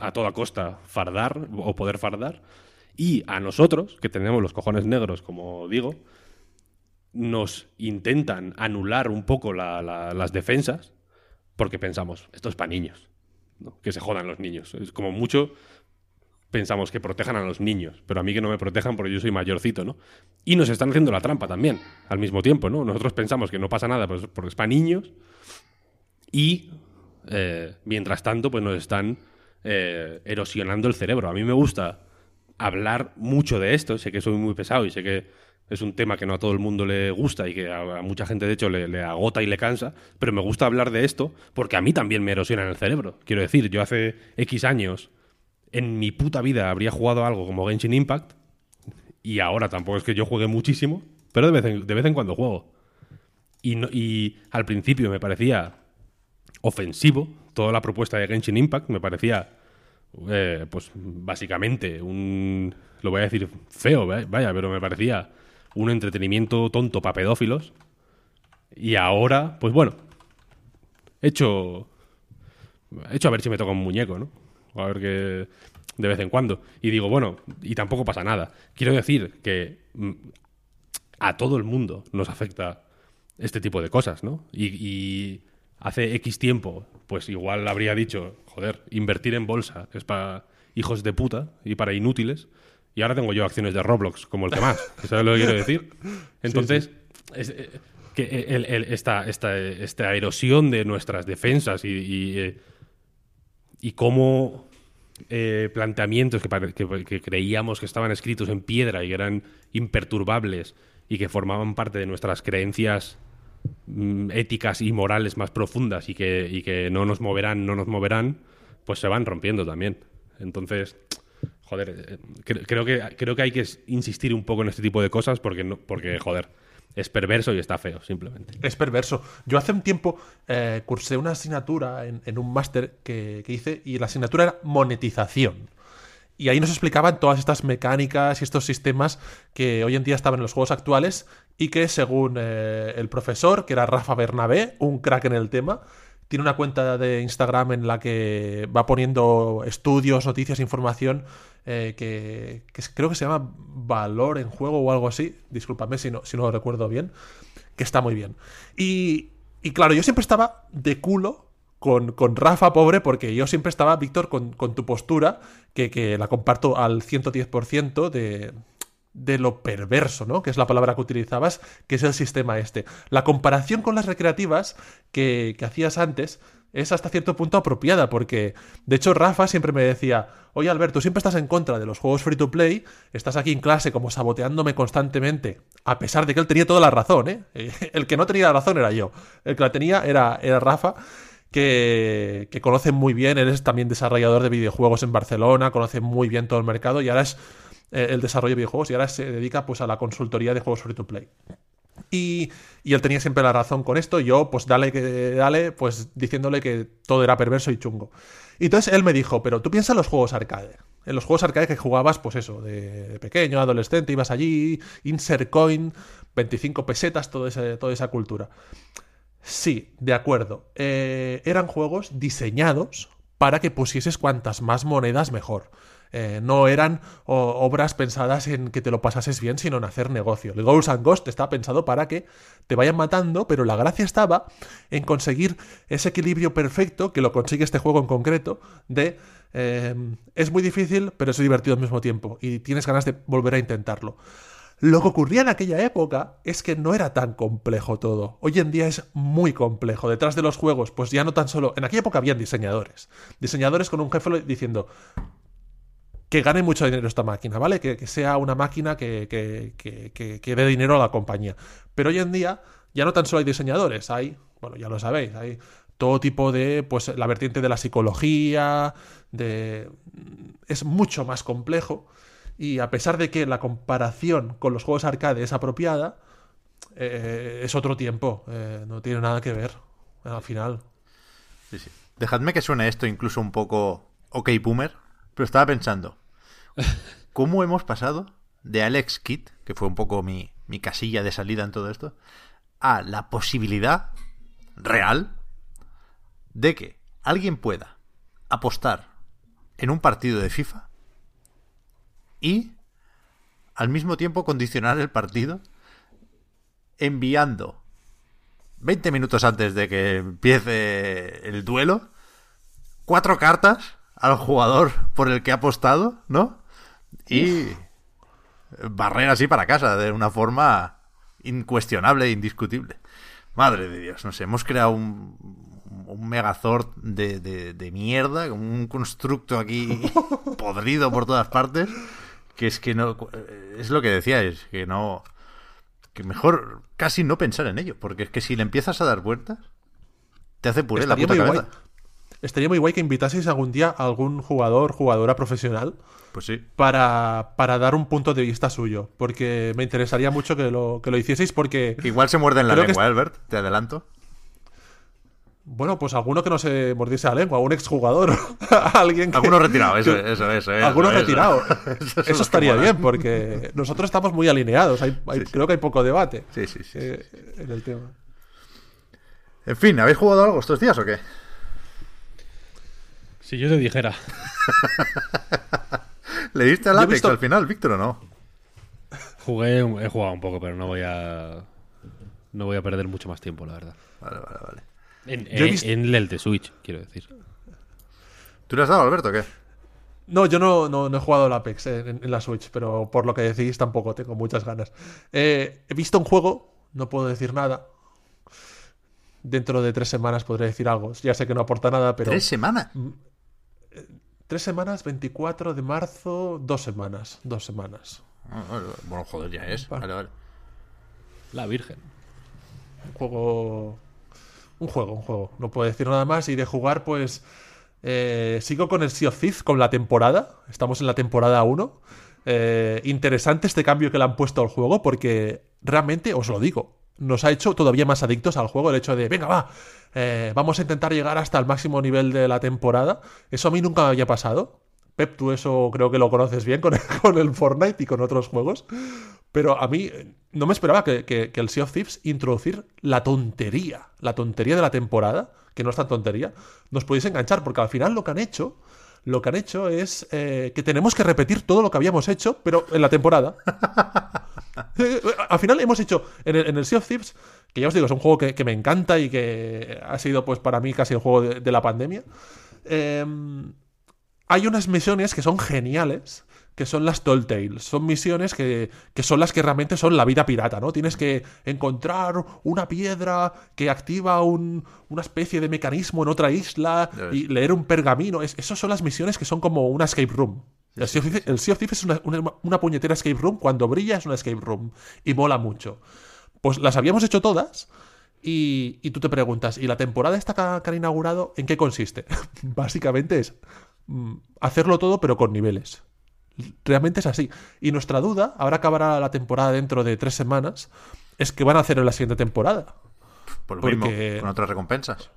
a toda costa fardar o poder fardar Y a nosotros, que tenemos los cojones negros, como digo, nos intentan anular un poco la- la- las defensas porque pensamos, esto es para niños, que se jodan los niños. Es como mucho pensamos que protejan a los niños, pero a mí que no me protejan porque yo soy mayorcito, ¿no? Y nos están haciendo la trampa también, al mismo tiempo, ¿no? Nosotros pensamos que no pasa nada pues, porque es para niños y eh, mientras tanto pues nos están eh, erosionando el cerebro. A mí me gusta hablar mucho de esto, sé que soy muy pesado y sé que es un tema que no a todo el mundo le gusta y que a, mucha gente de hecho le, agota y le cansa, pero me gusta hablar de esto porque a mí también me erosionan el cerebro. Quiero decir, yo hace X años en mi puta vida habría jugado algo como Genshin Impact y ahora tampoco es que yo juegue muchísimo, pero de vez en, de vez en cuando juego. Y al principio me parecía ofensivo toda la propuesta de Genshin Impact, me parecía eh, pues básicamente un lo voy a decir feo, va- vaya, pero me parecía un entretenimiento tonto para pedófilos. Y ahora, pues bueno, he hecho he hecho a ver si me toca un muñeco, ¿no? A ver que de vez en cuando. Y digo, bueno, y tampoco pasa nada. Quiero decir que mm, a todo el mundo nos afecta este tipo de cosas, ¿no? Y hace X tiempo, pues igual habría dicho, joder, invertir en bolsa es para hijos de puta y para inútiles. Y ahora tengo yo acciones de Roblox como el que más. ¿Sabes lo que quiero decir? Entonces, es- eh, que el- el- esta, esta, esta erosión de nuestras defensas y, y, eh, y cómo eh, planteamientos que, que- que creíamos que estaban escritos en piedra y que eran imperturbables y que formaban parte de nuestras creencias éticas y morales más profundas y que, y que no nos moverán, no nos moverán, pues se van rompiendo también. Entonces, joder, eh, cre- creo, que, creo que hay que insistir un poco en este tipo de cosas porque, no, porque joder, es perverso y está feo, simplemente. Es perverso. Yo hace un tiempo eh, cursé una asignatura en, en un máster que, que hice y la asignatura era monetización. Y ahí nos explicaban todas estas mecánicas y estos sistemas que hoy en día estaban en los juegos actuales y que según eh, el profesor, que era Rafa Bernabé, un crack en el tema, tiene una cuenta de Instagram en la que va poniendo estudios, noticias, información eh, que, que creo que se llama Valor en Juego o algo así. Discúlpame si no, si no lo recuerdo bien. Que está muy bien. Y, y claro, yo siempre estaba de culo con, con Rafa, pobre, porque yo siempre estaba, Víctor, con, con tu postura, que, que la comparto al 110% de, de lo perverso, ¿no? Que es la palabra que utilizabas, que es el sistema este. La comparación con las recreativas que, que hacías antes es hasta cierto punto apropiada, porque de hecho Rafa siempre me decía, oye Alberto, siempre estás en contra de los juegos free to play, estás aquí en clase como saboteándome constantemente, a pesar de que él tenía toda la razón, ¿eh? El que no tenía la razón era yo, el que la tenía era, era Rafa, que, conoce muy bien, él es también desarrollador de videojuegos en Barcelona, conoce muy bien todo el mercado y ahora es eh, el desarrollo de videojuegos y ahora se dedica pues a la consultoría de juegos free to play. Y, y él tenía siempre la razón con esto, yo, pues dale que dale, pues diciéndole que todo era perverso y chungo. Y entonces él me dijo, pero tú piensas en los juegos arcade. En los juegos arcade que jugabas, pues eso, de pequeño, adolescente, ibas allí, insert coin, 25 pesetas, todo ese- toda esa cultura. Sí, de acuerdo. Eh, eran juegos diseñados para que pusieses cuantas más monedas mejor. Eh, no eran obras pensadas en que te lo pasases bien, sino en hacer negocio. El Ghosts and Ghost está pensado para que te vayan matando, pero la gracia estaba en conseguir ese equilibrio perfecto, que lo consigue este juego en concreto, de eh, es muy difícil, pero es divertido al mismo tiempo, y tienes ganas de volver a intentarlo. Lo que ocurría en aquella época es que no era tan complejo todo. Hoy en día es muy complejo. Detrás de los juegos, pues ya no tan solo. En aquella época habían diseñadores. Diseñadores con un jefe diciendo que gane mucho dinero esta máquina, ¿vale? Que, que sea una máquina que, que, que, dé dinero a la compañía. Pero hoy en día ya no tan solo hay diseñadores, hay, bueno, ya lo sabéis, hay todo tipo de, pues la vertiente de la psicología, de... Es mucho más complejo. Y a pesar de que la comparación con los juegos arcade es apropiada, eh, es otro tiempo. eh, no tiene nada que ver. Al final. Sí, sí. Dejadme que suene esto incluso un poco ok boomer, pero estaba pensando, ¿cómo hemos pasado de Alex Kidd, que fue un poco mi, mi casilla de salida en todo esto, a la posibilidad real de que alguien pueda apostar en un partido de FIFA y al mismo tiempo condicionar el partido enviando 20 minutos antes de que empiece el duelo cuatro cartas al jugador por el que ha apostado, ¿no? Y barrer así para casa de una forma incuestionable e indiscutible. Madre de Dios, no sé, hemos creado un, un megazord de, de, de mierda, un constructo aquí podrido por todas partes, que es que no... Es lo que decía, es que no... Que mejor casi no pensar en ello, porque es que si le empiezas a dar vueltas, te hace puré la Estaría puta muy cabeza. guay. Estaría muy guay que invitaseis algún día a algún jugador, jugadora profesional Pues sí. para, para dar un punto de vista suyo. Porque me interesaría mucho que lo, que lo hicieseis porque... Igual se muerde en la que lengua, Albert, te adelanto. Bueno, pues alguno que no se mordiese la lengua, un exjugador, alguien que... Alguno retirado, eso, eso, eso. eso, Alguno eso. retirado. Eso estaría bien, porque nosotros estamos muy alineados. Hay, hay- Sí, sí. Creo que hay poco debate Sí, sí, sí. eh, en el tema. En fin, ¿habéis jugado algo estos días o qué? Si yo te dijera. ¿Le diste al Apex visto- al final, Víctor, o no? Jugué, un- he jugado un poco, pero no voy a. No voy a perder mucho más tiempo, la verdad. Vale, vale, vale. En, Yo he en- visto- en el de Switch, quiero decir. ¿Tú le has dado, Alberto, o qué? No, yo no, no, no he jugado al Apex en, en la Switch, pero por lo que decís tampoco tengo muchas ganas. Eh, he visto un juego, no puedo decir nada. Dentro de tres semanas podré decir algo. Ya sé que no aporta nada, pero... ¿Tres semanas? Tres semanas, 24 de marzo, dos semanas. Dos semanas. Ah. Bueno, joder, ya es. Vale, vale. La Virgen. Un juego. Un juego, un juego. No puedo decir nada más. Y de jugar, pues. eh, sigo con el Sea of Thieves, con la temporada. Estamos en la temporada 1. Eh, interesante este cambio que le han puesto al juego, porque realmente, os lo digo, nos ha hecho todavía más adictos al juego el hecho de, venga, va, eh, vamos a intentar llegar hasta el máximo nivel de la temporada. Eso a mí nunca me había pasado. Pep, tú eso creo que lo conoces bien con el, con el Fortnite y con otros juegos. Pero a mí eh, no me esperaba que, que- que el Sea of Thieves introducir la tontería, la tontería de la temporada, que no es tan tontería, nos pudiese enganchar, porque al final lo que han hecho, lo que han hecho es eh, que tenemos que repetir todo lo que habíamos hecho, pero en la temporada. Eh, Al final hemos hecho en el, en el Sea of Thieves, que ya os digo, es un juego que, que me encanta y que ha sido pues para mí casi el juego de, de la pandemia. eh, hay unas misiones que son geniales, que son las Tall Tales. Son misiones que, que son las que realmente son la vida pirata, ¿no? Tienes que encontrar una piedra que activa un- una especie de mecanismo en otra isla y leer un pergamino. Es, esas son las misiones que son como una escape room. El Sea of Thieves, el Sea of Thieves es una, una- una puñetera escape room. Cuando brilla es una escape room. Y mola mucho. Pues las habíamos hecho todas. Y, y tú te preguntas, ¿y la temporada esta que, han inaugurado en qué consiste? Básicamente es hacerlo todo pero con niveles. Realmente es así. Y nuestra duda, ahora acabará la temporada dentro de tres semanas, es que van a hacer en la siguiente temporada. Por lo Porque- mismo, con otras recompensas.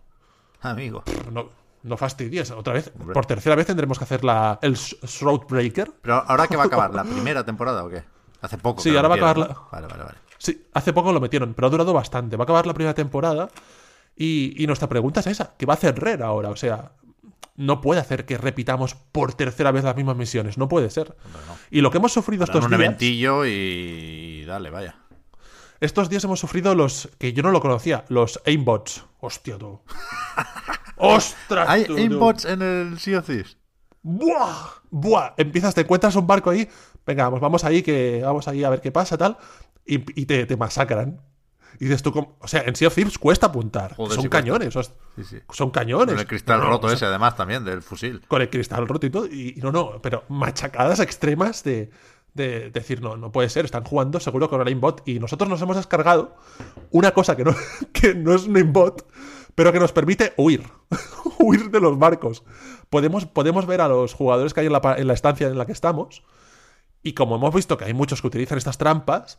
Amigo. No, no fastidies, otra vez. Hombre. Por tercera vez tendremos que hacer la, el Sh- Shroud Breaker. Pero ahora que va a acabar, ¿la primera temporada o qué? Hace poco. Sí, ahora va a acabar ¿no? Vale, vale, vale. Sí, hace poco lo metieron, pero ha durado bastante. Va a acabar la primera temporada y, y nuestra pregunta es esa, ¿qué va a hacer Red ahora? O sea, no puede hacer que repitamos por tercera vez las mismas misiones, no puede ser. Y lo que hemos sufrido estos un días, eventillo y dale, vaya. estos días hemos sufrido los que yo no lo conocía, los aimbots. Hostia, tú. ¡Ostras! ¿Hay tú, tú! aimbots en el Sea of Thieves? ¡Buah! ¡Buah! Empiezas, te encuentras un barco ahí. Venga, vamos, vamos ahí, que vamos ahí a ver qué pasa, tal. Y, y te, te masacran. Y dices tú, ¿cómo? o sea, en Sea of Thieves cuesta apuntar. Joder, son sí cañones, os- Sí, sí. son cañones. Con el cristal No, roto o sea, ese, además, también, del fusil. Con el cristal roto y todo. Y, no, no, pero machacadas extremas de, de decir, no, no puede ser, están jugando seguro con el aimbot. Y nosotros nos hemos descargado una cosa que no, que no es un aimbot, pero que nos permite huir. huir de los barcos. Podemos, podemos ver a los jugadores que hay en la, en la estancia en la que estamos. Y como hemos visto que hay muchos que utilizan estas trampas,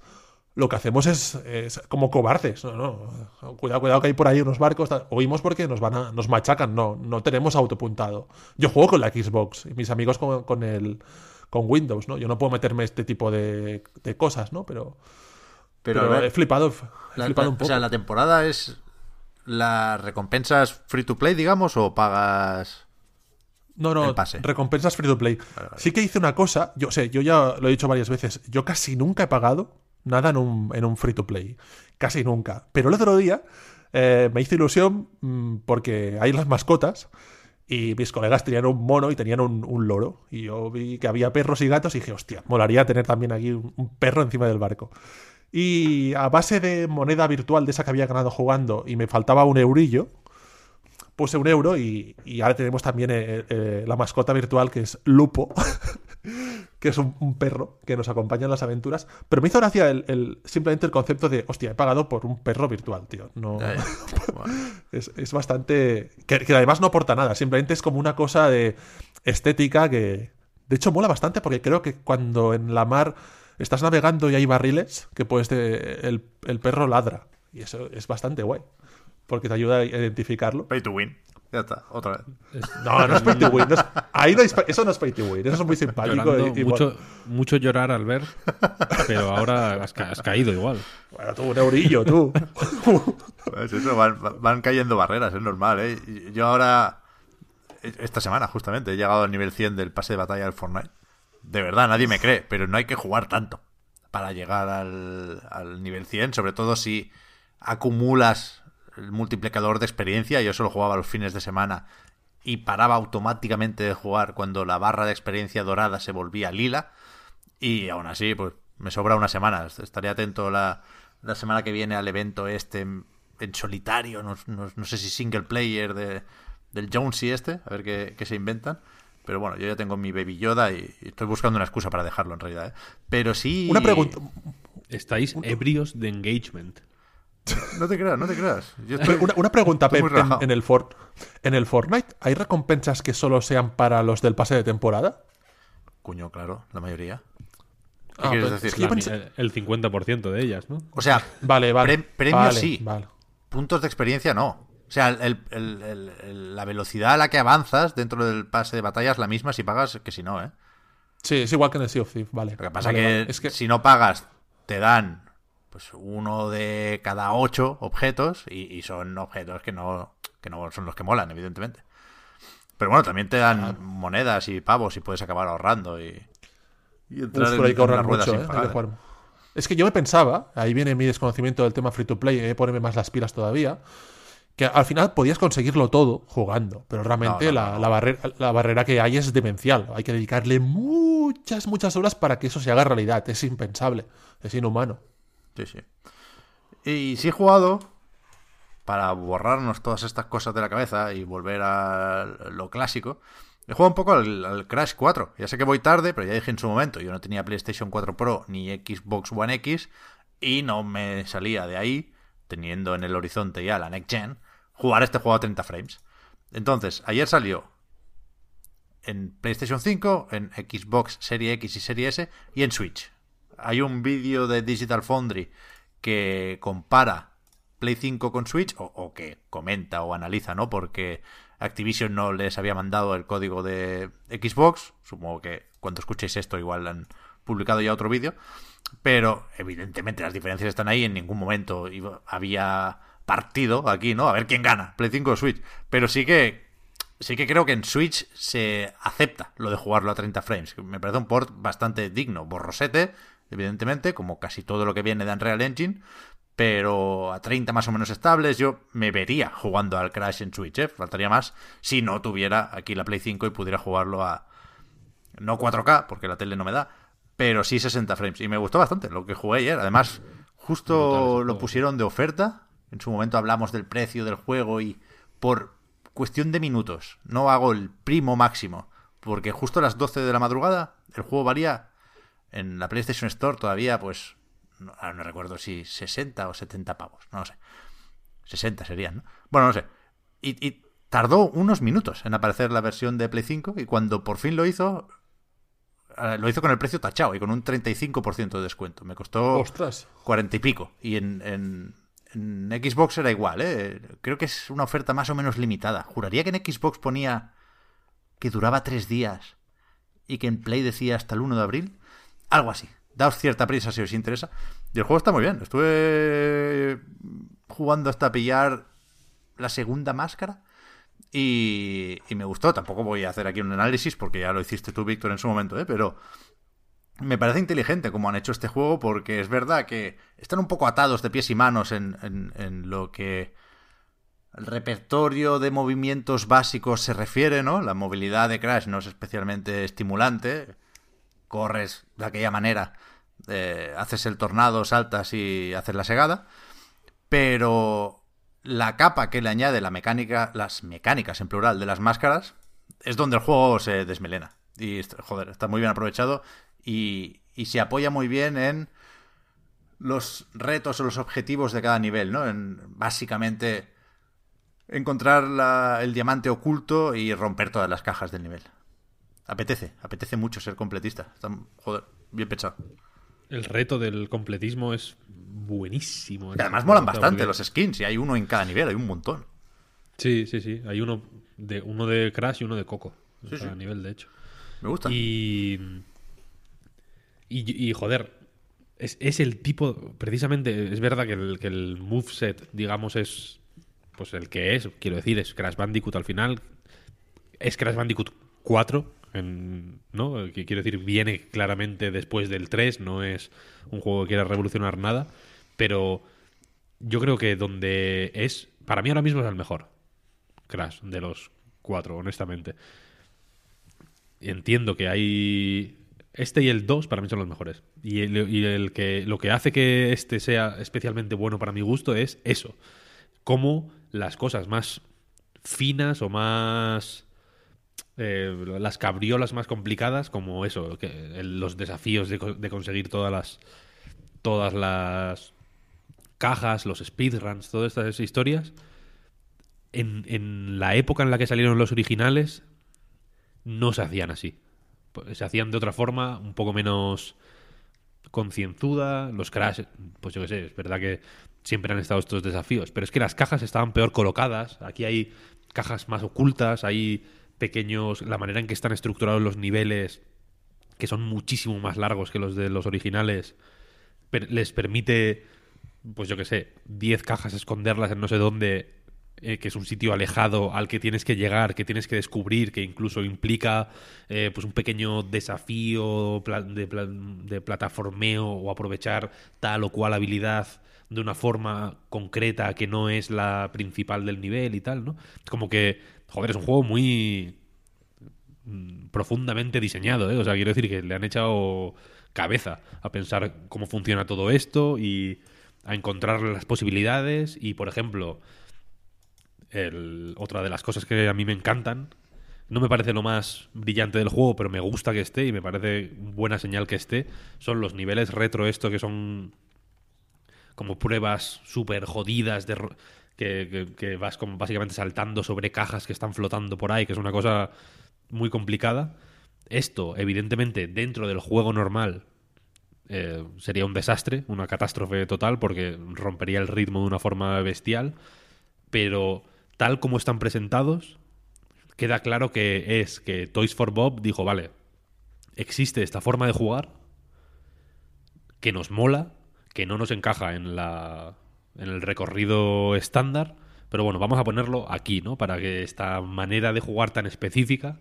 lo que hacemos es, es como cobardes. No, no. Cuidado, cuidado que hay por ahí unos barcos. Oímos porque nos van a, nos machacan. No, no tenemos autopuntado. Yo juego con la Xbox y mis amigos con, con el con Windows, ¿no? Yo no puedo meterme este tipo de, de cosas, ¿no? Pero, Pero, pero a ver, he flipado, he la- flipado un poco. O sea, la temporada es. ¿La recompensa es free to play, digamos, o pagas No, no, el pase. recompensas free to play. Sí que hice una cosa, yo sé, yo ya lo he dicho varias veces, yo casi nunca he pagado nada en un, en un free to play. Casi nunca. Pero el otro día eh, me hizo ilusión mm, porque hay las mascotas y mis colegas tenían un mono y tenían un, un loro. Y yo vi que había perros y gatos y dije, hostia, molaría tener también aquí un, perro encima del barco. Y a base de moneda virtual de esa que había ganado jugando y me faltaba un eurillo, puse un euro y, y ahora tenemos también eh, eh, la mascota virtual que es Lupo, que es un, un perro que nos acompaña en las aventuras. Pero me hizo gracia el, el- simplemente el concepto de, hostia, he pagado por un perro virtual, tío. No, es, es bastante... Que, que además no aporta nada, simplemente es como una cosa de estética que... De hecho, mola bastante porque creo que cuando en la mar estás navegando y hay barriles, que puedes... de- el, el perro ladra. Y eso es bastante guay. Porque te ayuda a identificarlo. Pay to win. Ya está, otra vez. No, no es pay to win. no es- ahí no es pa- eso no es pay to win. Eso es muy simpático. Llorando, y- y mucho, mucho llorar al ver, pero ahora has, ca- has caído igual. Bueno, tú, un eurillo, tú. Pues eso, van, van cayendo barreras, es normal, ¿eh? Yo ahora, esta semana justamente, he llegado al nivel 100 del pase de batalla del Fortnite. De verdad, nadie me cree, pero no hay que jugar tanto para llegar al, al nivel 100, sobre todo si acumulas el multiplicador de experiencia. Yo solo jugaba los fines de semana y paraba automáticamente de jugar cuando la barra de experiencia dorada se volvía lila. Y aún así, pues me sobra una semana. Estaré atento la, la semana que viene al evento este en, en solitario, no, no- no sé si single player de, del Jonesy este, a ver qué, qué se inventan. Pero bueno, yo ya tengo mi Baby Yoda y, y estoy buscando una excusa para dejarlo en realidad. ¿eh? Pero sí... Una pregunta. Estáis ebrios de engagement. No te creas, no te creas. Yo estoy- Una, una pregunta, Pep, en, el For- en el Fortnite, ¿hay recompensas que solo sean para los del pase de temporada? Cuño, claro, la mayoría. ¿Qué Ah, quieres pues, decir? es que yo La- pensé- El 50% de ellas, ¿no? O sea, Vale, vale. Pre- premios vale, sí. Vale. puntos de experiencia no. O sea, el- el- el- el- la velocidad a la que avanzas dentro del pase de batalla es la misma si pagas que si no, ¿eh? Sí, es igual que en el Sea of Thieves, vale. Lo que pasa Vale, que, vale. Es que si no pagas, te dan pues uno de cada ocho objetos y, y son objetos que no, que no son los que molan, evidentemente. Pero bueno, también te dan monedas y pavos y puedes acabar ahorrando y, y entrar Uf, en, pero hay que ahorrar mucho, ¿eh? Hay pagar. que jugar. Es que yo me pensaba, ahí viene mi desconocimiento del tema free to play, de ponerme más las pilas todavía, que al final podías conseguirlo todo jugando, pero realmente No, no, la, no. la barrera, la barrera que hay es demencial. Hay que dedicarle muchas, muchas horas para que eso se haga realidad. Es impensable, es inhumano. Sí, sí. Y sí he jugado para borrarnos todas estas cosas de la cabeza y volver a lo clásico. He jugado un poco al, al Crash 4. Ya sé que voy tarde, pero ya dije en su momento, yo no tenía PlayStation 4 Pro ni Xbox One X y no me salía de ahí, teniendo en el horizonte ya la Next Gen, jugar este juego a 30 frames. Entonces, ayer salió en PlayStation 5, en Xbox Serie X y Serie S y en Switch. Hay un vídeo de Digital Foundry que compara Play 5 con Switch, o, que comenta o analiza, ¿no? Porque Activision no les había mandado el código de Xbox. Supongo que cuando escuchéis esto igual han publicado ya otro vídeo. Pero evidentemente las diferencias están ahí. En ningún momento había partido aquí, ¿no? A ver quién gana, Play 5 o Switch. Pero sí que sí que creo que en Switch se acepta lo de jugarlo a 30 frames. Me parece un port bastante digno. Borrosete, evidentemente, como casi todo lo que viene de Unreal Engine. Pero a 30 más o menos estables, yo me vería jugando al Crash en Switch, ¿eh? Faltaría más si no tuviera aquí la Play 5 y pudiera jugarlo a. No 4K, porque la tele no me da, pero sí 60 frames. Y me gustó bastante lo que jugué ayer. Además, justo lo pusieron de oferta. En su momento hablamos del precio del juego y por cuestión de minutos no hago el primo máximo. Porque justo a las 12 de la madrugada el juego valía en la PlayStation Store todavía, pues, no, ahora no recuerdo si 60 o 70 pavos, no lo sé. 60 serían, ¿no? Bueno, no sé. Y, y tardó unos minutos en aparecer la versión de Play 5 y cuando por fin lo hizo, eh, lo hizo con el precio tachado y con un 35% de descuento. Me costó Ostras. 40 y pico. Y en, en- en Xbox era igual, ¿eh? Creo que es una oferta más o menos limitada. Juraría que en Xbox ponía que duraba tres días y que en Play decía hasta el 1 de abril. Algo así. Daos cierta prisa si os interesa. Y el juego está muy bien. Estuve jugando hasta pillar la segunda máscara. Y, y me gustó. Tampoco voy a hacer aquí un análisis porque ya lo hiciste tú, Víctor, en su momento, ¿eh? Pero me parece inteligente como han hecho este juego porque es verdad que están un poco atados de pies y manos en, en, en lo que el repertorio de movimientos básicos se refiere, ¿no? La movilidad de Crash no es especialmente estimulante. Corres de aquella manera, eh, haces el tornado, saltas y haces la segada. Pero la capa que le añade la mecánica, las mecánicas en plural de las máscaras, es donde el juego se desmelena. Y, joder, está muy bien aprovechado y, y se apoya muy bien en los retos o los objetivos de cada nivel, ¿no? En básicamente encontrar la, el diamante oculto y romper todas las cajas del nivel. Apetece, apetece mucho ser completista. Está, joder, bien pensado. El reto del completismo es buenísimo. Y además molan bastante los skins, y hay uno en cada nivel, hay un montón. Sí, sí, sí. Hay uno de, uno de Crash y uno de Coco. En Sí, cada sí. nivel, de hecho. Me gusta. Y, y, y, joder, es, es el tipo, precisamente, es verdad que el, que el moveset, digamos, es pues el que es, quiero decir, es Crash Bandicoot al final, es Crash Bandicoot 4, ¿no? Que quiero decir, viene claramente después del 3, no es un juego que quiera revolucionar nada, pero yo creo que donde es, para mí ahora mismo es el mejor Crash de los cuatro, honestamente. Entiendo que hay este y el 2 para mí son los mejores. Y, el, y el que lo que hace que este sea especialmente bueno para mi gusto es eso. Cómo las cosas más finas o más eh, las cabriolas más complicadas, como eso, los desafíos de, de conseguir todas las todas las cajas, los speedruns, todas estas historias, en, en la época en la que salieron los originales, no se hacían así. Pues Se hacían de otra forma, un poco menos concienzuda. Los Crash, pues yo qué sé, es verdad que siempre han estado estos desafíos, pero es que las cajas estaban peor colocadas. Aquí hay cajas más ocultas, hay pequeños. La manera en que están estructurados los niveles, que son muchísimo más largos que los de los originales, les permite, pues yo qué sé, 10 cajas esconderlas en no sé dónde, eh, que es un sitio alejado al que tienes que llegar, que tienes que descubrir, que incluso implica eh, pues un pequeño desafío de plataformeo o aprovechar tal o cual habilidad de una forma concreta que no es la principal del nivel y tal, ¿no? Como que, joder, es un juego muy mm, profundamente diseñado, ¿eh? O sea, quiero decir que le han echado cabeza a pensar cómo funciona todo esto y a encontrar las posibilidades y, por ejemplo, el- otra de las cosas que a mí me encantan, no me parece lo más brillante del juego, pero me gusta que esté y me parece buena señal que esté, son los niveles retro esto que son como pruebas súper jodidas de que- que vas como básicamente saltando sobre cajas que están flotando por ahí, que es una cosa muy complicada. Esto, evidentemente, dentro del juego normal eh, sería un desastre, una catástrofe total, porque rompería el ritmo de una forma bestial. Pero tal como están presentados, queda claro que es que Toys for Bob dijo, vale, existe esta forma de jugar que nos mola, que no nos encaja en la en el recorrido estándar, pero bueno, vamos a ponerlo aquí, ¿no? Para que esta manera de jugar tan específica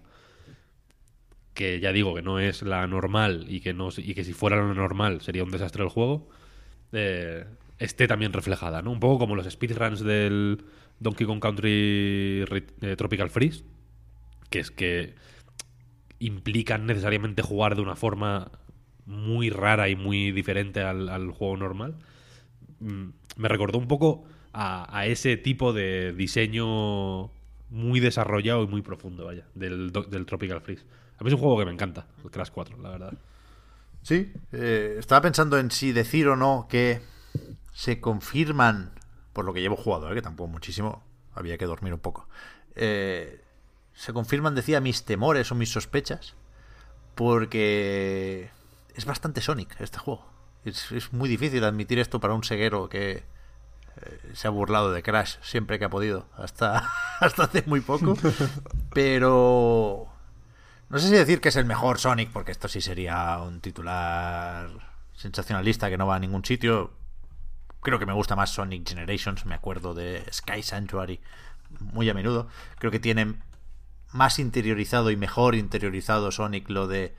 que ya digo que no es la normal y que no y que si fuera la normal sería un desastre el juego eh, esté también reflejada, ¿no? Un poco como los speedruns del Donkey Kong Country eh, Tropical Freeze, que es que implican necesariamente jugar de una forma muy rara y muy diferente al, juego normal. Mm, Me recordó un poco a, ese tipo de diseño muy desarrollado y muy profundo, vaya, del, del Tropical Freeze. A mí es un juego que me encanta, el Crash 4, la verdad. Sí, eh, estaba pensando en si decir o no que se confirman, por lo que llevo jugado, ¿eh? que tampoco muchísimo, había que dormir un poco. eh, se confirman, decía, mis temores o mis sospechas, porque es bastante Sonic este juego. Es, es muy difícil admitir esto para un seguero que eh, se ha burlado de Crash siempre que ha podido, hasta, hasta hace muy poco. Pero no sé si decir que es el mejor Sonic, porque esto sí sería un titular sensacionalista que no va a ningún sitio. Creo que me gusta más Sonic Generations, me acuerdo de Sky Sanctuary muy a menudo. Creo que tienen más interiorizado y mejor interiorizado Sonic lo de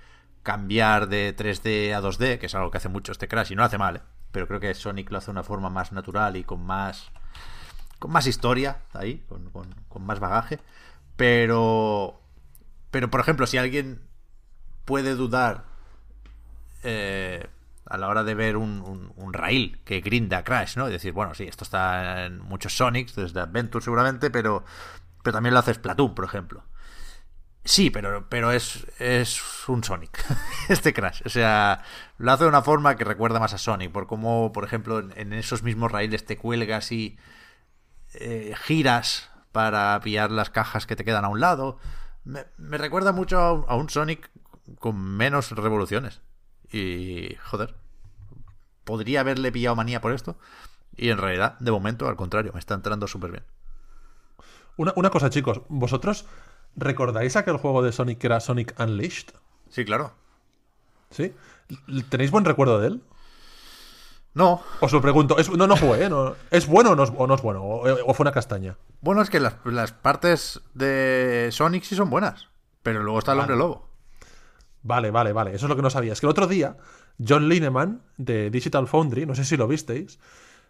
cambiar de 3D a 2D, que es algo que hace mucho este Crash y no hace mal, ¿eh? pero creo que Sonic lo hace de una forma más natural y con más con más historia ahí, con, más bagaje. Pero, pero por ejemplo, si alguien puede dudar eh, a la hora de ver un, un, rail que grinda Crash, ¿no? Y decir, bueno, sí, esto está en muchos Sonics, desde Adventure seguramente, pero, pero también lo hace Splatoon, por ejemplo. Sí, pero, pero es, es un Sonic, este Crash. O sea, lo hace de una forma que recuerda más a Sonic, por cómo, por ejemplo, en, esos mismos raíles te cuelgas y eh, giras para pillar las cajas que te quedan a un lado. Me, recuerda mucho a un, Sonic con menos revoluciones. Y, joder, podría haberle pillado manía por esto. Y en realidad, de momento, al contrario, me está entrando súper bien. Una, una cosa, chicos, vosotros ¿Recordáis aquel juego de Sonic que era Sonic Unleashed? Sí, claro. ¿Sí? ¿Tenéis buen recuerdo de él? No. Os lo pregunto. no, no jugué, ¿eh? ¿Es bueno o no es, bueno? O, fue una castaña? Bueno, es que las, partes de Sonic sí son buenas. Pero luego está el hombre lobo. Vale, vale, vale. Eso es lo que no sabía. Es que el otro día, John Lineman, de Digital Foundry, no sé si lo visteis,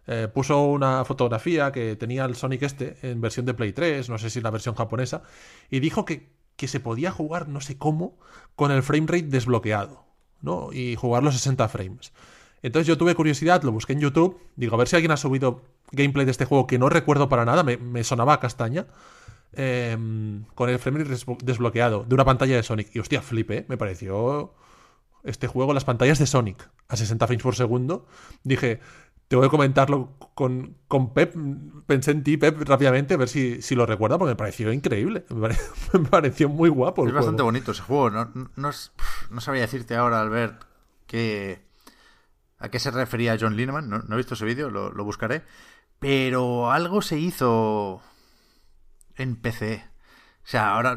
eh, puso una fotografía que tenía el Sonic este en versión de Play 3, no sé si la versión japonesa, y dijo que, que se podía jugar, no sé cómo, con el frame rate desbloqueado, ¿no? Y jugar los 60 frames. Entonces yo tuve curiosidad, lo busqué en YouTube, digo, a ver si alguien ha subido gameplay de este juego que no recuerdo para nada, me, sonaba a castaña, em, con el frame rate desbloqueado de una pantalla de Sonic. Y hostia, flipé, me pareció este juego, las pantallas de Sonic a 60 frames por segundo. Dije, tengo que comentarlo con, con, Pep. Pensé en ti, Pep, rápidamente, a ver si, si, lo recuerda, porque me pareció increíble. Me, pareció muy guapo. es bastante bonito ese juego. No, no, no, sabría decirte ahora, Albert, que, a qué se refería John Lineman. No, he visto ese vídeo, lo, lo, buscaré. Pero algo se hizo en PC. O sea, ahora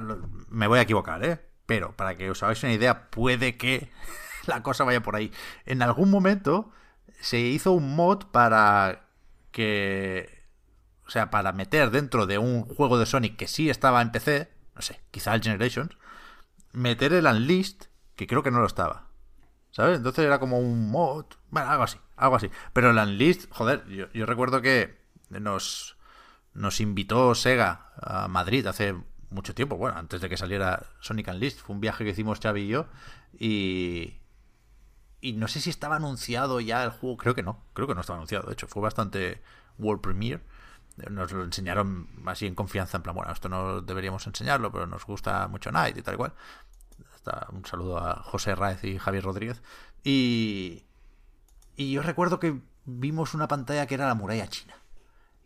me voy a equivocar, ¿eh? Pero para que os hagáis una idea, puede que la cosa vaya por ahí. En algún momento se hizo un mod para que. O sea, para meter dentro de un juego de Sonic que sí estaba en PC, no sé, quizá el Generations, meter el Unleashed, que creo que no lo estaba. ¿Sabes? Entonces era como un mod. Bueno, algo así, algo así. Pero el Unleashed, joder, yo, recuerdo que nos, nos invitó Sega a Madrid hace mucho tiempo, bueno, antes de que saliera Sonic Unleashed. Fue un viaje que hicimos Xavi y yo. Y, y no sé si estaba anunciado ya el juego, creo que no, creo que no estaba anunciado, de hecho, fue bastante World Premiere. Nos lo enseñaron así en confianza, en plan, bueno, esto no deberíamos enseñarlo, pero nos gusta mucho Night y tal y cual. un saludo a José Raez y Javier Rodríguez. Y, y yo recuerdo que vimos una pantalla que era la muralla china.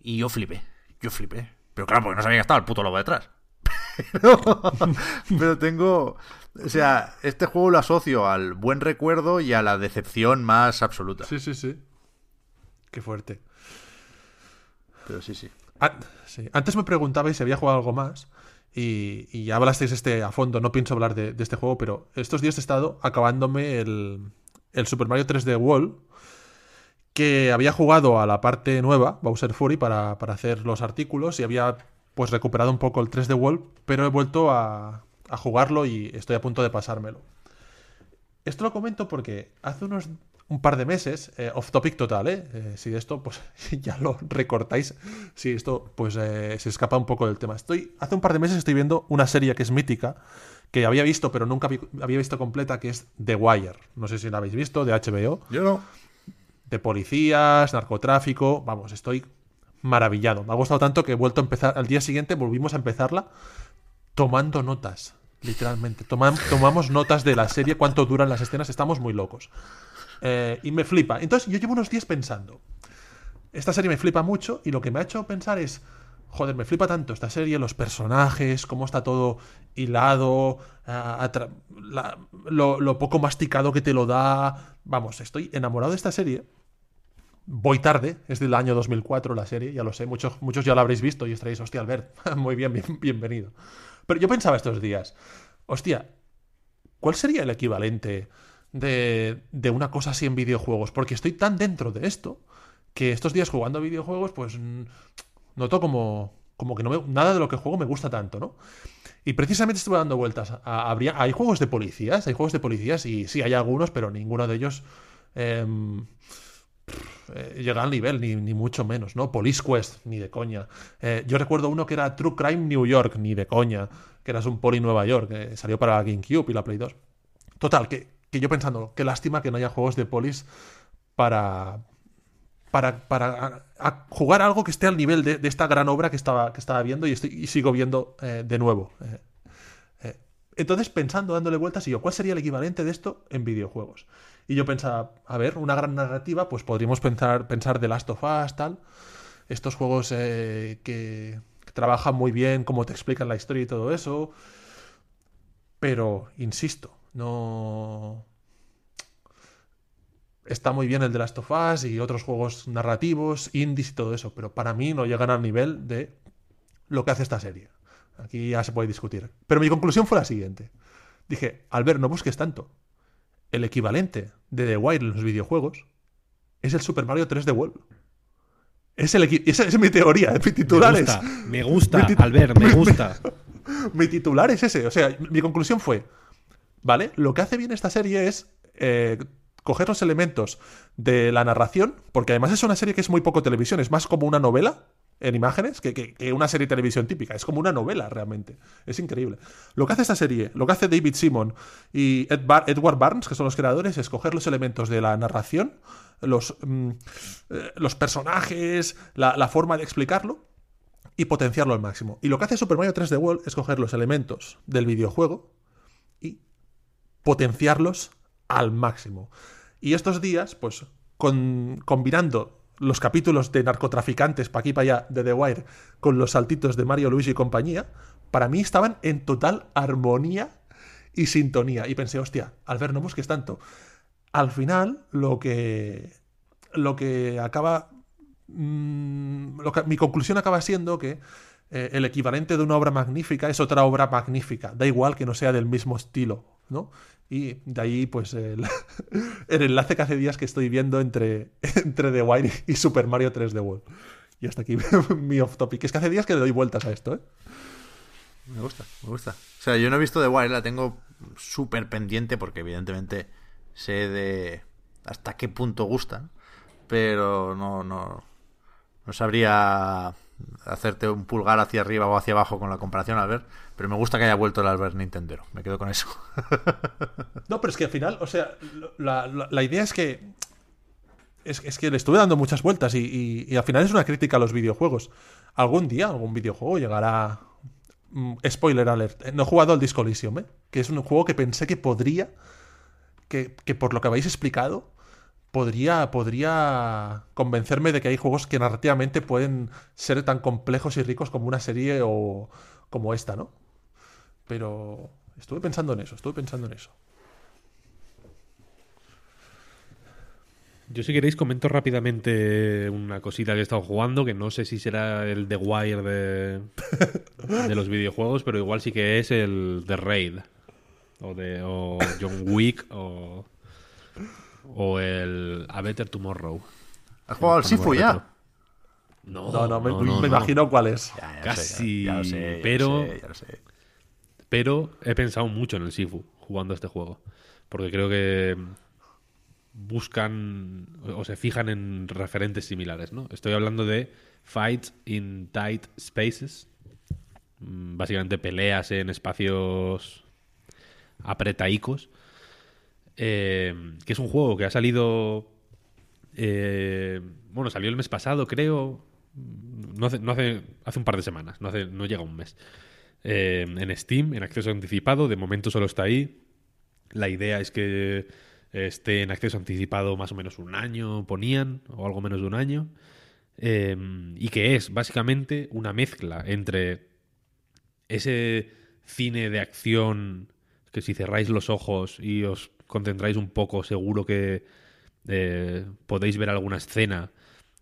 Y yo flipé, yo flipé. Pero claro, porque no sabía que estaba el puto lobo detrás. pero tengo, o sea, este juego lo asocio al buen recuerdo y a la decepción más absoluta. Sí, sí, sí. Qué fuerte. Pero sí, sí. Antes me preguntabais si había jugado algo más. Y, ya hablasteis este a fondo. No pienso hablar de, este juego, pero estos días he estado acabándome el, el Super Mario 3D World. Que había jugado a la parte nueva, Bowser Fury, para, para hacer los artículos. Y había pues recuperado un poco el 3D World. Pero he vuelto a, a jugarlo y estoy a punto de pasármelo. Esto lo comento porque hace unos un par de meses, eh, off topic total, ¿eh? ¿eh? Si esto, pues ya lo recortáis, si esto, pues eh, se escapa un poco del tema. Estoy, hace un par de meses estoy viendo una serie que es mítica, que había visto, pero nunca había visto completa, que es The Wire. No sé si la habéis visto, de HBO. Yo no. De policías, narcotráfico, vamos, estoy maravillado. Me ha gustado tanto que he vuelto a empezar, al día siguiente volvimos a empezarla tomando notas literalmente. tomamos notas de la serie, cuánto duran las escenas, estamos muy locos. Eh, y me flipa. Entonces yo llevo unos días pensando, esta serie me flipa mucho y lo que me ha hecho pensar es, joder, me flipa tanto esta serie, los personajes, cómo está todo hilado, lo, poco masticado que te lo da. Vamos, estoy enamorado de esta serie. Voy tarde, es del año 2004 la serie, ya lo sé, muchos, muchos ya la habréis visto y estaréis, hostia, Albert, muy bien, bien, bienvenido. Pero yo pensaba estos días, hostia, ¿cuál sería el equivalente de, de una cosa así en videojuegos? Porque estoy tan dentro de esto que estos días jugando a videojuegos, pues noto como, como que no me- nada de lo que juego me gusta tanto, ¿no? Y precisamente estuve dando vueltas. a- habría, hay juegos de policías, hay juegos de policías y sí, hay algunos, pero ninguno de ellos em, eh, llega al nivel, ni, ni mucho menos, ¿no? Police Quest, ni de coña. Eh, yo recuerdo uno que era True Crime New York, ni de coña, que eras un poli Nueva York, que salió para GameCube y la Play 2. Total, que, que yo pensando, qué lástima que no haya juegos de polis para, para, para jugar algo que esté al nivel de, esta gran obra que estaba, que estaba viendo y, sigo viendo eh, de nuevo. Eh, eh, entonces, pensando, dándole vueltas, y yo, ¿cuál sería el equivalente de esto en videojuegos? Y yo pensaba, a ver, una gran narrativa, pues podríamos pensar, pensar The Last of Us, tal. Estos juegos eh, que, que trabajan muy bien, cómo te explican la historia y todo eso. Pero, insisto, no. Está muy bien el The Last of Us y otros juegos narrativos, indies y todo eso, pero para mí no llegan al nivel de lo que hace esta serie. Aquí ya se puede discutir. Pero mi conclusión fue la siguiente. Dije, Albert, no busques tanto. El equivalente de The Wire en los videojuegos es el Super Mario 3D World. Es el esa es mi teoría, mi titular Me es- gusta, me gusta, Mi tit- Albert, me gusta. mi titular es ese. O sea, mi conclusión fue, ¿vale? Lo que hace bien esta serie es eh, coger los elementos de la narración, porque además es una serie que es muy poco televisión, es más como una novela en imágenes que, que- una serie de televisión típica. Es como una novela realmente. Es increíble. Lo que hace esta serie, lo que hace David Simon y Ed Edward Barnes, que son los creadores, es coger los elementos de la narración, los, mm, eh, los personajes, la, la forma de explicarlo y potenciarlo al máximo. Y lo que hace Super Mario 3D World es coger los elementos del videojuego y potenciarlos al máximo. Y estos días, pues, con- combinando los capítulos de narcotraficantes para aquí para allá de The Wire con los saltitos de Mario, Luigi y compañía, para mí estaban en total armonía y sintonía. Y pensé, hostia, Albert, no busques tanto. Al final, lo que. Lo que acaba. mm, mi conclusión acaba siendo que eh, el equivalente de una obra magnífica es otra obra magnífica. Da igual que no sea del mismo estilo, Y de ahí, pues, el, el enlace que hace días que estoy viendo entre, entre The Wire y Super Mario 3D World. Y hasta aquí mi off topic. Es que hace días que le doy vueltas a esto, ¿eh? Me gusta, me gusta. O sea, yo no he visto The Wire, la tengo súper pendiente porque evidentemente sé de hasta qué punto gustan, pero no, no, no sabría hacerte un pulgar hacia arriba o hacia abajo con la comparación, Albert, pero me gusta que haya vuelto el Albert Nintendero, me quedo con eso. No, pero es que al final, o sea, la, la- idea es que. Es, es que le estuve dando muchas vueltas y, y- y al final es una crítica a los videojuegos. Algún día, algún videojuego llegará. mm, spoiler alert. eh, No he jugado al Disco Elysium, ¿eh? Que es un juego que pensé que podría. Que, que por lo que habéis explicado. Podría, podría convencerme de que hay juegos que narrativamente pueden ser tan complejos y ricos como una serie o como esta, ¿no? Pero estuve pensando en eso, estuve pensando en eso. Yo si queréis comento rápidamente una cosita que he estado jugando, que no sé si será el The Wire de, de los videojuegos, pero igual sí que es el The Raid. O, de, o John Wick o, o el A Better Tomorrow. ¿Has jugado al Sifu ya? No, No, no, me, no, me no, no. imagino cuál es. Ya, ya lo Casi, sé, ya, ya lo sé, ya lo pero- sé, ya lo sé. Pero he pensado mucho en el Sifu jugando a este juego. Porque creo que buscan o se fijan en referentes similares, ¿no? Estoy hablando de Fights in Tight Spaces. Mm, Básicamente peleas en espacios apretaicos. Eh, que es un juego que ha salido. eh, bueno, salió el mes pasado, creo. No hace, hace, un par de semanas, no, hace, no llega un mes. Eh, en Steam, en acceso anticipado. De momento solo está ahí. La idea es que esté en acceso anticipado más o menos un año, ponían, o algo menos de un año. Y que es básicamente una mezcla entre ese cine de acción que si cerráis los ojos y os concentráis un poco, seguro que eh, podéis ver alguna escena.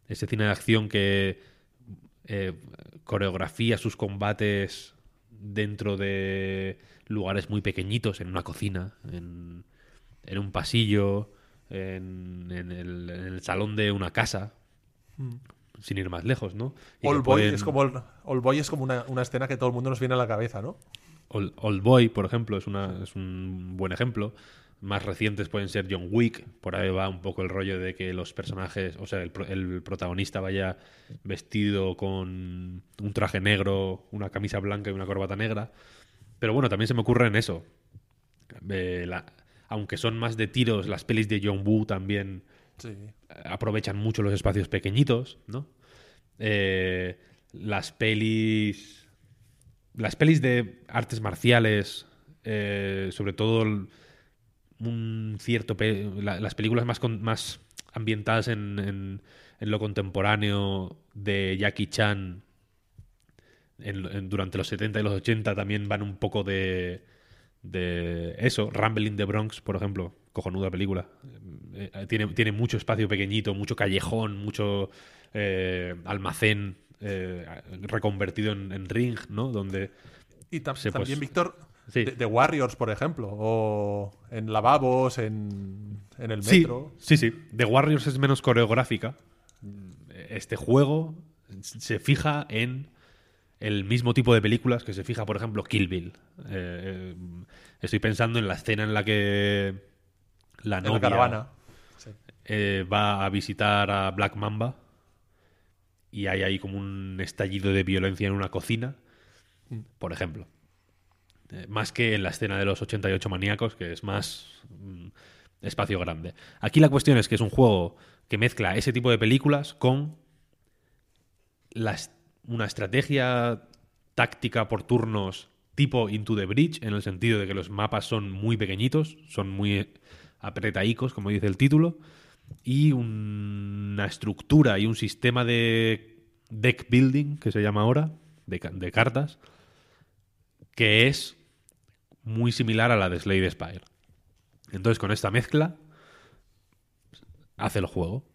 Ese cine de acción que eh, coreografía sus combates dentro de lugares muy pequeñitos, en una cocina, en, en un pasillo, en, en el, en el salón de una casa. sin ir más lejos, ¿no? Y Boy pueden- es como, el- Old Boy es como una, una escena que todo el mundo nos viene a la cabeza, ¿no? Old, Old Boy, por ejemplo, es, una, es un buen ejemplo. Más recientes pueden ser John Wick. Por ahí va un poco el rollo de que los personajes, o sea, el, el protagonista vaya vestido con un traje negro, una camisa blanca y una corbata negra. Pero bueno, también se me ocurre en eso. Eh, la- aunque son más de tiros, las pelis de John Woo también Sí. aprovechan mucho los espacios pequeñitos, ¿no? Eh, las pelis. Las pelis de artes marciales, eh, sobre todo un cierto. la- las películas más, con- más ambientadas en, en- en lo contemporáneo de Jackie Chan en- durante los 70 y los 80 también van un poco de, de eso. Rumble in the Bronx, por ejemplo, cojonuda película. Eh, eh, tiene, tiene mucho espacio pequeñito, mucho callejón, mucho eh, almacén eh, reconvertido en, ring, ¿no? Donde Y tam- pues, también, Víctor, sí. de, de Warriors, por ejemplo, o en lavabos, en, en el Sí, metro. sí, sí. The Warriors es menos coreográfica. Este juego se fija en el mismo tipo de películas que se fija, por ejemplo, Kill Bill. Eh, eh, estoy pensando en la escena en la que la en novia la caravana. Sí. eh, va a visitar a Black Mamba y hay ahí como un estallido de violencia en una cocina, por ejemplo. Más que en la escena de los 88 maníacos, que es más mm, espacio grande. Aquí la cuestión es que es un juego que mezcla ese tipo de películas con la una estrategia táctica por turnos tipo Into the Bridge, en el sentido de que los mapas son muy pequeñitos, son muy apretaicos, como dice el título, y un- una estructura y un sistema de deck building, que se llama ahora, de cartas, que es muy similar a la de Slade Spire. Entonces, con esta mezcla, hace el juego.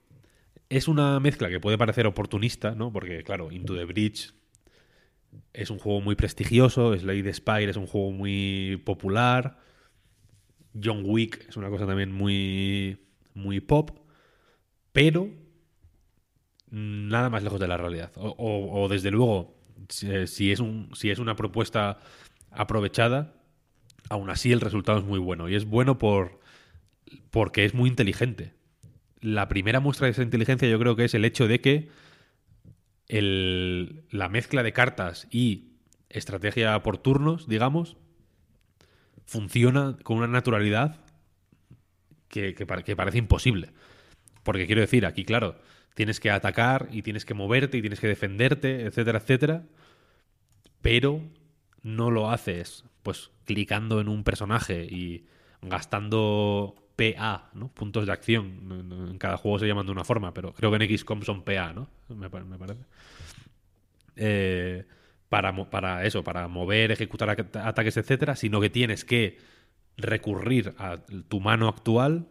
Es una mezcla que puede parecer oportunista, ¿no? Porque, claro, Into the Bridge es un juego muy prestigioso, Slade Spire es un juego muy popular, John Wick es una cosa también muy, muy pop, pero nada más lejos de la realidad. O, desde luego, es un, si es una propuesta aprovechada, aún así el resultado es muy bueno. Y es bueno por, porque es muy inteligente. La primera muestra de esa inteligencia yo creo que es el hecho de que la mezcla de cartas y estrategia por turnos, digamos, funciona con una naturalidad que, que que parece imposible. Porque quiero decir, aquí, claro, tienes que atacar y tienes que moverte y tienes que defenderte, etcétera, etcétera. Pero no lo haces, pues, clicando en un personaje y gastando PA, ¿no? Puntos de acción. En cada juego se llaman de una forma, pero creo que en XCOM son PA, ¿no? Me, pa- me parece. Eh, para, para eso, para mover, ejecutar at- ataques, etcétera, sino que tienes que recurrir a tu mano actual,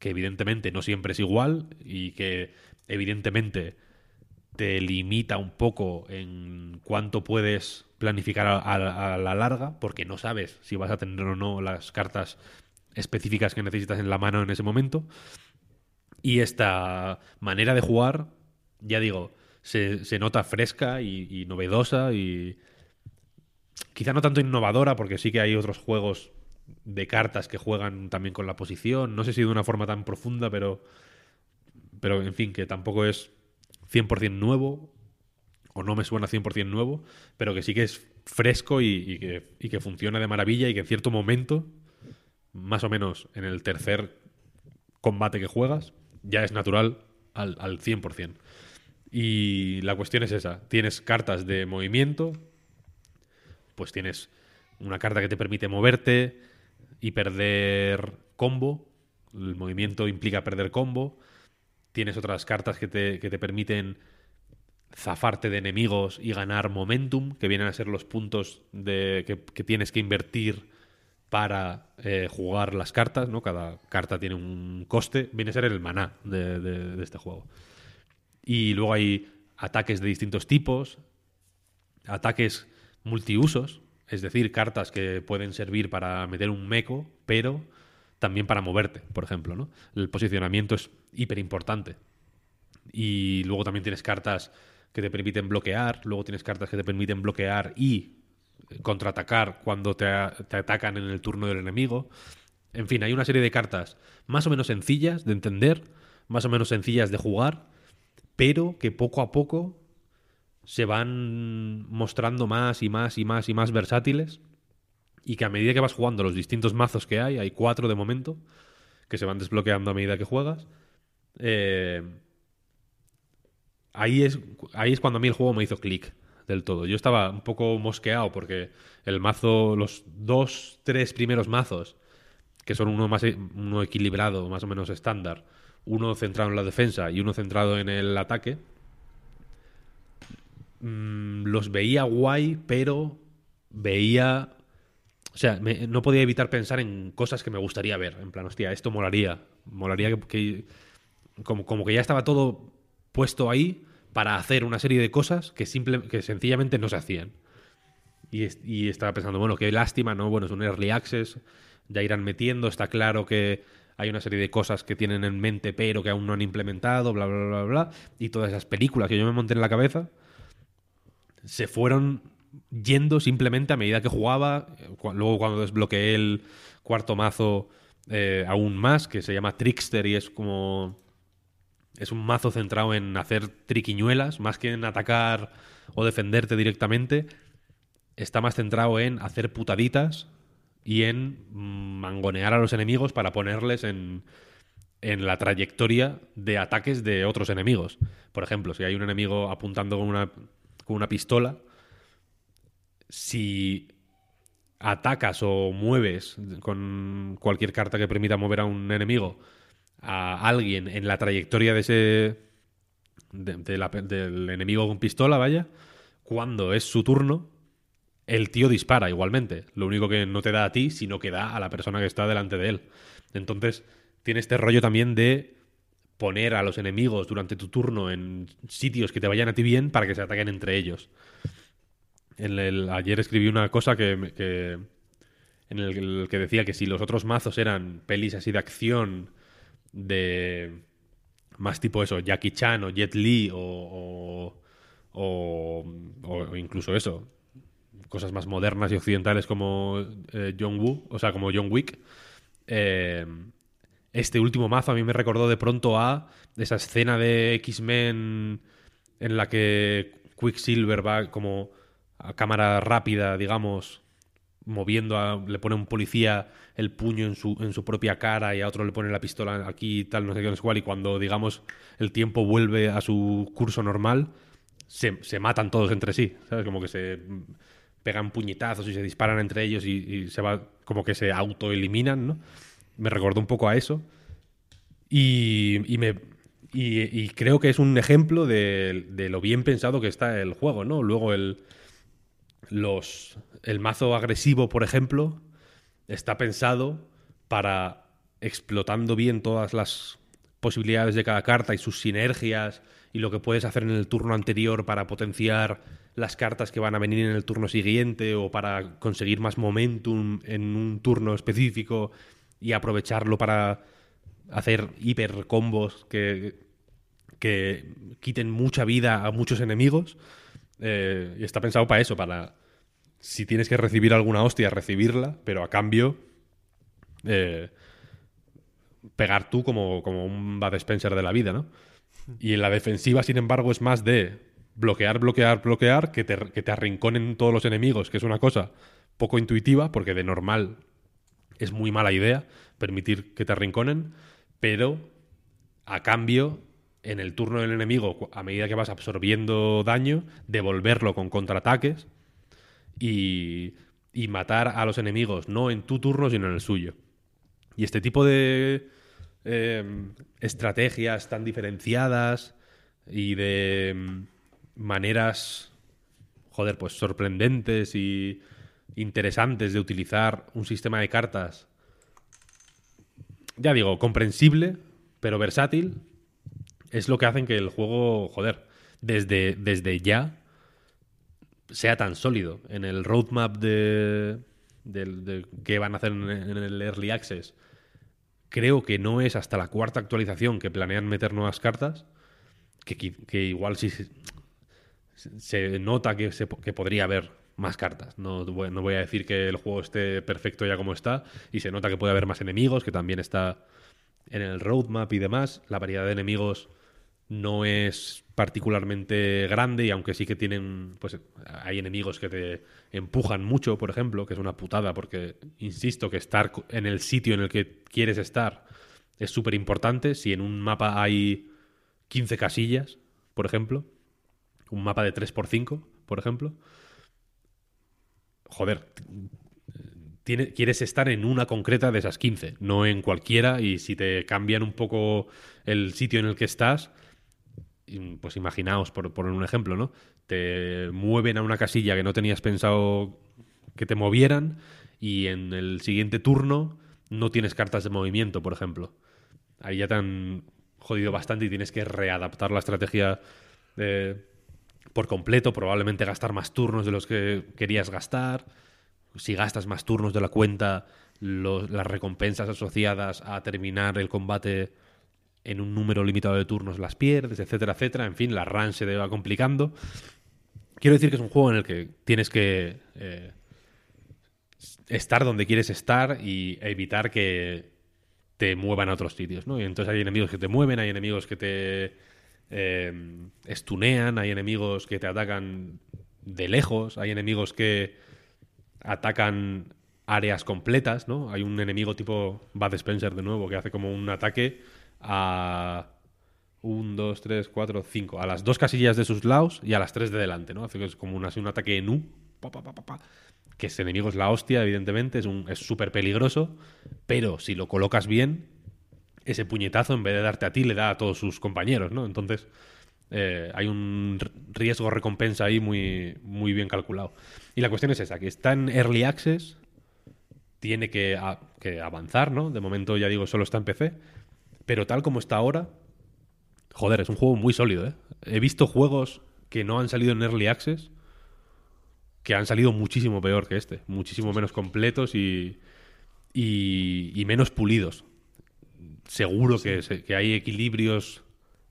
que evidentemente no siempre es igual y que evidentemente te limita un poco en cuánto puedes planificar a, a- a la larga, porque no sabes si vas a tener o no las cartas específicas que necesitas en la mano en ese momento. Y esta manera de jugar, ya digo, se, se nota fresca y, y novedosa y quizá no tanto innovadora, porque sí que hay otros juegos de cartas que juegan también con la posición. No sé si de una forma tan profunda, pero, pero en fin, que tampoco es 100% nuevo, o no me suena 100% nuevo, pero que sí que es fresco y, y que, y que funciona de maravilla y que en cierto momento, más o menos en el tercer combate que juegas, ya es natural al, al 100%. Y la cuestión es esa, tienes cartas de movimiento, pues tienes una carta que te permite moverte y perder combo, el movimiento implica perder combo, tienes otras cartas que te, que te permiten zafarte de enemigos y ganar momentum, que vienen a ser los puntos de, que, que tienes que invertir para eh, jugar las cartas, ¿no? Cada carta tiene un coste, viene a ser el maná de, de- de este juego. Y luego hay ataques de distintos tipos, ataques multiusos, es decir, cartas que pueden servir para meter un meco, pero también para moverte, por ejemplo, ¿no? El posicionamiento es hiper importante. Y luego también tienes cartas que te permiten bloquear, luego tienes cartas que te permiten bloquear y contraatacar cuando te, te atacan en el turno del enemigo. En fin, hay una serie de cartas más o menos sencillas de entender, más o menos sencillas de jugar, pero que poco a poco se van mostrando más y más y más y más versátiles y que a medida que vas jugando los distintos mazos que hay, hay cuatro de momento, que se van desbloqueando a medida que juegas, eh, ahí, es, ahí es cuando a mí el juego me hizo clic del todo. Yo estaba un poco mosqueado porque el mazo, los dos, tres primeros mazos, que son uno, más, uno equilibrado, más o menos estándar, uno centrado en la defensa y uno centrado en el ataque, mm, los veía guay, pero veía... O sea, no podía evitar pensar en cosas que me gustaría ver. En plan, hostia, esto molaría. Molaría que... como, como que ya estaba todo puesto ahí para hacer una serie de cosas que, simple, que sencillamente no se hacían. Y, estaba pensando, bueno, qué lástima, ¿no? Bueno, es un early access, ya irán metiendo, está claro que hay una serie de cosas que tienen en mente pero que aún no han implementado, bla, bla, bla, bla, y todas esas películas que yo me monté en la cabeza se fueron yendo simplemente a medida que jugaba, luego cuando desbloqueé el cuarto mazo eh, aún más, que se llama Trickster y es como es un mazo centrado en hacer triquiñuelas, más que en atacar o defenderte directamente. Está más centrado en hacer putaditas y en mangonear a los enemigos para ponerles en, en la trayectoria de ataques de otros enemigos. Por ejemplo, si hay un enemigo apuntando con una, con una pistola, si atacas o mueves con cualquier carta que permita mover a un enemigo a alguien en la trayectoria de ese. del enemigo con pistola, vaya. Cuando es su turno, el tío dispara igualmente. Lo único que no te da a ti, sino que da a la persona que está delante de él. Entonces, tiene este rollo también de poner a los enemigos durante tu turno en sitios que te vayan a ti bien para que se ataquen entre ellos. Ayer escribí una cosa que, que en el que decía que si los otros mazos eran pelis así de acción de más tipo eso, Jackie Chan o Jet Li o, o, incluso eso, cosas más modernas y occidentales como eh, John Woo, o sea, como John Wick. Eh, este último mazo a mí me recordó de pronto a esa escena de X-Men en la que Quicksilver va como a cámara rápida, digamos, moviendo, a, le pone un policía el puño en su, en su propia cara y a otro le pone la pistola aquí y tal, no sé qué, no sé cuál, y cuando, digamos, el tiempo vuelve a su curso normal, se, se matan todos entre sí, ¿sabes? Como que se pegan puñetazos y se disparan entre ellos y, se va, como que se autoeliminan, ¿no? Me recordó un poco a eso. Y, y me, y, creo que es un ejemplo de, de, lo bien pensado que está el juego, ¿no? Luego el, los, el mazo agresivo, por ejemplo, está pensado para explotando bien todas las posibilidades de cada carta y sus sinergias y lo que puedes hacer en el turno anterior para potenciar las cartas que van a venir en el turno siguiente o para conseguir más momentum en un turno específico y aprovecharlo para hacer hiper combos que, que quiten mucha vida a muchos enemigos. Eh, y está pensado para eso, para si tienes que recibir alguna hostia, recibirla, pero a cambio eh, pegar tú como, como un Bad Spencer de la vida, ¿no? Y en la defensiva, sin embargo, es más de bloquear, bloquear, bloquear, que te, que te arrinconen todos los enemigos, que es una cosa poco intuitiva, porque de normal es muy mala idea permitir que te arrinconen, pero a cambio en el turno del enemigo, a medida que vas absorbiendo daño, devolverlo con contraataques y, y, matar a los enemigos, no en tu turno, sino en el suyo. Y este tipo de em, estrategias tan diferenciadas y de em, maneras, joder, pues sorprendentes y interesantes de utilizar un sistema de cartas, ya digo, comprensible, pero versátil, es lo que hacen que el juego, joder, desde, desde ya sea tan sólido. En el roadmap de, de, que van a hacer en, el Early Access, creo que no es hasta la cuarta actualización que planean meter nuevas cartas. que, que igual sí se, se nota que, se, que podría haber más cartas. No no voy a decir que el juego esté perfecto ya como está, y se nota que puede haber más enemigos, que también está en el roadmap y demás. La variedad de enemigos no es particularmente grande y aunque sí que tienen, pues hay enemigos que te empujan mucho, por ejemplo, que es una putada porque, insisto, que estar en el sitio en el que quieres estar es súper importante. Si en un mapa hay 15 casillas, por ejemplo, un mapa de 3x5, por ejemplo, joder, quieres estar en una concreta de esas 15, no en cualquiera, y si te cambian un poco el sitio en el que estás, pues imaginaos, por poner un ejemplo, ¿no? Te mueven a una casilla que no tenías pensado que te movieran y en el siguiente turno no tienes cartas de movimiento, por ejemplo. Ahí ya te han jodido bastante y tienes que readaptar la estrategia eh, por completo, probablemente gastar más turnos de los que querías gastar. Si gastas más turnos de la cuenta, las recompensas asociadas a terminar el combate en un número limitado de turnos las pierdes, etcétera, etcétera. En fin, la run se va complicando. Quiero decir que es un juego en el que tienes que eh, estar donde quieres estar y evitar que te muevan a otros sitios, ¿no? Y entonces hay enemigos que te mueven, hay enemigos que te eh, estunean, hay enemigos que te atacan de lejos, hay enemigos que atacan áreas completas, ¿no? Hay un enemigo tipo Bud Spencer de nuevo que hace como un ataque a un, dos, tres, cuatro, cinco. A las dos casillas de sus lados y a las tres de delante, ¿no? Hace que es como un, ataque en U. que ese enemigo es la hostia, evidentemente. Es un- es súper peligroso. Pero si lo colocas bien, ese puñetazo, en vez de darte a ti, le da a todos sus compañeros, ¿no? Entonces, eh, hay un riesgo-recompensa ahí muy, muy bien calculado. Y la cuestión es esa, que está en Early Access, tiene que, a- que avanzar, ¿no? De momento, ya digo, solo está en PC. Pero tal como está ahora, joder, es un juego muy sólido, ¿eh? He visto juegos que no han salido en Early Access que han salido muchísimo peor que este. Muchísimo menos completos y, y, y menos pulidos. Seguro que, se- que hay equilibrios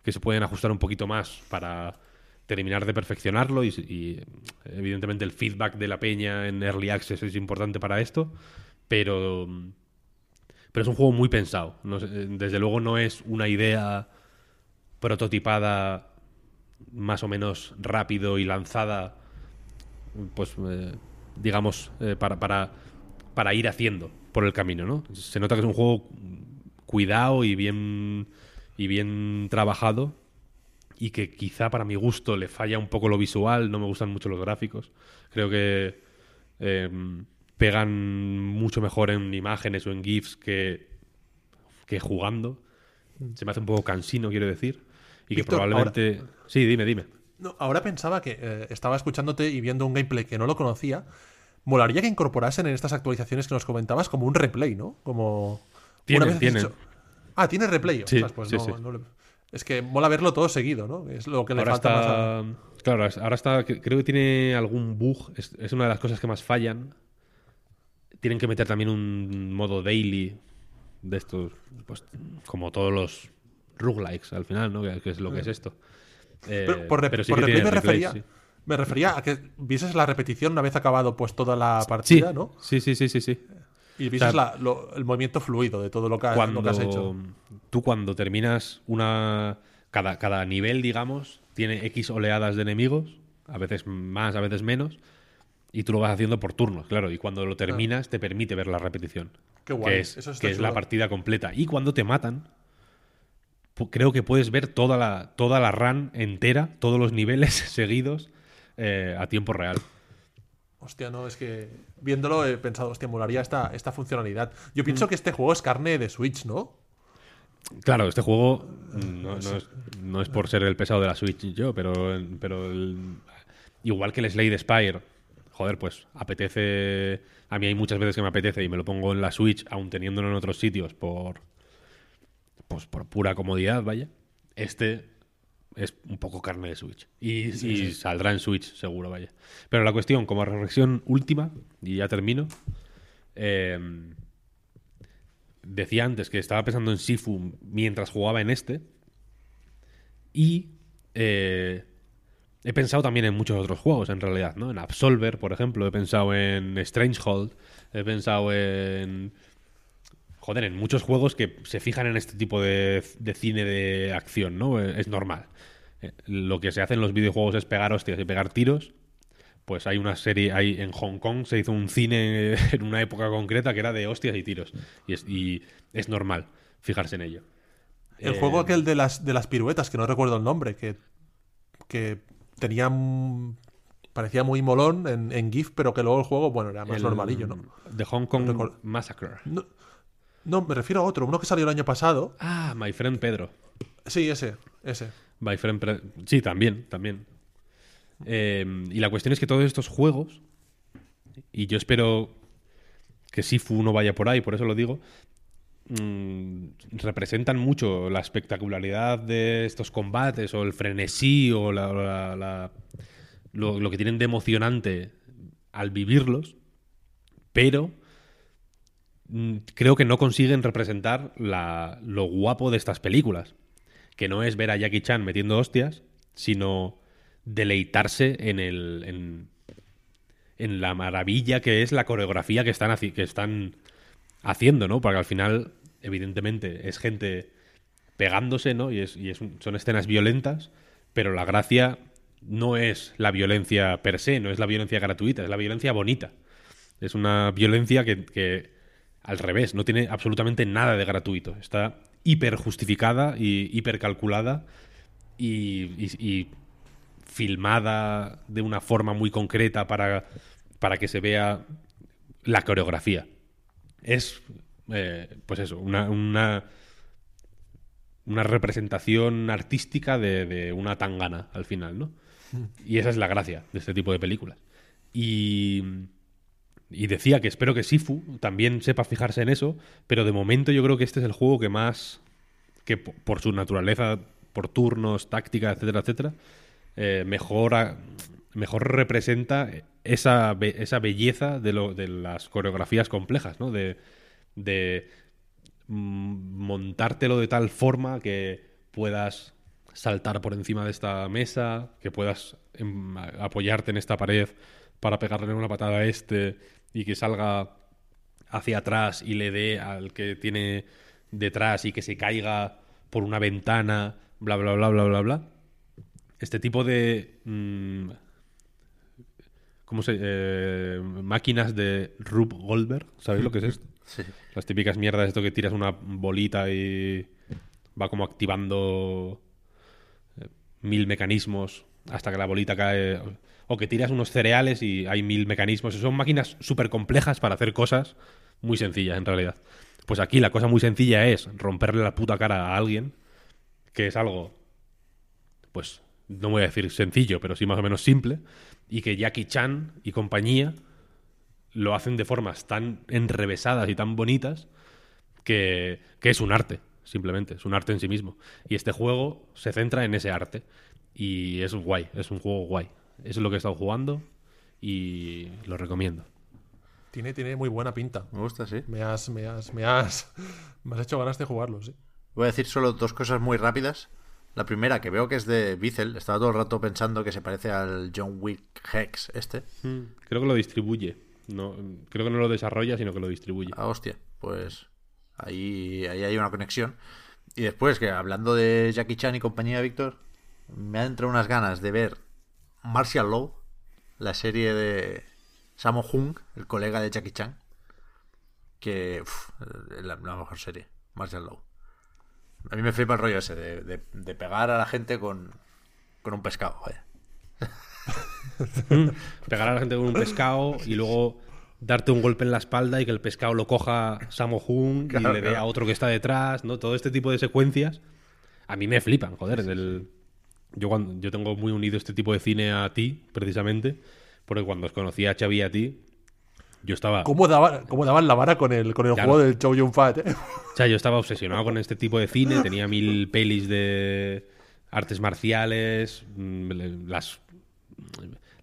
que se pueden ajustar un poquito más para terminar de perfeccionarlo y, evidentemente el feedback de la peña en Early Access es importante para esto, pero pero es un juego muy pensado. Desde luego no es una idea prototipada más o menos rápido y lanzada, pues eh, digamos, eh, para, para, para ir haciendo por el camino, ¿no? Se nota que es un juego cuidado y bien, y bien trabajado y que quizá para mi gusto le falla un poco lo visual, no me gustan mucho los gráficos. Creo que eh, pegan mucho mejor en imágenes o en GIFs que, que jugando. Se me hace un poco cansino, quiero decir. Y que probablemente... Sí, dime, dime. No, ahora pensaba que eh, estaba escuchándote y viendo un gameplay que no lo conocía. Molaría que incorporasen en estas actualizaciones que nos comentabas como un replay, ¿no? Como. Tienen. Ah, tiene replay. Sí, pues sí, no- sí. no le- Es que mola verlo todo seguido, ¿no? Es lo que le ahora falta más a- está... Claro, ahora está... Creo que tiene algún bug. Es, es una de las cosas que más fallan. Tienen que meter también un modo daily de estos, pues como todos los roguelikes al final, ¿no? Que, es lo que es esto. Eh, Pero por, re- pero sí por replay me refería, sí. me refería a que vieses la repetición una vez acabado pues toda la partida, Sí, ¿no? sí, sí, sí, sí, sí. Y vieses O sea, la- lo- el movimiento fluido de todo lo que, ha- Cuando lo que has hecho. tú cuando terminas una cada, cada nivel, digamos, tiene X oleadas de enemigos, a veces más, a veces menos, y tú lo vas haciendo por turnos, claro, y cuando lo terminas te permite ver la repetición. Qué guay, Que es, eso que es la partida completa. Y cuando te matan, creo que puedes ver toda la, toda la run entera, todos los niveles seguidos eh, a tiempo real. Hostia, no, es que viéndolo he pensado, hostia, molaría esta, esta funcionalidad. Yo Mm. pienso que este juego es carne de Switch, ¿no? Claro, este juego mm, no, no es, no es por ser el pesado de la Switch yo, pero, pero el- igual que el Slade Spire, joder, pues apetece. A mí hay muchas veces que me apetece y me lo pongo en la Switch, aun teniéndolo en otros sitios por. Pues por pura comodidad, vaya. Este es un poco carne de Switch. Y, y saldrá en Switch, seguro, vaya. Pero la cuestión, como reflexión última, y ya termino. Eh, decía antes que estaba pensando en Sifu mientras jugaba en este. Y eh, he pensado también en muchos otros juegos, en realidad, ¿no? En Absolver, por ejemplo, he pensado en Strangehold, he pensado en... Joder, en muchos juegos que se fijan en este tipo de, de cine de acción, ¿no? Eh, Es normal. Eh, Lo que se hace en los videojuegos es pegar hostias y pegar tiros. Pues hay una serie, hay en Hong Kong se hizo un cine en una época concreta que era de hostias y tiros. Y es, y es normal fijarse en ello. El Eh, juego aquel de las, de las piruetas, que no recuerdo el nombre, que, que tenía. parecía muy molón en, en GIF, pero que luego el juego, bueno, era más el- normalillo, ¿no? The Hong Kong. Massacre. ¿no? No, me refiero a otro, uno que salió el año pasado. Ah, My Friend Pedro. Sí, ese, ese. My Friend Pre- Sí, también, también. Eh, y la cuestión es que todos estos juegos, y yo espero que Sifu no vaya por ahí, por eso lo digo, mm, representan mucho la espectacularidad de estos combates o el frenesí o la- la- la- lo, lo que tienen de emocionante al vivirlos, pero creo que no consiguen representar lo guapo de estas películas que no es ver a Jackie Chan metiendo hostias, sino deleitarse en el en, la maravilla que es la coreografía que están haciendo, ¿no? Porque al final, evidentemente, es gente pegándose, ¿no? Y, son escenas violentas, pero la gracia no es la violencia per se, no es la violencia gratuita, es la violencia bonita. Es una violencia que, al revés, no tiene absolutamente nada de gratuito. Está hiper justificada y hiper calculada y, y- y filmada de una forma muy concreta para, para que se vea la coreografía. Es, eh, pues eso, una, una, una representación artística de, de una tangana al final, ¿no? Y esa es la gracia de este tipo de películas. Y, y decía que espero que Sifu también sepa fijarse en eso, pero de momento yo creo que este es el juego que más, que po- por su naturaleza, por turnos, táctica, etcétera, etcétera, eh, mejor, representa esa, esa belleza de, lo, de las coreografías complejas, ¿no? De, de mm, montártelo de tal forma que puedas saltar por encima de esta mesa, que puedas em, apoyarte en esta pared para pegarle una patada a este y que salga hacia atrás y le dé al que tiene detrás y que se caiga por una ventana, bla, bla, bla, bla, bla, bla. Este tipo de... mm, ¿Cómo se...? eh, máquinas de Rube Goldberg, ¿sabéis lo que es esto? Sí. Las típicas mierdas, esto que tiras una bolita y va como activando eh, mil mecanismos hasta que la bolita cae. O que tiras unos cereales y hay mil mecanismos. Son máquinas súper complejas para hacer cosas muy sencillas, en realidad. Pues aquí la cosa muy sencilla es romperle la puta cara a alguien, que es algo, pues, no voy a decir sencillo, pero sí más o menos simple, y que Jackie Chan y compañía lo hacen de formas tan enrevesadas y tan bonitas que, que es un arte, simplemente, es un arte en sí mismo. Y este juego se centra en ese arte. Y es guay, es un juego guay. Eso es lo que he estado jugando y lo recomiendo. Tiene, tiene muy buena pinta. Me gusta, sí. Me has, me has, me has, me has hecho ganas de jugarlo, sí. Voy a decir solo dos cosas muy rápidas. La primera, que veo que es de Beazel. Estaba todo el rato pensando que se parece al John Wick Hex este. Creo que lo distribuye. No, creo que no lo desarrolla, sino que lo distribuye. Ah, hostia. Pues ahí, ahí hay una conexión. Y después, que hablando de Jackie Chan y compañía, Víctor, me han entrado unas ganas de ver Martial Law, la serie de Sammo Hung, el colega de Jackie Chan. Que uf, es la, la mejor serie, Martial Law. A mí me flipa el rollo ese de, de- de pegar a la gente con, con un pescado. vaya. Pegar a la gente con un pescado y luego darte un golpe en la espalda y que el pescado lo coja Samo Hung Claro, y le dé claro. a otro que está detrás, ¿no? Todo este tipo de secuencias a mí me flipan, joder. del- Yo, cuando, yo tengo muy unido este tipo de cine a ti, precisamente, porque cuando os conocí a Xavi y a ti, yo estaba... ¿Cómo, daba, cómo daban la vara con el, con el Claro. juego del Chow Yun Fat? eh? O sea, yo estaba obsesionado con este tipo de cine, tenía mil pelis de artes marciales, mm, las,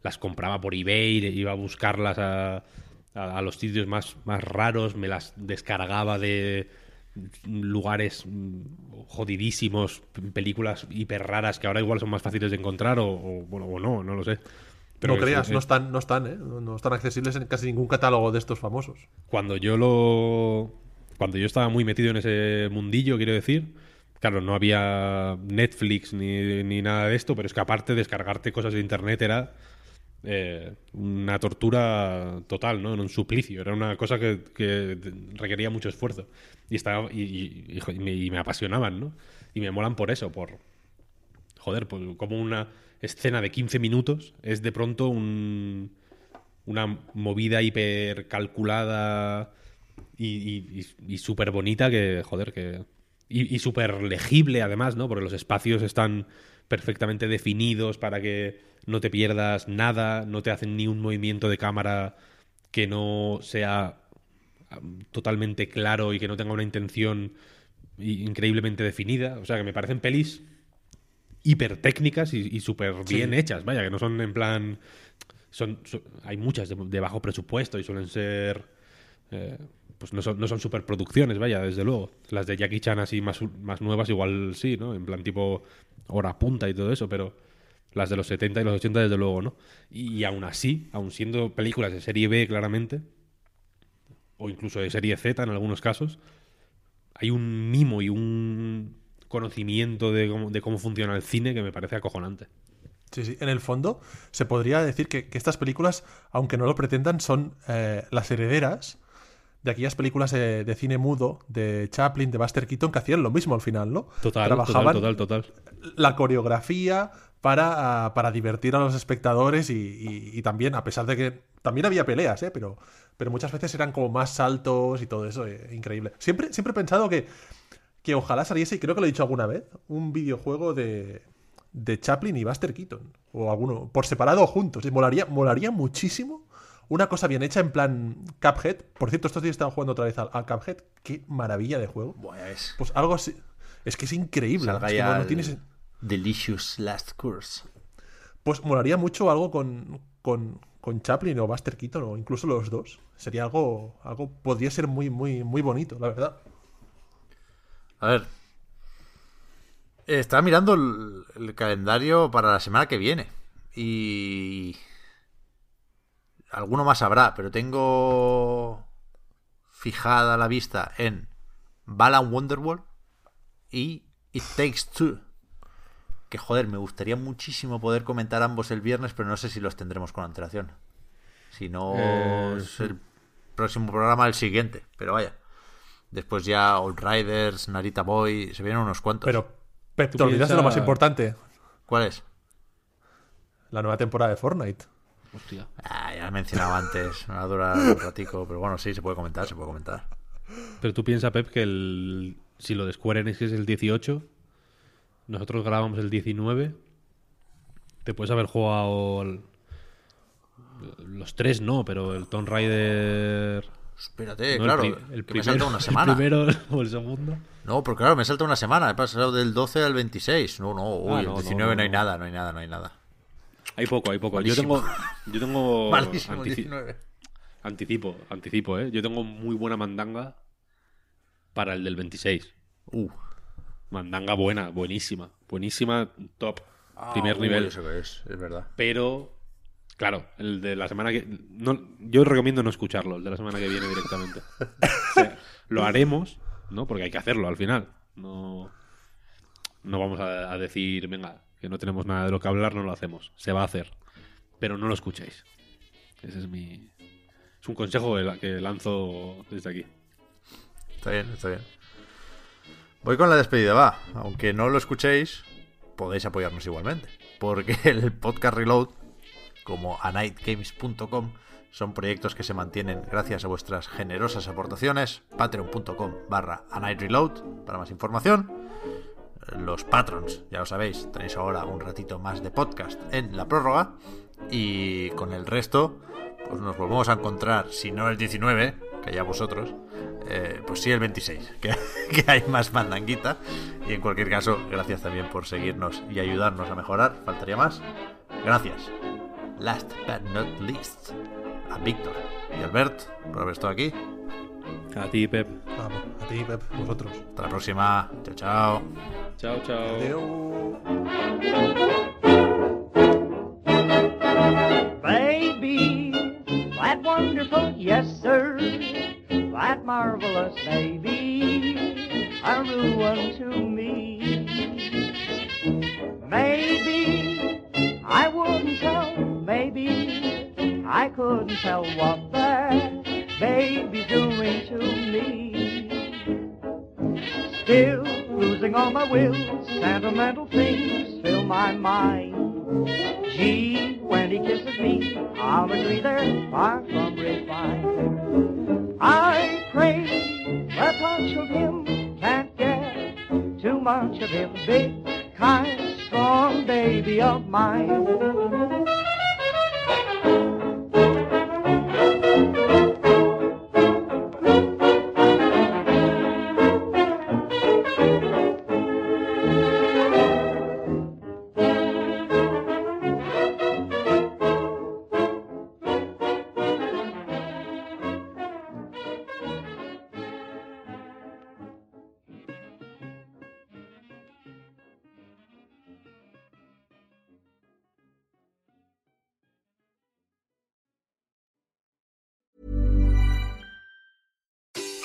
las compraba por eBay, iba a buscarlas a, a- a los sitios más, más raros, me las descargaba de, lugares mm, jodidísimos, películas hiper raras que ahora igual son más fáciles de encontrar o, o, bueno, o no, no lo sé. no es- creas, no están, no están, ¿eh? No, no están accesibles en casi ningún catálogo de estos famosos. cuando yo lo cuando yo estaba muy metido en ese mundillo quiero decir claro no había Netflix ni, ni nada de esto pero es que aparte descargarte cosas de internet era eh, una tortura total no era un suplicio era una cosa que, que requería mucho esfuerzo y estaba y, me, apasionaban no y me molan por eso por joder pues como una escena de 15 minutos es de pronto un una movida hiper calculada y, y, súper bonita que, joder, que... Y, súper legible además, ¿no? Porque los espacios están perfectamente definidos para que no te pierdas nada, no te hacen ni un movimiento de cámara que no sea totalmente claro y que no tenga una intención increíblemente definida. O sea, que me parecen pelis hiper técnicas y, y súper bien hechas, vaya, que no son en plan son, son- hay muchas de, de bajo presupuesto y suelen ser eh, pues no son, no son superproducciones, vaya, desde luego. Las de Jackie Chan así más, más nuevas igual sí, ¿no? En plan tipo hora punta y todo eso, pero las de los 70 y los 80 desde luego, ¿no? Y, aún así, aún siendo películas de serie B claramente, o incluso de serie Z en algunos casos, hay un mimo y un conocimiento de cómo, de cómo funciona el cine que me parece acojonante. Sí, sí. En el fondo, se podría decir que, estas películas, aunque no lo pretendan, son eh, las herederas de aquellas películas de cine mudo de Chaplin, de Buster Keaton, que hacían lo mismo al final, ¿no? Total, Trabajaban total, total, total. la coreografía para, ah, para divertir a los espectadores y, y- y también, a pesar de que también había peleas, ¿eh? pero, pero muchas veces eran como más saltos y todo eso, eh, increíble. Siempre, siempre he pensado que, que ojalá saliese, y creo que lo he dicho alguna vez, un videojuego de, de Chaplin y Buster Keaton, o alguno, por separado o juntos, y molaría, molaría muchísimo. Una cosa bien hecha en plan Cuphead. Por cierto, estos días estaba jugando otra vez al, al Cuphead. Qué maravilla de juego. Es. Pues algo así. Es que es increíble. Salga Es que ya no- no el tienes- Delicious Last Course. Pues molaría mucho algo con, con, con Chaplin o Buster Keaton o incluso los dos. Sería algo, algo podría ser muy, muy, muy bonito, la verdad. A ver. Estaba mirando el, el calendario para la semana que viene. Y. Alguno más habrá, pero tengo fijada la vista en Balan Wonderworld y It Takes Two. Que joder, me gustaría muchísimo poder comentar ambos el viernes, pero no sé si los tendremos con antelación. Si no, Eh, es el próximo programa el siguiente, pero vaya. Después ya Old Riders, Narita Boy, se vienen unos cuantos. Pero, te olvidas de lo más piensa- importante. ¿Cuál es? La nueva temporada de Fortnite. Hostia. Ah, ya he mencionado antes, va a durar un ratico, pero bueno, sí, se puede comentar, se puede comentar. Pero tú piensas, Pep, que el, si lo de Square Enix es el 18, nosotros grabamos el 19, te puedes haber jugado el- los tres, no, pero el Tomb Raider... Espérate, no, claro, el, el que me primero, salta una semana. El primero o el segundo. No, pero claro, me salta una semana, he pasado del 12 al 26. No, no, uy, Ah, el no, no, 19 no, no, hay nada, no hay nada, no hay nada. Hay poco, hay poco. Yo tengo... Yo tengo Malísimo, antici- 19. anticipo, anticipo, ¿eh? Yo tengo muy buena mandanga para el del 26. Uh, Mandanga buena, buenísima. Buenísima, top. ah, primer uy, nivel. eso que es, es verdad. Pero, claro, el de la semana que. No, yo recomiendo no escucharlo, el de la semana que viene directamente. O sea, lo haremos, ¿no? Porque hay que hacerlo al final. No, no vamos a, a decir, venga, que no tenemos nada de lo que hablar, no lo hacemos. Se va a hacer. Pero no lo escuchéis. Ese es mi. Es un consejo que la- que lanzo desde aquí. Está bien, está bien. Voy con la despedida, va. Aunque no lo escuchéis, podéis apoyarnos igualmente. Porque el podcast Reload, como anightgames.com, son proyectos que se mantienen gracias a vuestras generosas aportaciones. Patreon.com barra anightreload para más información. Los patrons, ya lo sabéis, tenéis ahora un ratito más de podcast en la prórroga. Y con el resto, pues nos volvemos a encontrar, si no el 19, que allá vosotros, eh, pues sí el 26, que, que hay más mandanguita. Y en cualquier caso, gracias también por seguirnos y ayudarnos a mejorar. Faltaría más. Gracias. Last but not least, a Víctor y Albert por haber estado aquí. A ti, Pep. Vamos, a ti, Pep, vosotros. Hasta la próxima. Chao, chao. Chao, chao. Adeu. Baby, that wonderful, yes sir, that marvelous baby, a ruin to me. Maybe I wouldn't tell, maybe I couldn't tell what that baby's doing to me. Still losing all my will, sentimental things fill my mind. Gee, when he kisses me, I'll agree they're far from refined. I pray the touch of him, can't get too much of him. Big, kind, strong baby of mine.